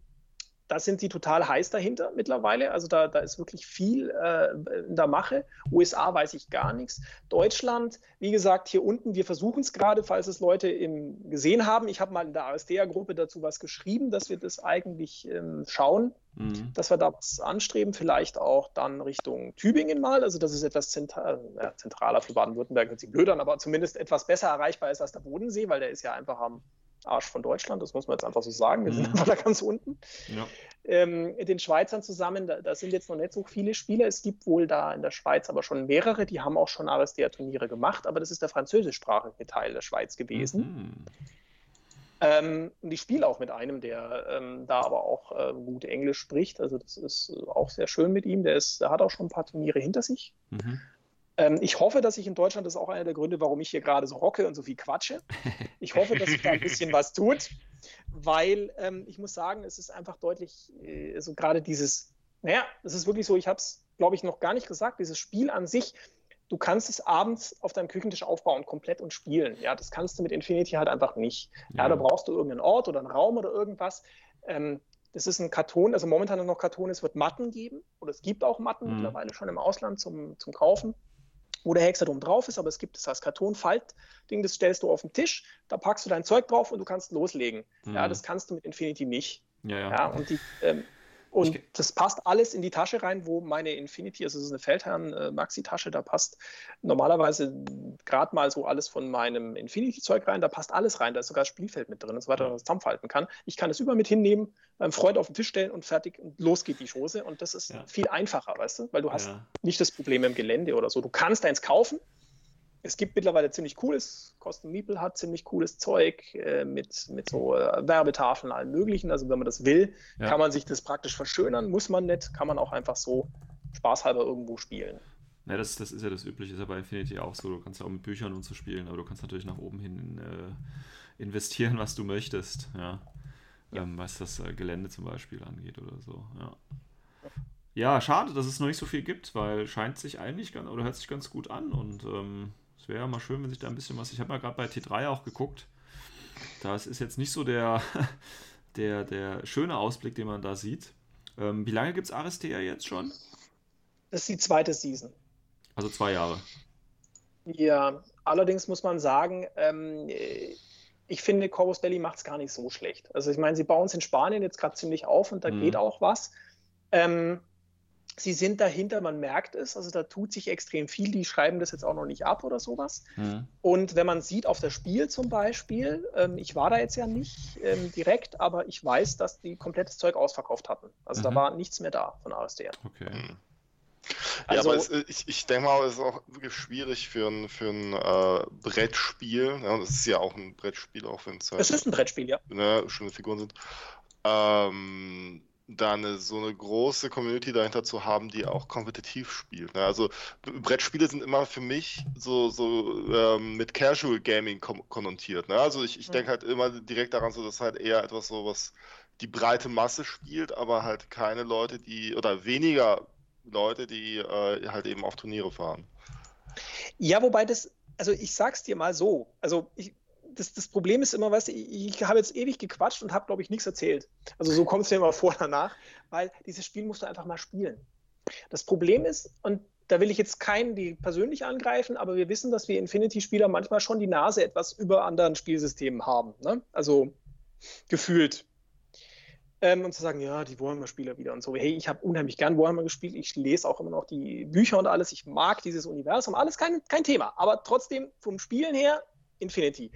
[SPEAKER 4] da sind sie total heiß dahinter mittlerweile. Also da, da ist wirklich viel äh, in der Mache. USA weiß ich gar nichts. Deutschland, wie gesagt, hier unten, wir versuchen es gerade, falls es Leute im, gesehen haben. Ich habe mal in der ASDA-Gruppe dazu was geschrieben, dass wir das eigentlich ähm, schauen,
[SPEAKER 2] Hm.
[SPEAKER 4] dass wir da was anstreben, vielleicht auch dann Richtung Tübingen mal. Also das ist etwas zentral, ja, zentraler für Baden-Württemberg, hört sich blöd an, aber zumindest etwas besser erreichbar ist als der Bodensee, weil der ist ja einfach am Arsch von Deutschland, das muss man jetzt einfach so sagen. Wir sind
[SPEAKER 2] Mhm.
[SPEAKER 4] einfach da ganz unten.
[SPEAKER 2] Ja.
[SPEAKER 4] Ähm, den Schweizern zusammen, da, da sind jetzt noch nicht so viele Spieler. Es gibt wohl da in der Schweiz aber schon mehrere, die haben auch schon Arestea-Turniere gemacht, aber das ist der französischsprachige Teil der Schweiz gewesen.
[SPEAKER 2] Mhm.
[SPEAKER 4] Ähm, und ich spiele auch mit einem, der ähm, da aber auch äh, gut Englisch spricht. Also das ist auch sehr schön mit ihm. Der, ist, der hat auch schon ein paar Turniere hinter sich.
[SPEAKER 2] Mhm.
[SPEAKER 4] Ähm, ich hoffe, dass ich in Deutschland, das ist auch einer der Gründe, warum ich hier gerade so hocke und so viel quatsche. Ich hoffe, dass sich da ein bisschen was tut, weil ähm, ich muss sagen, es ist einfach deutlich, äh, so gerade dieses, naja, es ist wirklich so, ich habe es, glaube ich, noch gar nicht gesagt, dieses Spiel an sich, du kannst es abends auf deinem Küchentisch aufbauen, komplett und spielen. Ja, das kannst du mit Infinity halt einfach nicht. Ja, da brauchst du irgendeinen Ort oder einen Raum oder irgendwas. Ähm, das ist ein Karton, also momentan ist noch Karton, es wird Matten geben oder es gibt auch Matten
[SPEAKER 2] Mhm.
[SPEAKER 4] mittlerweile schon im Ausland zum, zum Kaufen, wo der Hexadom drauf ist, aber es gibt es als Kartonfaltding, das stellst du auf den Tisch, da packst du dein Zeug drauf und du kannst loslegen. Ja,
[SPEAKER 2] Mhm.
[SPEAKER 4] das kannst du mit Infinity nicht. Ja, ja. ja und die, ähm, und ich, das passt alles in die Tasche rein, wo meine Infinity, also es ist eine Feldherrn-Maxi-Tasche, da passt normalerweise gerade mal so alles von meinem Infinity-Zeug rein, da passt alles rein, da ist sogar das Spielfeld mit drin und so weiter, was zusammenfalten kann. Ich kann es über mit hinnehmen, beim Freund auf den Tisch stellen und fertig und los geht die Chose und das ist ja. viel einfacher, weißt du, weil du hast ja. nicht das Problem im Gelände oder so. Du kannst eins kaufen, es gibt mittlerweile ziemlich cooles, Kosten Miepel hat ziemlich cooles Zeug äh, mit, mit so äh, Werbetafeln, allem möglichen. Also wenn man das will, ja. kann man sich das praktisch verschönern, muss man nicht, kann man auch einfach so spaßhalber irgendwo spielen.
[SPEAKER 2] Ja, das, das ist ja das Übliche, ist ja bei Infinity auch so. Du kannst ja auch mit Büchern und so spielen, aber du kannst natürlich nach oben hin äh, investieren, was du möchtest, ja. ja. Ähm, was das äh, Gelände zum Beispiel angeht oder so, ja. Ja, schade, dass es noch nicht so viel gibt, weil scheint sich eigentlich ganz, oder hört sich ganz gut an und ähm, es wäre ja mal schön, wenn sich da ein bisschen was. Ich habe mal gerade bei T3 auch geguckt. Das ist jetzt nicht so der, der, der schöne Ausblick, den man da sieht. Ähm, wie lange gibt es Aristea jetzt schon?
[SPEAKER 4] Das ist die zweite Season.
[SPEAKER 2] Also zwei Jahre.
[SPEAKER 4] Ja, allerdings muss man sagen, ähm, ich finde, Corvus Belli macht es gar nicht so schlecht. Also ich meine, sie bauen es in Spanien jetzt gerade ziemlich auf und da mhm. geht auch was. Ähm, Sie sind dahinter, man merkt es, also da tut sich extrem viel, die schreiben das jetzt auch noch nicht ab oder sowas. Mhm. Und wenn man sieht auf das Spiel zum Beispiel, ähm, ich war da jetzt ja nicht ähm, direkt, aber ich weiß, dass die komplettes Zeug ausverkauft hatten. Also mhm. da war nichts mehr da von ASDR.
[SPEAKER 2] Okay.
[SPEAKER 3] Ja, also, aber es, ich, ich denke mal, es ist auch wirklich schwierig für ein, für ein äh, Brettspiel. Ja, das ist ja auch ein Brettspiel, auch wenn es
[SPEAKER 4] halt. Es ist ein Brettspiel, ja.
[SPEAKER 3] Ne, schöne Figuren sind. Ähm, da eine, so eine große Community dahinter zu haben, die auch kompetitiv spielt. Ne? Also Brettspiele sind immer für mich so, so ähm, mit Casual Gaming konnotiert. Ne? Also ich, ich denke halt immer direkt daran, so dass halt eher etwas so, was die breite Masse spielt, aber halt keine Leute, die oder weniger Leute, die äh, halt eben auf Turniere fahren.
[SPEAKER 4] Ja, wobei das, also ich sag's dir mal so, also ich, das, das Problem ist immer, weißt du, ich, ich habe jetzt ewig gequatscht und habe, glaube ich, nichts erzählt. Also so kommt es mir immer vor danach, weil dieses Spiel musst du einfach mal spielen. Das Problem ist, und da will ich jetzt keinen die persönlich angreifen, aber wir wissen, dass wir Infinity-Spieler manchmal schon die Nase etwas über anderen Spielsystemen haben. Ne? Also gefühlt. Ähm, und zu sagen, ja, die Warhammer-Spieler wieder und so. Hey, ich habe unheimlich gern Warhammer gespielt. Ich lese auch immer noch die Bücher und alles. Ich mag dieses Universum. Alles kein, kein Thema. Aber trotzdem, vom Spielen her, Infinity.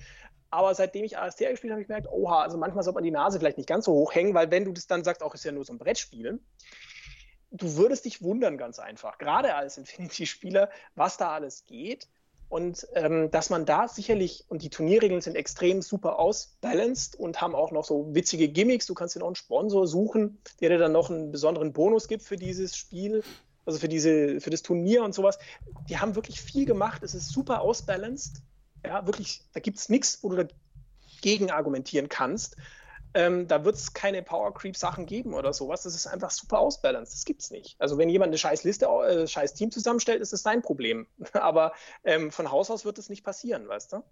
[SPEAKER 4] Aber seitdem ich AST gespielt habe, habe ich gemerkt, oha, also manchmal sollte man die Nase vielleicht nicht ganz so hoch hängen, weil wenn du das dann sagst, auch ist ja nur so ein Brettspiel, du würdest dich wundern ganz einfach, gerade als Infinity-Spieler, was da alles geht. Und ähm, dass man da sicherlich, und die Turnierregeln sind extrem super ausbalanced und haben auch noch so witzige Gimmicks. Du kannst dir noch einen Sponsor suchen, der dir dann noch einen besonderen Bonus gibt für dieses Spiel, also für, diese, für das Turnier und sowas. Die haben wirklich viel gemacht. Es ist super ausbalanced ja, wirklich, da gibt es nichts, wo du dagegen argumentieren kannst. Ähm, da wird es keine Power Creep Sachen geben oder sowas. Das ist einfach super ausbalanced. Das gibt es nicht. Also wenn jemand eine scheiß Liste, äh, scheiß Team zusammenstellt, ist das sein Problem. Aber ähm, von Haus aus wird das nicht passieren, weißt du?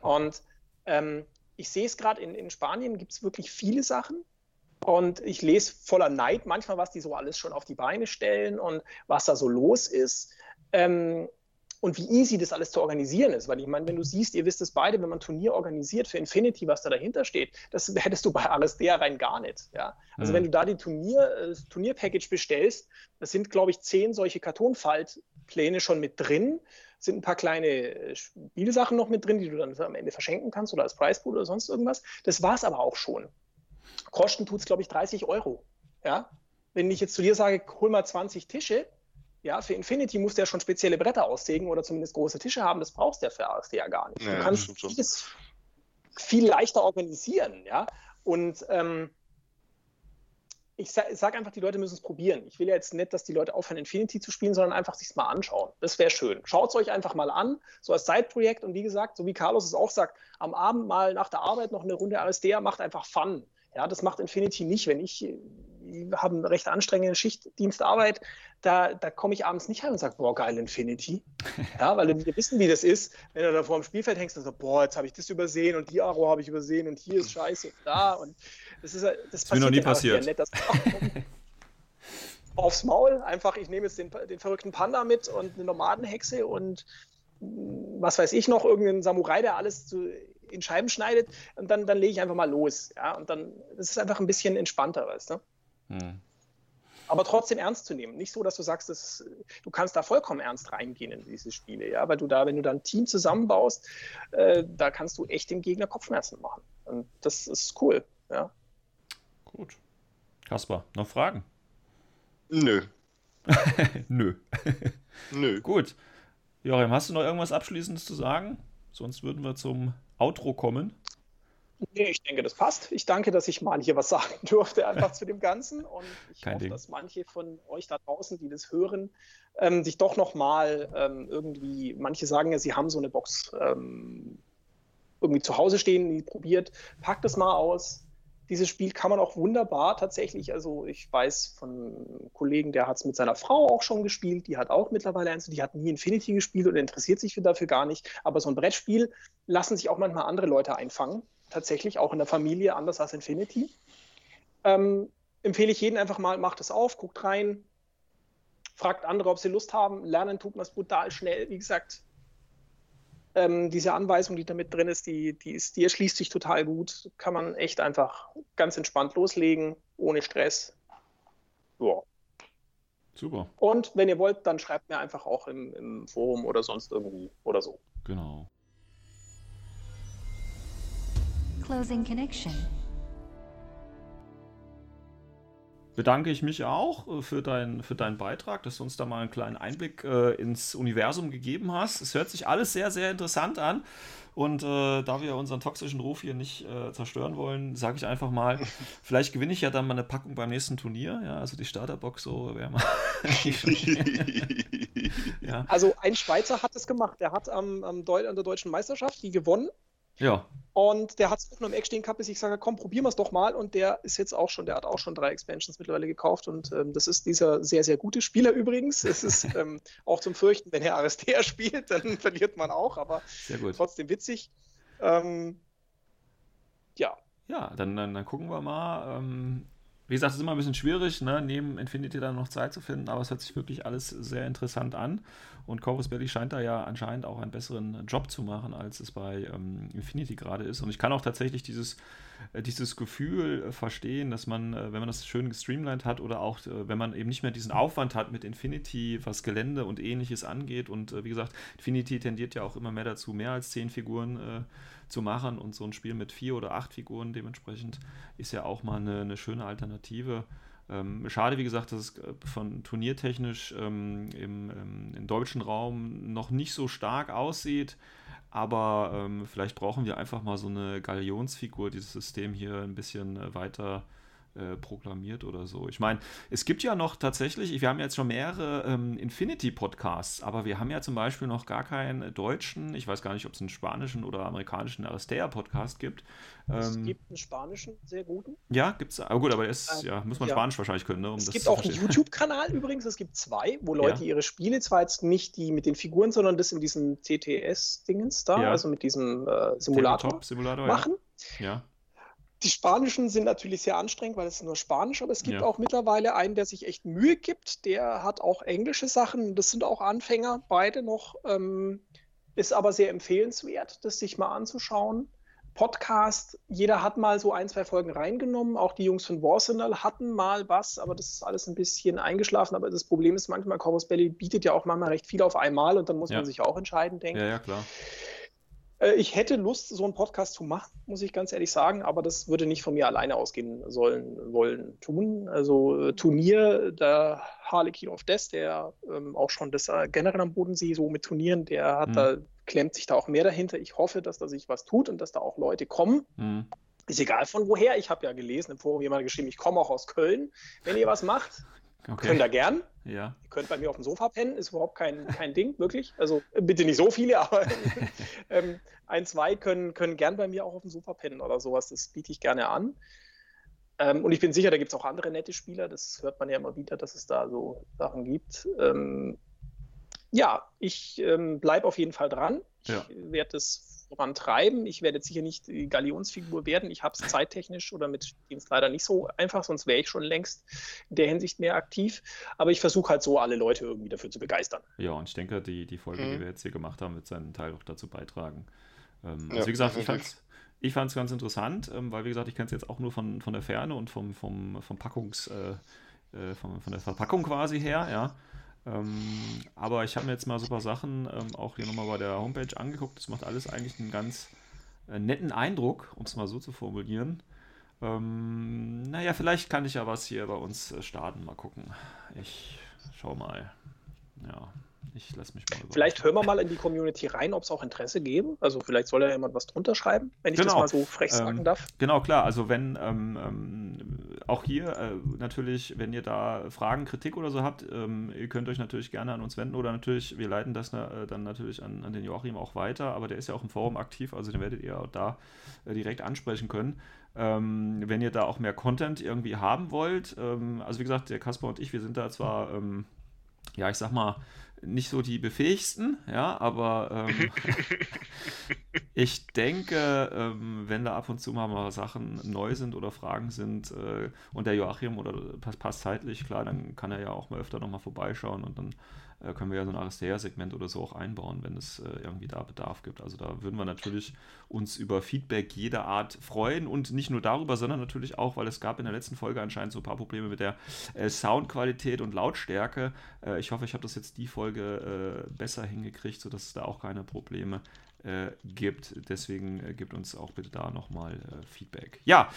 [SPEAKER 4] Und ähm, ich sehe es gerade in, in Spanien gibt es wirklich viele Sachen. Und ich lese voller Neid manchmal, was die so alles schon auf die Beine stellen und was da so los ist. Ähm, und wie easy das alles zu organisieren ist. Weil ich meine, wenn du siehst, ihr wisst es beide, wenn man ein Turnier organisiert für Infinity, was da dahinter steht, das hättest du bei Aristea rein gar nicht. Ja? Also mhm. wenn du da die Turnier, das äh, Turnierpackage bestellst, das sind, glaube ich, zehn solche Kartonfaltpläne schon mit drin, sind ein paar kleine äh, Spielsachen noch mit drin, die du dann am Ende verschenken kannst oder als Preispool oder sonst irgendwas. Das war es aber auch schon. Kosten tut es, glaube ich, 30 Euro. Ja? Wenn ich jetzt zu dir sage, hol mal 20 Tische, ja, für Infinity muss der schon spezielle Bretter aussägen oder zumindest große Tische haben. Das brauchst du ja für ASD ja gar nicht. Ja, du kannst vieles viel leichter organisieren, ja. Und ähm, ich sage sag einfach, die Leute müssen es probieren. Ich will ja jetzt nicht, dass die Leute aufhören, Infinity zu spielen, sondern einfach sich mal anschauen. Das wäre schön. Schaut es euch einfach mal an, so als Zeitprojekt. Und wie gesagt, so wie Carlos es auch sagt, am Abend mal nach der Arbeit noch eine Runde ASD macht einfach Fun. Ja, das macht Infinity nicht. Wenn ich, haben eine recht anstrengende Schichtdienstarbeit, da, da komme ich abends nicht heim und sage, boah, geil, Infinity. Ja, weil wir wissen, wie das ist, wenn du da vor dem Spielfeld hängst und sagst, boah, jetzt habe ich das übersehen und die Aro habe ich übersehen und hier ist Scheiße und da. Und das ist das,
[SPEAKER 2] das passiert mir noch nie passiert.
[SPEAKER 4] Nicht, aufs Maul, einfach, ich nehme jetzt den, den verrückten Panda mit und eine Nomadenhexe und was weiß ich noch, irgendeinen Samurai, der alles zu in Scheiben schneidet und dann, dann lege ich einfach mal los. Ja, und dann das ist einfach ein bisschen entspannter, weißt du? Hm. Aber trotzdem ernst zu nehmen. Nicht so, dass du sagst, dass, du kannst da vollkommen ernst reingehen in diese Spiele, ja, weil du da, wenn du da ein Team zusammenbaust, äh, da kannst du echt dem Gegner Kopfschmerzen machen. Und das ist cool, ja.
[SPEAKER 2] Gut. Kaspar, noch Fragen?
[SPEAKER 3] Nö.
[SPEAKER 2] Nö.
[SPEAKER 3] Nö.
[SPEAKER 2] Gut. Joachim, hast du noch irgendwas Abschließendes zu sagen? Sonst würden wir zum Outro kommen.
[SPEAKER 4] Nee, ich denke, das passt. Ich danke, dass ich mal hier was sagen durfte, einfach zu dem Ganzen. Und ich Kein hoffe, Ding. dass manche von euch da draußen, die das hören, ähm, sich doch nochmal ähm, irgendwie, manche sagen ja, sie haben so eine Box ähm, irgendwie zu Hause stehen, die probiert, packt es mal aus, dieses Spiel kann man auch wunderbar tatsächlich, also ich weiß von einem Kollegen, der hat es mit seiner Frau auch schon gespielt, die hat auch mittlerweile eins, die hat nie Infinity gespielt und interessiert sich dafür gar nicht. Aber so ein Brettspiel lassen sich auch manchmal andere Leute einfangen, tatsächlich auch in der Familie, anders als Infinity. Ähm, empfehle ich jedem einfach mal, macht es auf, guckt rein, fragt andere, ob sie Lust haben. Lernen tut man es brutal schnell. Wie gesagt, ähm, diese Anweisung, die da mit drin ist, die, die, ist, die erschließt sich total gut. Kann man echt einfach ganz entspannt loslegen, ohne Stress. Ja.
[SPEAKER 2] Super.
[SPEAKER 4] Und wenn ihr wollt, dann schreibt mir einfach auch im, im Forum oder sonst irgendwie oder so.
[SPEAKER 2] Genau.
[SPEAKER 1] Closing Connection
[SPEAKER 2] bedanke ich mich auch äh, für, dein, für deinen Beitrag, dass du uns da mal einen kleinen Einblick äh, ins Universum gegeben hast. Es hört sich alles sehr, sehr interessant an. Und äh, da wir unseren toxischen Ruf hier nicht äh, zerstören wollen, sage ich einfach mal, vielleicht gewinne ich ja dann mal eine Packung beim nächsten Turnier. Ja, also die Starterbox so wäre mal.
[SPEAKER 4] ja. Also ein Schweizer hat es gemacht. Der hat am, an der deutschen Meisterschaft die gewonnen
[SPEAKER 2] ja.
[SPEAKER 4] Und der hat es auch nur im Eck stehen gehabt, bis ich sage, komm, probieren wir es doch mal. Und der ist jetzt auch schon, der hat auch schon drei Expansions mittlerweile gekauft. Und ähm, das ist dieser sehr, sehr gute Spieler übrigens. Es ist ähm, auch zum Fürchten, wenn er Aristea spielt, dann verliert man auch, aber trotzdem witzig. Ähm, ja.
[SPEAKER 2] Ja, dann, dann, dann, gucken wir mal. Wie gesagt, es ist immer ein bisschen schwierig, ne, neben Infinity dann noch Zeit zu finden, aber es hört sich wirklich alles sehr interessant an. Und Corvus Belly scheint da ja anscheinend auch einen besseren Job zu machen, als es bei ähm, Infinity gerade ist. Und ich kann auch tatsächlich dieses, dieses Gefühl äh, verstehen, dass man, äh, wenn man das schön gestreamlined hat oder auch, äh, wenn man eben nicht mehr diesen Aufwand hat mit Infinity, was Gelände und ähnliches angeht. Und äh, wie gesagt, Infinity tendiert ja auch immer mehr dazu, mehr als zehn Figuren äh, zu machen und so ein Spiel mit vier oder acht Figuren dementsprechend ist ja auch mal eine, eine schöne Alternative. Ähm, schade, wie gesagt, dass es äh, von turniertechnisch ähm, im, im, im, deutschen Raum noch nicht so stark aussieht, aber ähm, vielleicht brauchen wir einfach mal so eine Galionsfigur, dieses System hier ein bisschen äh, weiter äh, proklamiert oder so. Ich meine, es gibt ja noch tatsächlich, wir haben jetzt schon mehrere ähm, Infinity-Podcasts, aber wir haben ja zum Beispiel noch gar keinen deutschen, ich weiß gar nicht, ob es einen spanischen oder amerikanischen Aristea-Podcast gibt.
[SPEAKER 4] Es ähm, gibt einen spanischen, sehr guten.
[SPEAKER 2] Ja, gibt es, aber gut, aber ist, ähm, ja, muss man ja. Spanisch wahrscheinlich können. Ne,
[SPEAKER 4] um es gibt auch einen YouTube-Kanal übrigens, es gibt zwei, wo Leute ja. ihre Spiele, zwar jetzt nicht die mit den Figuren, sondern das in diesem TTS-Dingens da, ja. also mit diesem äh, Simulator,
[SPEAKER 2] Simulator
[SPEAKER 4] machen.
[SPEAKER 2] Ja.
[SPEAKER 4] Die spanischen sind natürlich sehr anstrengend, weil es nur Spanisch, aber es gibt ja. auch mittlerweile einen, der sich echt Mühe gibt. Der hat auch englische Sachen. Das sind auch Anfänger, beide noch. Ähm, ist aber sehr empfehlenswert, das sich mal anzuschauen. Podcast, jeder hat mal so ein, zwei Folgen reingenommen. Auch die Jungs von Warsenal hatten mal was, aber das ist alles ein bisschen eingeschlafen. Aber das Problem ist manchmal, Corvus Belly bietet ja auch manchmal recht viel auf einmal und dann muss ja. man sich auch entscheiden, denke
[SPEAKER 2] ich. Ja, ja, klar.
[SPEAKER 4] Äh, ich hätte Lust, so einen Podcast zu machen, muss ich ganz ehrlich sagen, aber das würde nicht von mir alleine ausgehen sollen, wollen, tun. Also äh, Turnier, der Harlequin of Death, der ähm, auch schon das äh, generell am Bodensee so mit Turnieren, der hat mhm. da, klemmt sich da auch mehr dahinter. Ich hoffe, dass da sich was tut und dass da auch Leute kommen. Mhm. Ist egal von woher. Ich habe ja gelesen im Forum jemand geschrieben, ich komme auch aus Köln. Wenn ihr was macht, Okay. Könnt ihr gern.
[SPEAKER 2] Ja.
[SPEAKER 4] Ihr könnt bei mir auf dem Sofa pennen, ist überhaupt kein, kein Ding, wirklich. Also bitte nicht so viele, aber ähm, ein, zwei können, können gern bei mir auch auf dem Sofa pennen oder sowas. Das biete ich gerne an. Ähm, und ich bin sicher, da gibt es auch andere nette Spieler. Das hört man ja immer wieder, dass es da so Sachen gibt. Ähm, ja, ich ähm, bleibe auf jeden Fall dran.
[SPEAKER 2] Ja.
[SPEAKER 4] Ich werde das vorantreiben. Ich werde jetzt sicher nicht die Galionsfigur werden. Ich habe es zeittechnisch oder mit Dienst leider nicht so einfach, sonst wäre ich schon längst in der Hinsicht mehr aktiv. Aber ich versuche halt so, alle Leute irgendwie dafür zu begeistern.
[SPEAKER 2] Ja, und ich denke, die, die Folge, mhm. die wir jetzt hier gemacht haben, wird seinen Teil auch dazu beitragen. Ähm, also ja, wie gesagt, ich fand ich fand es ganz interessant, ähm, weil wie gesagt, ich kenne es jetzt auch nur von, von der Ferne und vom, vom, vom Packungs, äh, äh, von, von der Verpackung quasi her, ja. Ähm, aber ich habe mir jetzt mal super Sachen ähm, auch hier nochmal bei der Homepage angeguckt. Das macht alles eigentlich einen ganz äh, netten Eindruck, um es mal so zu formulieren. Ähm, naja, vielleicht kann ich ja was hier bei uns äh, starten. Mal gucken. Ich schau mal. Ja. Ich lasse mich mal
[SPEAKER 4] über. Vielleicht hören wir mal in die Community rein, ob es auch Interesse geben. Also vielleicht soll ja jemand was drunter schreiben, wenn ich genau. das mal so frech sagen
[SPEAKER 2] ähm,
[SPEAKER 4] darf.
[SPEAKER 2] Genau, klar. Also wenn ähm, ähm, auch hier äh, natürlich, wenn ihr da Fragen, Kritik oder so habt, ähm, ihr könnt euch natürlich gerne an uns wenden oder natürlich, wir leiten das äh, dann natürlich an, an den Joachim auch weiter, aber der ist ja auch im Forum aktiv, also den werdet ihr auch da äh, direkt ansprechen können. Ähm, wenn ihr da auch mehr Content irgendwie haben wollt, ähm, also wie gesagt, der Kasper und ich, wir sind da zwar, ja, ich sag mal, nicht so die befähigsten, ja, aber ähm, ich denke, ähm, wenn da ab und zu mal, Sachen neu sind oder Fragen sind äh, und der Joachim oder passt, passt zeitlich, klar, dann kann er ja auch mal öfter nochmal vorbeischauen und dann äh, können wir ja so ein Aristea-Segment oder so auch einbauen, wenn es äh, irgendwie da Bedarf gibt. Also da würden wir natürlich uns über Feedback jeder Art freuen und nicht nur darüber, sondern natürlich auch, weil es gab in der letzten Folge anscheinend so ein paar Probleme mit der äh, Soundqualität und Lautstärke. Äh, ich hoffe, ich habe das jetzt die Folge äh, besser hingekriegt, sodass es da auch keine Probleme äh, gibt. Deswegen gibt uns auch bitte da nochmal Feedback. Ja,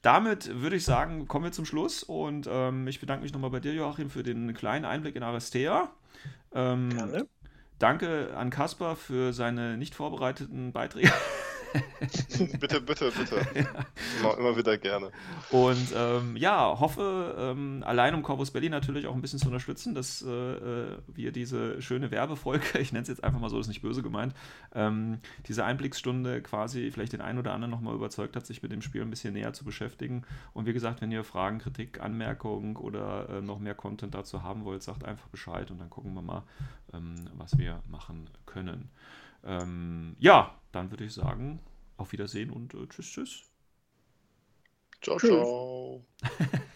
[SPEAKER 2] damit würde ich sagen, kommen wir zum Schluss und ähm, ich bedanke mich nochmal bei dir, Joachim, für den kleinen Einblick in Aristea. Ähm, Gerne. Danke an Kaspar für seine nicht vorbereiteten Beiträge.
[SPEAKER 3] bitte, bitte, bitte. Ja. Immer, immer, wieder gerne.
[SPEAKER 2] Und ähm, ja, hoffe, ähm, allein um Corpus Belli natürlich auch ein bisschen zu unterstützen, dass äh, äh wir diese schöne Werbefolge, ich nenne es jetzt einfach mal so, das ist nicht böse gemeint, ähm, diese Einblicksstunde quasi vielleicht den einen oder anderen nochmal überzeugt hat, sich mit dem Spiel ein bisschen näher zu beschäftigen. Und wie gesagt, wenn ihr Fragen, Kritik, Anmerkungen oder äh, noch mehr Content dazu haben wollt, sagt einfach Bescheid und dann gucken wir mal, ähm, was wir machen können. Ähm, ja, dann würde ich sagen, auf Wiedersehen und äh, tschüss, tschüss.
[SPEAKER 3] Ciao, ciao.